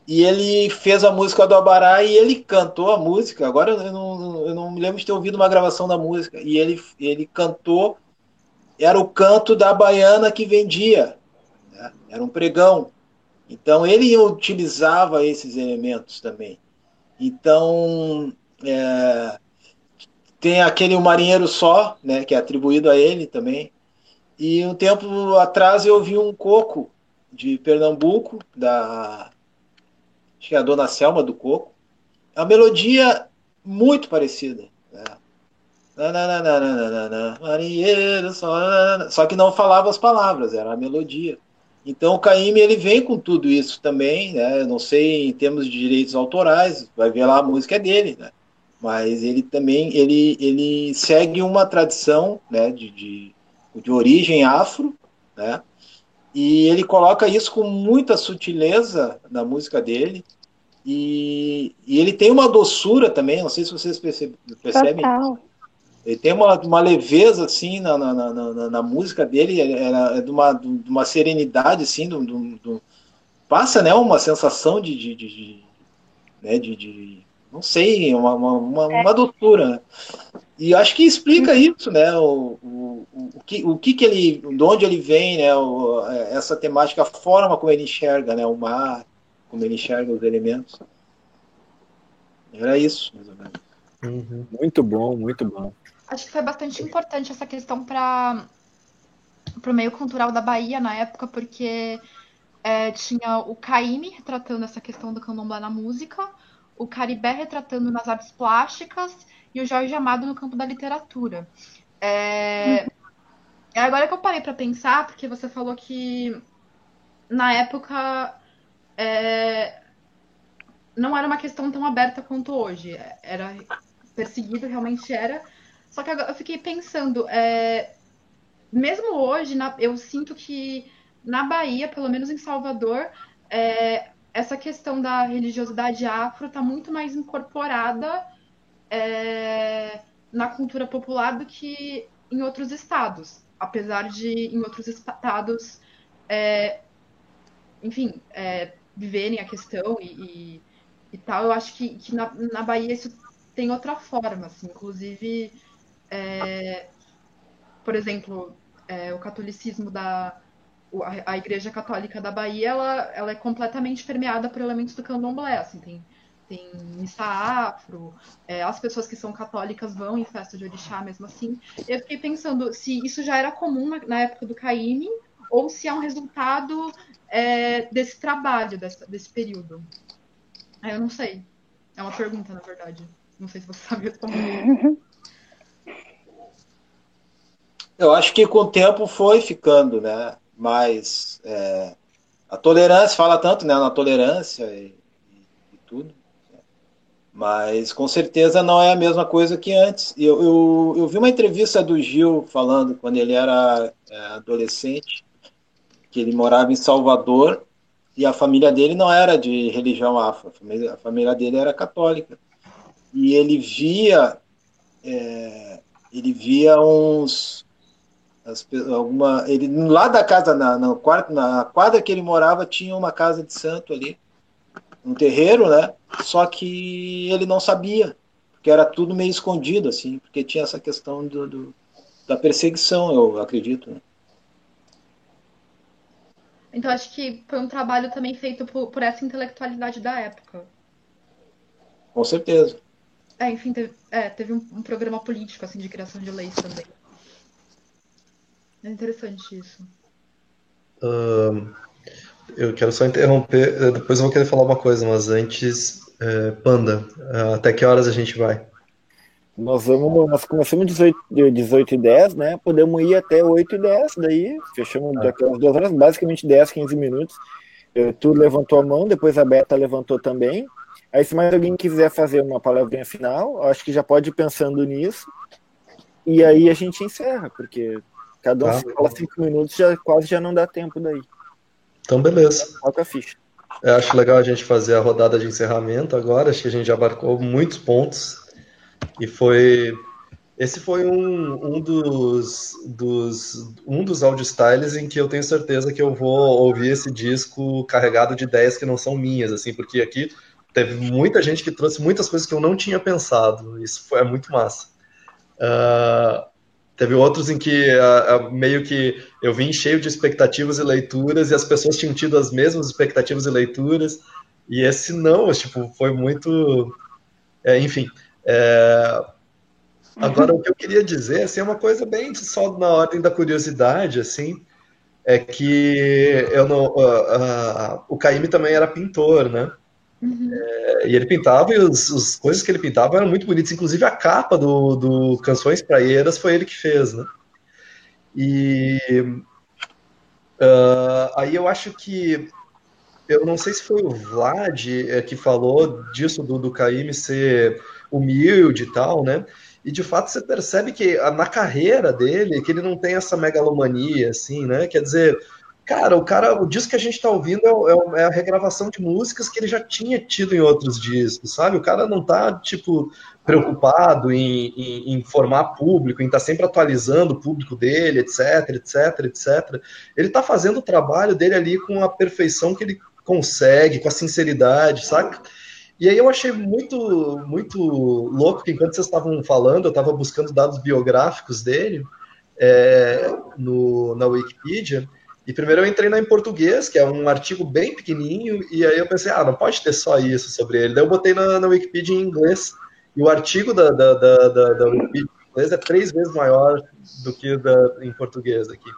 E ele fez a música do Abará e ele cantou a música. Agora eu não, eu não me lembro de ter ouvido uma gravação da música. E ele, ele cantou, era o canto da baiana que vendia. Né? Era um pregão. Então ele utilizava esses elementos também. Então, é, tem aquele Marinheiro Só, né, que é atribuído a ele também. E um tempo atrás eu vi um coco de Pernambuco, da acho que é a Dona Selma do Coco. É uma melodia muito parecida. Né? Marinheiro só, só que não falava as palavras, era a melodia. Então o Caíme ele vem com tudo isso também, né? não sei em termos de direitos autorais, vai ver lá a música é dele, né? Mas ele também ele, ele segue uma tradição, né, de, de, de origem afro, né? E ele coloca isso com muita sutileza na música dele. E, e ele tem uma doçura também, não sei se vocês percebem. Total. Ele tem uma, uma leveza, assim, na, na, na, na música dele, é, é de, uma, de uma serenidade, assim, do, do, do, passa, né, uma sensação de, de, de, de, né, de, de não sei, uma, uma, uma, é. doçura, né? E acho que explica isso, né, o, o, o, que, o que que ele, de onde ele vem, né, o, essa temática, a forma como ele enxerga, né, o mar, como ele enxerga os elementos. Era isso, mais ou menos. Uhum. Muito bom, muito bom acho que foi bastante importante essa questão para o meio cultural da Bahia na época, porque é, tinha o Caíme retratando essa questão do candomblé na música, o Caribé retratando nas artes plásticas e o Jorge Amado no campo da literatura. É agora que eu parei para pensar, porque você falou que na época é, não era uma questão tão aberta quanto hoje. Era perseguido, realmente era, só que agora eu fiquei pensando, é, mesmo hoje, na, eu sinto que na Bahia, pelo menos em Salvador, é, essa questão da religiosidade afro está muito mais incorporada é, na cultura popular do que em outros estados. Apesar de em outros estados, é, enfim, é, viverem a questão e, e, e, tal, eu acho que, que na, na Bahia isso tem outra forma, assim, inclusive é, por exemplo, é, o catolicismo da a Igreja Católica da Bahia, ela, ela é completamente permeada por elementos do candomblé, assim, tem, tem missa afro, é, as pessoas que são católicas vão em festa de orixá mesmo assim. Eu fiquei pensando se isso já era comum na, na época do Caíme ou se é um resultado é, desse trabalho, desse, período. Eu não sei. É uma pergunta, na verdade. Não sei se você sabe responder. [LAUGHS] Eu acho que com o tempo foi ficando, né? Mas é, a tolerância, fala tanto né, na tolerância e, e, tudo, né? mas com certeza não é a mesma coisa que antes. Eu, eu, eu vi uma entrevista do Gil falando quando ele era é, adolescente, que ele morava em Salvador e a família dele não era de religião afro, a família, a família dele era católica. E ele via, é, ele via uns, as, alguma, ele lá da casa na, na, quarto, na quadra que ele morava tinha uma casa de santo ali, um terreiro, né? Só que ele não sabia, porque era tudo meio escondido assim, porque tinha essa questão do, do da perseguição, eu acredito. Né? Então acho que foi um trabalho também feito por, por essa intelectualidade da época. Com certeza. É, enfim, teve, é, teve um, um programa político assim de criação de leis também. É interessante isso. Uh, eu quero só interromper, eh, depois eu vou querer falar uma coisa, mas antes é, Panda, até que horas a gente vai? Nós vamos, nós começamos 18, 18 e 10, né? Podemos ir até 8 e 10, daí fechamos ah. daquelas duas horas, basicamente 10, 15 minutos. Tu levantou a mão, depois a Beta levantou também. Aí, se mais alguém quiser fazer uma palavrinha final, acho que já pode ir pensando nisso. E aí a gente encerra, porque cada um ah, fala cinco minutos, já quase já não dá tempo daí. Então, beleza. Coloca a ficha. Eu acho legal a gente fazer a rodada de encerramento agora. Acho que a gente já abarcou muitos pontos. E foi. Esse foi um, um dos, dos um dos audio styles em que eu tenho certeza que eu vou ouvir esse disco carregado de ideias que não são minhas, assim, porque aqui teve muita gente que trouxe muitas coisas que eu não tinha pensado. Isso foi é muito massa. Uh, teve outros em que uh, uh, meio que eu vim cheio de expectativas e leituras e as pessoas tinham tido as mesmas expectativas e leituras. E esse não, tipo, foi muito. É, enfim. É... Agora, o que eu queria dizer assim, é uma coisa bem só na ordem da curiosidade, assim, é que eu não, uh, uh, o Caíme também era pintor, né? Uhum. É, e ele pintava, e as coisas que ele pintava eram muito bonitas, inclusive a capa do, do Canções Praieiras foi ele que fez, né? E uh, aí eu acho que eu não sei se foi o Vlad é, que falou disso do, do Caíme ser humilde e tal, né? E de fato você percebe que na carreira dele, que ele não tem essa megalomania, assim, né? Quer dizer, cara, o cara, o disco que a gente tá ouvindo é, é, é, a regravação de músicas que ele já tinha tido em outros discos, sabe? O cara não tá, tipo, preocupado em, em, em público, em estar tá sempre atualizando o público dele, etc, etc, etc. Ele tá fazendo o trabalho dele ali com a perfeição que ele consegue, com a sinceridade, saca? E aí eu achei muito, muito louco que enquanto vocês estavam falando, eu estava buscando dados biográficos dele é, no, na Wikipedia. E primeiro eu entrei na em português, que é um artigo bem pequenininho, e aí eu pensei, ah, não pode ter só isso sobre ele. Daí eu botei na, na Wikipedia em inglês, e o artigo da, da, da, da, da Wikipedia em inglês é três vezes maior do que da, em português aqui.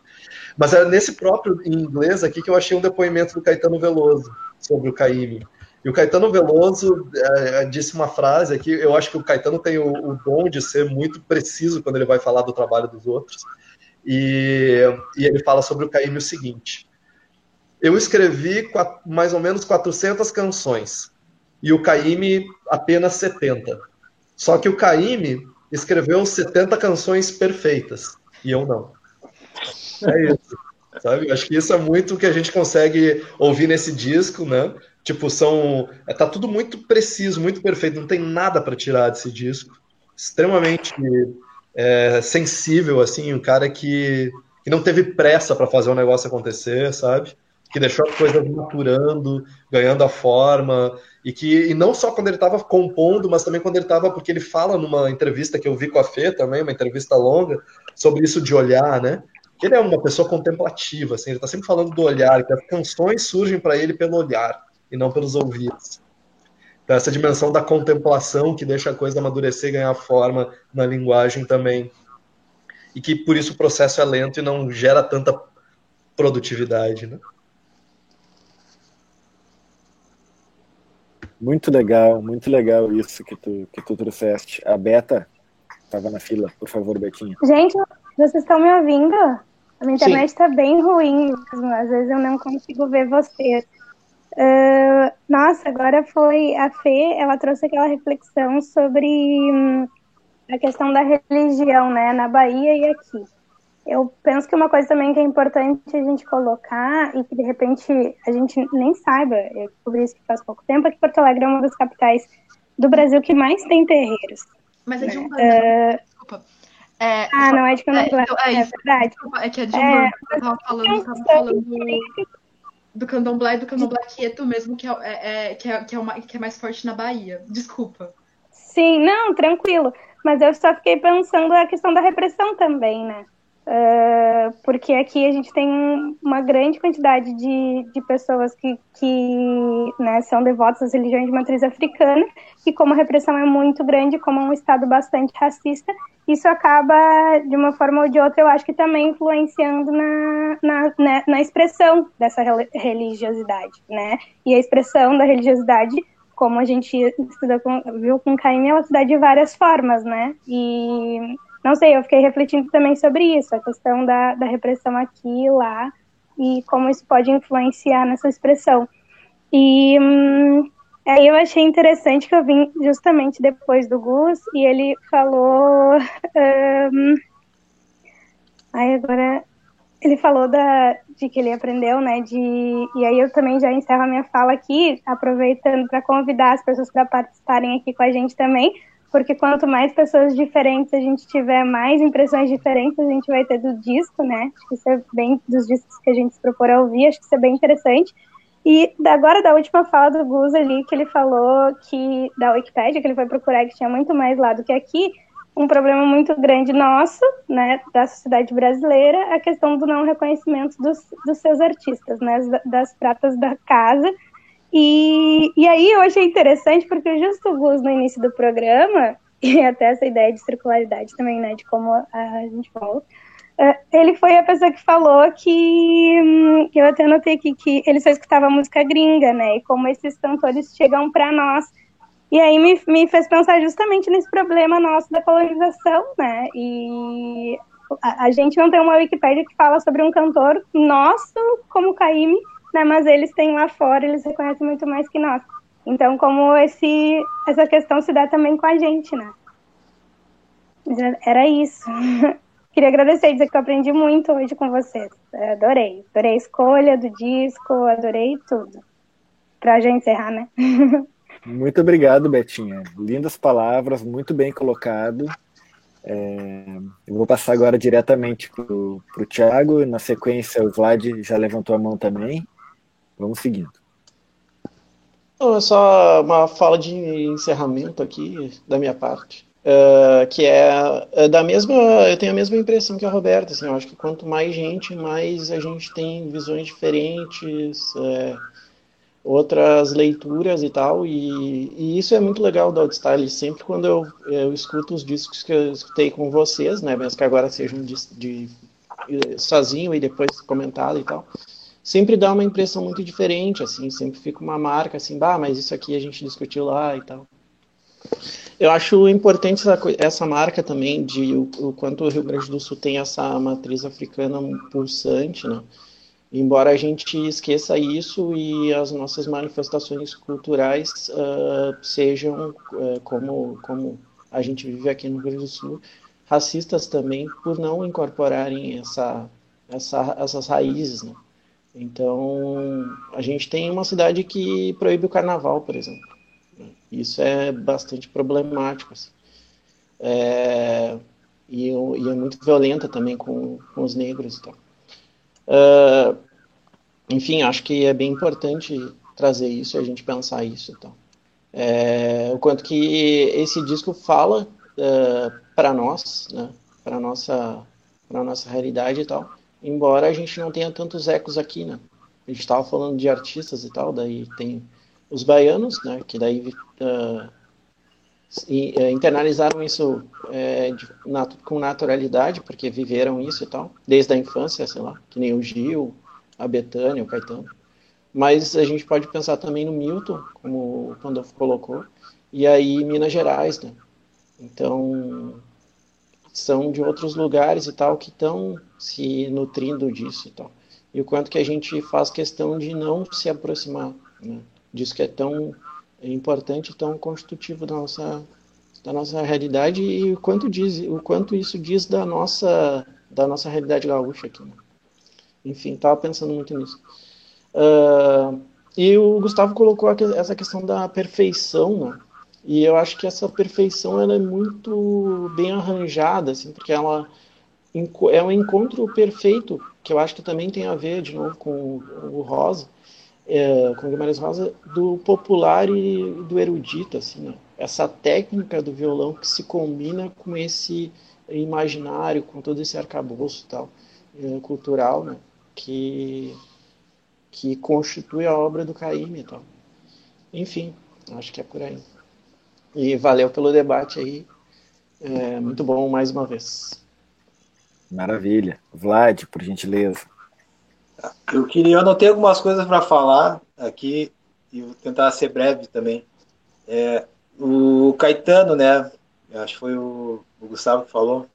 Mas é nesse próprio em inglês aqui que eu achei um depoimento do Caetano Veloso sobre o Caíme. E o Caetano Veloso é, disse uma frase aqui, eu acho que o Caetano tem o, o, dom de ser muito preciso quando ele vai falar do trabalho dos outros. E, e ele fala sobre o Caíme o seguinte: Eu escrevi mais ou menos 400 canções e o Caíme apenas 70. Só que o Caíme escreveu 70 canções perfeitas e eu não. É isso. Sabe? Acho que isso é muito o que a gente consegue ouvir nesse disco, né? Tipo, são. É, tá tudo muito preciso, muito perfeito, não tem nada para tirar desse disco. Extremamente é, sensível, assim, um cara que, que não teve pressa para fazer o negócio acontecer, sabe? Que deixou as coisas maturando, ganhando a forma, e que e não só quando ele estava compondo, mas também quando ele estava, porque ele fala numa entrevista que eu vi com a Fê também, uma entrevista longa, sobre isso de olhar, né? Que ele é uma pessoa contemplativa, assim, ele está sempre falando do olhar, que as canções surgem para ele pelo olhar e não pelos ouvidos. Essa dimensão da contemplação que deixa a coisa amadurecer e ganhar forma na linguagem também. E que por isso o processo é lento e não gera tanta produtividade. Né? Muito legal, muito legal isso que tu, que tu trouxeste. A Beta estava na fila, por favor, Betinha. Gente, vocês estão me ouvindo? A minha internet está bem ruim, às vezes eu não consigo ver vocês. Uh, nossa, agora foi a Fê, ela trouxe aquela reflexão sobre hum, a questão da religião, né, na Bahia e aqui. Eu penso que uma coisa também que é importante a gente colocar e que de repente a gente nem saiba, eu descobri isso faz pouco tempo, é que Porto Alegre é uma das capitais do Brasil que mais tem terreiros. Mas é de um uh, desculpa. É, ah, não é de Candomblé, é, é, é, verdade. Desculpa, é que é de um é, eu tava falando, tava falando do candomblé e do candomblé quieto mesmo, que é, é, é, que, é, que, é uma, que é mais forte na Bahia. Desculpa. Sim, não, tranquilo. Mas eu só fiquei pensando a questão da repressão também, né? Uh, porque aqui a gente tem uma grande quantidade de, de pessoas que, que né, são devotas às religiões de matriz africana, e como a repressão é muito grande, como é um Estado bastante racista, isso acaba, de uma forma ou de outra, eu acho que também influenciando na, na, né, na expressão dessa religiosidade, né? E a expressão da religiosidade como a gente estuda com, viu com Caim, ela se dá de várias formas, né? E não sei, eu fiquei refletindo também sobre isso, a questão da, da repressão aqui e lá, e como isso pode influenciar nessa expressão. E hum, aí eu achei interessante que eu vim justamente depois do Gus, e ele falou. Um, aí agora ele falou da, de que ele aprendeu, né? De, e aí eu também já encerro a minha fala aqui, aproveitando para convidar as pessoas para participarem aqui com a gente também, porque quanto mais pessoas diferentes a gente tiver, mais impressões diferentes a gente vai ter do disco, né? Acho que isso é bem dos discos que a gente se propor a ouvir, acho que isso é bem interessante. E agora da última fala do Gus ali, que ele falou que da Wikipedia, que ele foi procurar que tinha muito mais lá do que aqui, um problema muito grande nosso, né, da sociedade brasileira, a questão do não reconhecimento dos, dos seus artistas, né, das pratas da casa. E, e aí eu achei interessante, porque justo o Gus, no início do programa, [LAUGHS] e até essa ideia de circularidade também, né, de como a gente volta, é, ele foi a pessoa que falou que, hum, eu até anotei aqui, que ele só escutava música gringa, né, e como esses cantores chegam para nós, e aí me, me fez pensar justamente nesse problema nosso da colonização, né? E a, a gente não tem uma Wikipédia que fala sobre um cantor nosso como Caíme, né? Mas eles têm lá fora, eles reconhecem muito mais que nós. Então, como esse, essa questão se dá também com a gente, né? Era isso. [LAUGHS] Queria agradecer, dizer que eu aprendi muito hoje com vocês. Adorei. Adorei a escolha do disco, adorei tudo. Pra já encerrar, né? [LAUGHS] Muito obrigado, Betinha. Lindas palavras, muito bem colocado. É, eu vou passar agora diretamente para o Thiago. Na sequência, o Vlad já levantou a mão também. Vamos seguindo. É só uma fala de encerramento aqui da minha parte. Uh, que é, é, da mesma. Eu tenho a mesma impressão que a Roberta. Assim, eu acho que quanto mais gente, mais a gente tem visões diferentes. É, outras leituras e tal, e, e, isso é muito legal do Outstyle, sempre quando eu, eu escuto os discos que eu escutei com vocês, né, mesmo que agora sejam de, de, sozinho e depois comentado e tal, sempre dá uma impressão muito diferente, assim, sempre fica uma marca, assim, bah, mas isso aqui a gente discutiu lá e tal. Eu acho importante essa, essa marca também de o, o quanto o Rio Grande do Sul tem essa matriz africana pulsante, né, embora a gente esqueça isso e as nossas manifestações culturais uh, sejam, uh, como, como a gente vive aqui no Rio Grande do Sul, racistas também por não incorporarem essa, essa, essas raízes. Né? Então, a gente tem uma cidade que proíbe o carnaval, por exemplo. Isso é bastante problemático. Assim. É, e, e, é muito violenta também com, com os negros e tal. Uh, enfim, acho que é bem importante trazer isso, a gente pensar isso. Então. É, o quanto que esse disco fala uh, é, para nós, né, para nossa nossa realidade e tal, embora a gente não tenha tantos ecos aqui, né? A gente estava falando de artistas e tal, daí tem os baianos, né, que daí uh, internalizaram isso é, de, nat com naturalidade, porque viveram isso e tal, desde a infância, sei lá, que nem o Gil, a Betânia, o Caetano. Mas a gente pode pensar também no Milton, como o Pandolfo colocou, e aí Minas Gerais, né? Então, são de outros lugares e tal que estão se nutrindo disso e tal. E o quanto que a gente faz questão de não se aproximar né? disso que é tão importante, tão constitutivo da nossa da nossa realidade e o quanto diz, o quanto isso diz da nossa da nossa realidade gaúcha aqui. Né? Enfim, estava pensando muito nisso. Uh, e o Gustavo colocou essa questão da perfeição, né? E eu acho que essa perfeição ela é muito bem arranjada, assim, porque ela é um encontro perfeito, que eu acho que também tem a ver, de novo, com o Rosa, é, com o Guimarães Rosa, do popular e do erudito, assim, né? Essa técnica do violão que se combina com esse imaginário, com todo esse arcabouço tal, é, cultural, né? que, que constitui a obra do Caíme. Então. Enfim, acho que é por aí. E valeu pelo debate aí. É, muito bom mais uma vez. Maravilha. Vlad, por gentileza. Eu queria, eu anotei algumas coisas para falar aqui e vou tentar ser breve também. É, o Caetano, né? Acho que foi o, o, Gustavo que falou.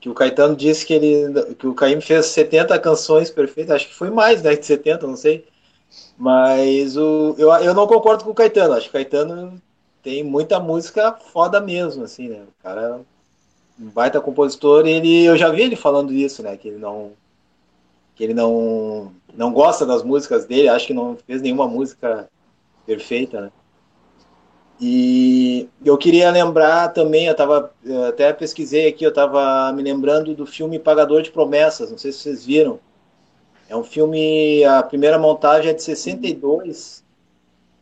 Que o Caetano disse que ele que o Caim fez 70 canções perfeitas, acho que foi mais, né? De 70, não sei. Mas o, eu, eu não concordo com o Caetano. Acho que o Caetano tem muita música foda mesmo, assim, né? O cara um baita compositor. Ele, eu já vi ele falando isso, né? Que ele não que ele não não gosta das músicas dele. Acho que não fez nenhuma música perfeita, né? E eu queria lembrar também, eu tava, eu até pesquisei aqui, eu estava me lembrando do filme Pagador de Promessas, não sei se vocês viram. É um filme, a primeira montagem é de 62,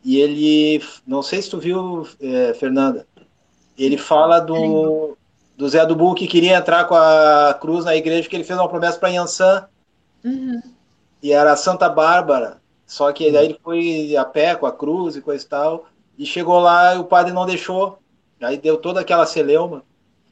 e ele, não sei se tu viu, é, Fernanda, ele fala do, do Zé do Bull que queria entrar com a cruz na igreja, que ele fez uma promessa para Yansan, uhum. e era Santa Bárbara, só que daí ele foi a pé com a cruz e coisa e tal, e chegou lá e o padre não deixou. Aí deu toda aquela celeuma.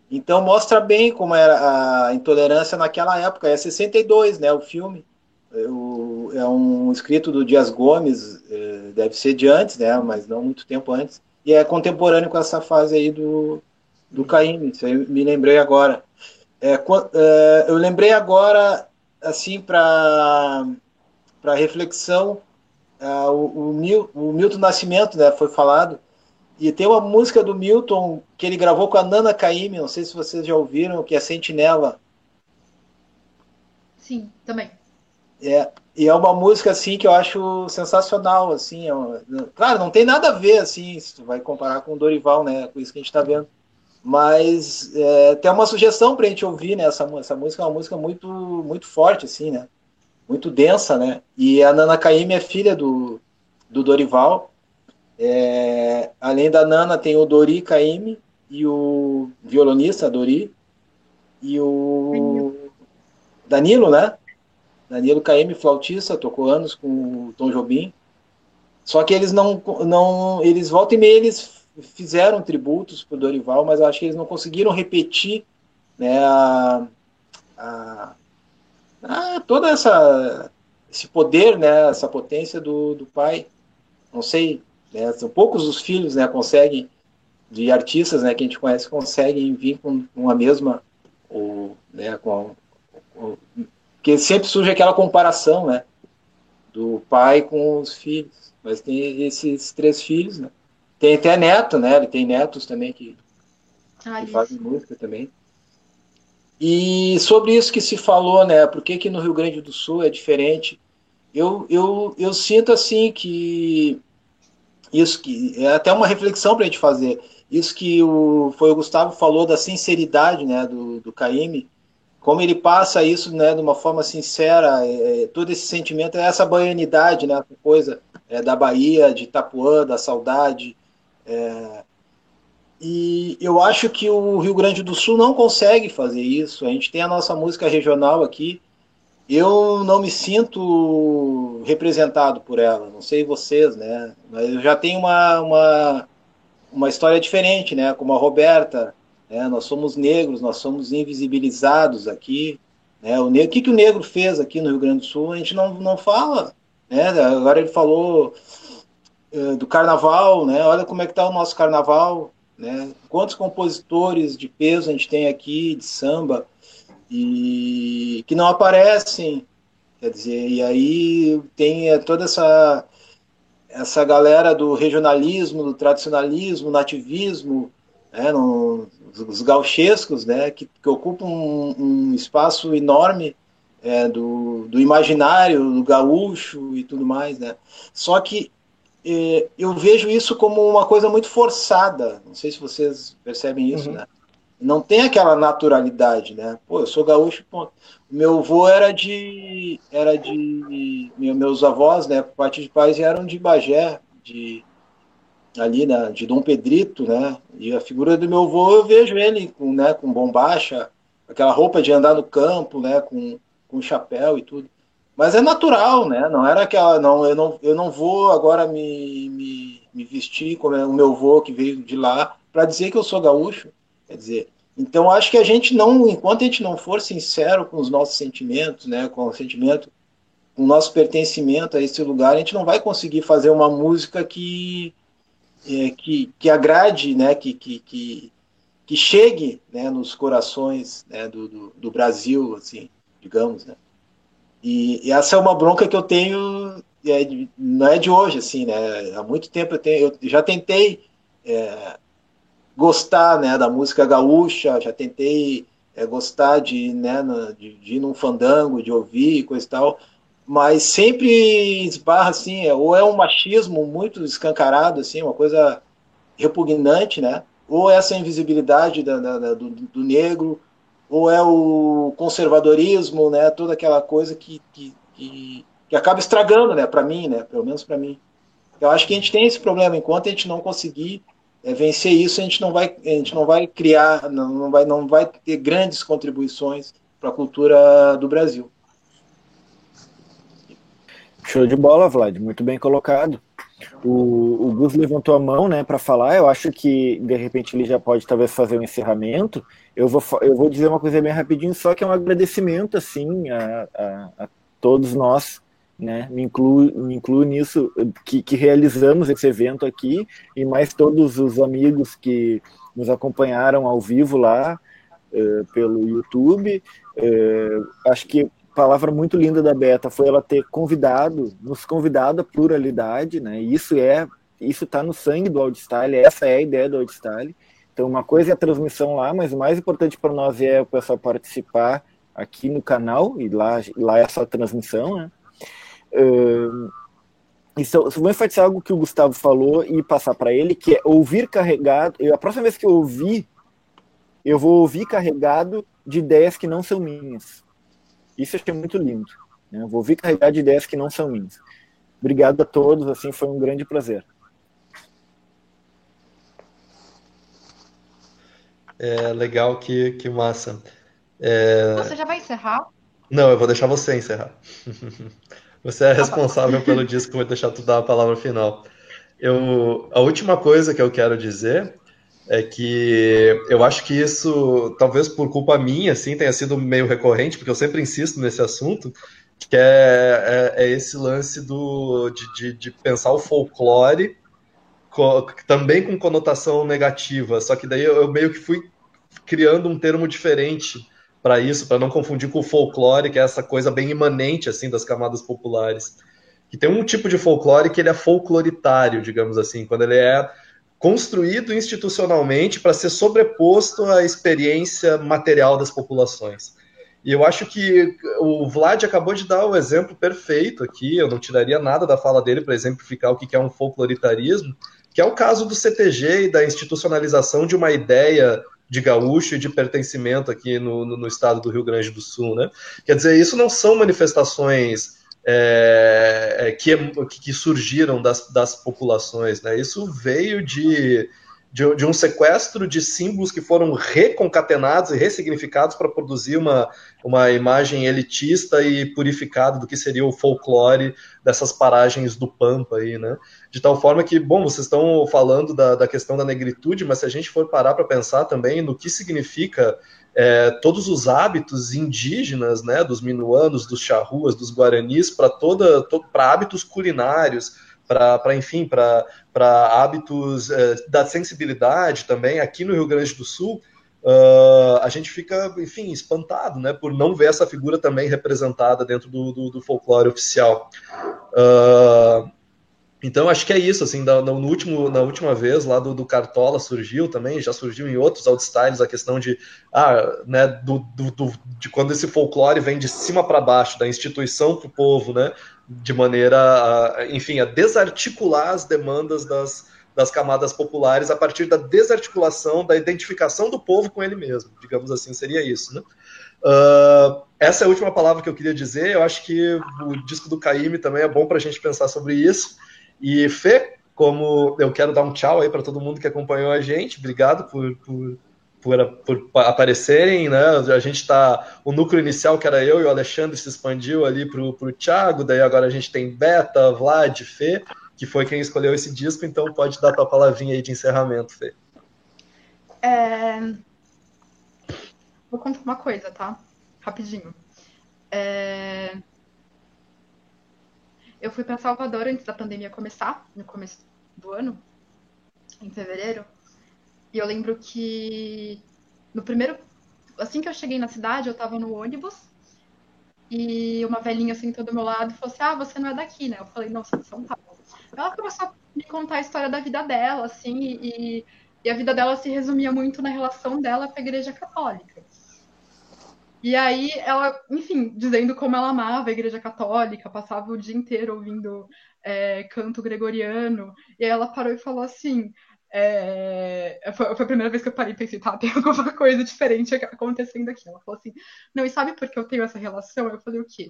Então mostra bem como era a intolerância naquela época. É 62, né? O filme. É um escrito do Dias Gomes, é, deve ser de antes, né? Mas não muito tempo antes. E é contemporâneo com essa fase aí do, do Caim. Isso aí me lembrei agora. É, é, eu lembrei agora, assim, para reflexão, Uh, o, o, Mil, o, Milton Nascimento, né, foi falado, e tem uma música do Milton que ele gravou com a Nana Caymmi, não sei se vocês já ouviram, que é Sentinela. Sim, também. É, e é uma música assim que eu acho sensacional, assim, é uma, claro, não tem nada a ver assim, se tu vai comparar com o Dorival, né, com isso que a gente está vendo. Mas é, tem uma sugestão para a gente ouvir, né? Essa, essa música é uma música muito, muito forte, assim, né? muito densa, né? E a Nana Caymmi é filha do, do Dorival. É, além da Nana, tem o Dori Caymmi e o violonista Dori e o Danilo, né? Danilo Caymmi, flautista, tocou anos com o Tom Jobim. Só que eles não, não eles voltam e meia eles fizeram tributos para o Dorival, mas acho que eles não conseguiram repetir né, a, a, ah, toda essa esse poder, né, essa potência do, do pai. Não sei, né, são poucos os filhos, né, conseguem de artistas, né, que a gente conhece, conseguem vir com, com a mesma ou, né, com, com que sempre surge aquela comparação, né, do pai com os filhos. Mas tem esses três filhos, né? Tem até neto, né? Ele tem netos também que, ah, que fazem música também. E sobre isso que se falou, né? Por que, que no Rio Grande do Sul é diferente? Eu, eu, eu sinto assim que isso que é até uma reflexão para a gente fazer. Isso que o, foi o Gustavo falou da sinceridade, né, do, do Caíme, como ele passa isso, né, de uma forma sincera, é, é todo esse sentimento, é essa baianidade, né, essa coisa é, da Bahia, de Itapuã, da saudade, é, e eu acho que o Rio Grande do Sul não consegue fazer isso. A gente tem a nossa música regional aqui. Eu não me sinto representado por ela. Não sei vocês, né? Mas eu já tenho uma, uma, uma história diferente, né? Como a Roberta. Né? Nós somos negros, nós somos invisibilizados aqui. Né? O, negro, o que, que o negro fez aqui no Rio Grande do Sul? A gente não, não fala. Né? Agora ele falou uh, do carnaval, né? Olha como é que está o nosso carnaval né? Quantos compositores de peso a gente tem aqui, de samba, e que não aparecem, quer dizer, e aí tem é, toda essa, essa galera do regionalismo, do tradicionalismo, nativismo, né, no, os gauchescos, né, que, que ocupam um, um espaço enorme é, do, do imaginário, do gaúcho e tudo mais, né? Só que eu vejo isso como uma coisa muito forçada. Não sei se vocês percebem isso, uhum. né? Não tem aquela naturalidade, né? Pô, eu sou gaúcho, ponto. Meu avô era de. Era de. Meus avós, né? Por parte de pais eram de Bagé, de. Ali, né, de Dom Pedrito, né? E a figura do meu avô, eu vejo ele com, né, com bombacha, aquela roupa de andar no campo, né? Com, com chapéu e tudo. Mas é natural, né? Não era aquela. Não, eu, não, eu não vou agora me, me, me vestir como é o meu avô que veio de lá para dizer que eu sou gaúcho. Quer dizer, então acho que a gente não, enquanto a gente não for sincero com os nossos sentimentos, né? Com o sentimento, com o nosso pertencimento a esse lugar, a gente não vai conseguir fazer uma música que é, que, que agrade, né, que, que, que, que chegue né, nos corações né, do, do, do, Brasil, assim, digamos, né? E, e, essa é uma bronca que eu tenho, é, não é de hoje, assim, né? Há muito tempo eu, tenho, eu já tentei é, gostar, né, da música gaúcha, já tentei é, gostar de, né, de, de ir num fandango, de ouvir, coisa e tal, mas sempre esbarra assim, é, ou é um machismo muito escancarado, assim, uma coisa repugnante, né? Ou essa invisibilidade da, da, da, do, do, negro, ou é o conservadorismo, né? Toda aquela coisa que, que, que, que acaba estragando, né? Para mim, né? Pelo menos para mim. Eu acho que a gente tem esse problema enquanto a gente não conseguir é, vencer isso, a gente não vai, a gente não vai criar, não, não vai, não vai ter grandes contribuições para a cultura do Brasil. Show de bola, Vlad, muito bem colocado. O, o Gus levantou a mão, né, para falar. Eu acho que de repente ele já pode talvez fazer um encerramento. Eu vou, eu vou dizer uma coisa bem rapidinho, só que é um agradecimento assim a, a, a todos nós, né? Me incluo, me incluo nisso que, que realizamos esse evento aqui e mais todos os amigos que nos acompanharam ao vivo lá uh, pelo YouTube. Uh, acho que palavra muito linda da Beta foi ela ter convidado, nos convidado à pluralidade, né? Isso é, isso está no sangue do Audistyle, essa é a ideia do Audistyle. Então, uma coisa é a transmissão lá, mas o mais importante para nós é o pessoal participar aqui no canal, e lá, lá é só transmissão, né? Uh, isso, vou enfatizar algo que o Gustavo falou e passar para ele, que é ouvir carregado. Eu, a próxima vez que eu ouvir, eu vou ouvir carregado de ideias que não são minhas. Isso eu achei muito lindo. Né? Vou vir carregar de ideias que não são minhas. Obrigado a todos, assim, foi um grande prazer. É legal, que, que massa. É... Você já vai encerrar? Não, eu vou deixar você encerrar. [LAUGHS] Você é tá responsável pelo disco, vou deixar tu dar a palavra final. Eu, a última coisa que eu quero dizer é que eu acho que isso, talvez por culpa minha, assim, tenha sido meio recorrente, porque eu sempre insisto nesse assunto, que é, é, é esse lance do, de, de, de, pensar o folclore co, também com conotação negativa, só que daí eu, eu meio que fui criando um termo diferente para isso, para não confundir com o folclore, que é essa coisa bem imanente assim das camadas populares. Que tem um tipo de folclore que ele é folcloritário, digamos assim, quando ele é construído institucionalmente para ser sobreposto à experiência material das populações. E eu acho que o Vlad acabou de dar o exemplo perfeito aqui, eu não tiraria nada da fala dele para exemplificar o que é um folcloritarismo, que é o caso do CTG e da institucionalização de uma ideia de gaúcho e de pertencimento aqui no, no, no estado do Rio Grande do Sul. Né? Quer dizer, isso não são manifestações é, é, que, que, surgiram das, das populações. Né? Isso veio de, de, de, um sequestro de símbolos que foram reconcatenados e ressignificados para produzir uma, uma imagem elitista e purificada do que seria o folclore dessas paragens do Pampa aí, né? De tal forma que, bom, vocês estão falando da, da questão da negritude, mas se a gente for parar para pensar também no que significa é, todos os hábitos indígenas, né, dos minuanos, dos charruas, dos guaranis, para toda, para hábitos culinários, para, enfim, para hábitos é, da sensibilidade também, aqui no Rio Grande do Sul, uh, a gente fica, enfim, espantado, né, por não ver essa figura também representada dentro do, do, do folclore oficial. Uh, então, acho que é isso, assim, no, último, na última vez lá do, do, Cartola surgiu também, já surgiu em outros outstyles a questão de, ah, né, do, do, do de quando esse folclore vem de cima para baixo, da instituição para o povo, né, de maneira, a, enfim, a desarticular as demandas das, das camadas populares a partir da desarticulação, da identificação do povo com ele mesmo, digamos assim, seria isso, né. Uh, essa é a última palavra que eu queria dizer, eu acho que o disco do Caíme também é bom para a gente pensar sobre isso, e Fê, como eu quero dar um tchau aí para todo mundo que acompanhou a gente, obrigado por, por, por, por aparecerem, né? A gente está. O núcleo inicial, que era eu e o Alexandre, se expandiu ali para o Thiago, daí agora a gente tem Beta, Vlad, Fê, que foi quem escolheu esse disco, então pode dar tua palavrinha aí de encerramento, Fê. É... Vou contar uma coisa, tá? Rapidinho. É... Eu fui para Salvador antes da pandemia começar, no começo do ano. em fevereiro. E eu lembro que no primeiro. Assim que eu cheguei na cidade, eu tava no ônibus e uma velhinha sentou do meu lado e falou assim: Ah, você não é daqui, né? Eu falei: Não, sou de São Paulo. Ela começou a me contar a história da vida dela, assim, e, e a vida dela se resumia muito na relação dela com a Igreja Católica. E aí ela, enfim, dizendo como ela amava a Igreja Católica, passava o dia inteiro ouvindo é, canto gregoriano, e aí ela parou e falou assim. É... Foi, foi, a primeira vez que eu parei e pensei, tá, tem alguma coisa diferente acontecendo aqui. Ela falou assim, não, e sabe por que eu tenho essa relação? Eu falei, o quê?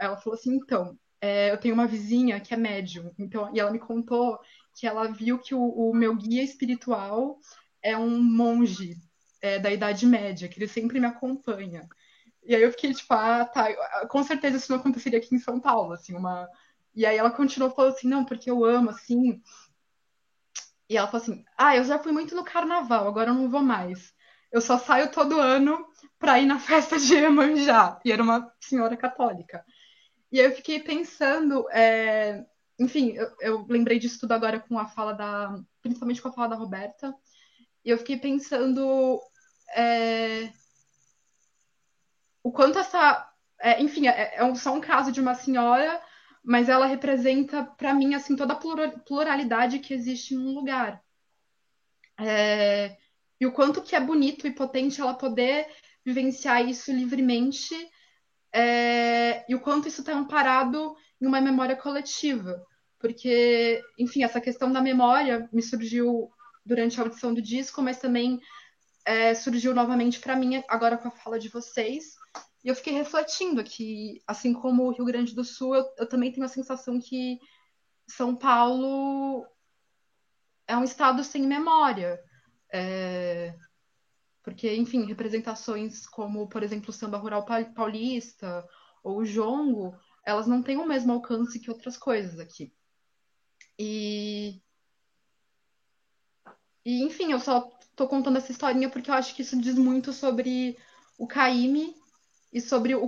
Ela falou assim, então, é, eu tenho uma vizinha que é médium, então, e ela me contou que ela viu que o, o meu guia espiritual é um monge é, da Idade Média, que ele sempre me acompanha. E aí eu fiquei tipo, ah, tá, com certeza isso não aconteceria aqui em São Paulo, assim, uma... E aí ela continuou falando assim, não, porque eu amo, assim... E ela falou assim, ah, eu já fui muito no carnaval, agora eu não vou mais. Eu só saio todo ano pra ir na [LAUGHS] festa de Iemanjá. E era uma senhora católica. E aí eu fiquei pensando, é... enfim, eu, eu lembrei disso tudo agora com a fala da... Principalmente com a fala da Roberta. E eu fiquei pensando... É o quanto essa. É, enfim, é, é só um caso de uma senhora, mas ela representa, para mim, assim, toda a pluralidade que existe em um lugar. É, e o quanto que é bonito e potente ela poder vivenciar isso livremente, é, e o quanto isso está amparado em uma memória coletiva. Porque, enfim, essa questão da memória me surgiu durante a audição do disco, mas também é, surgiu novamente para mim agora com a fala de vocês. E eu fiquei refletindo que, assim como o Rio Grande do Sul, eu, eu também tenho a sensação que São Paulo é um estado sem memória. É... Porque, enfim, representações como, por exemplo, o samba rural paulista ou o jongo, elas não têm o mesmo alcance que outras coisas aqui. E, e enfim, eu só estou contando essa historinha porque eu acho que isso diz muito sobre o Caíme e sobre o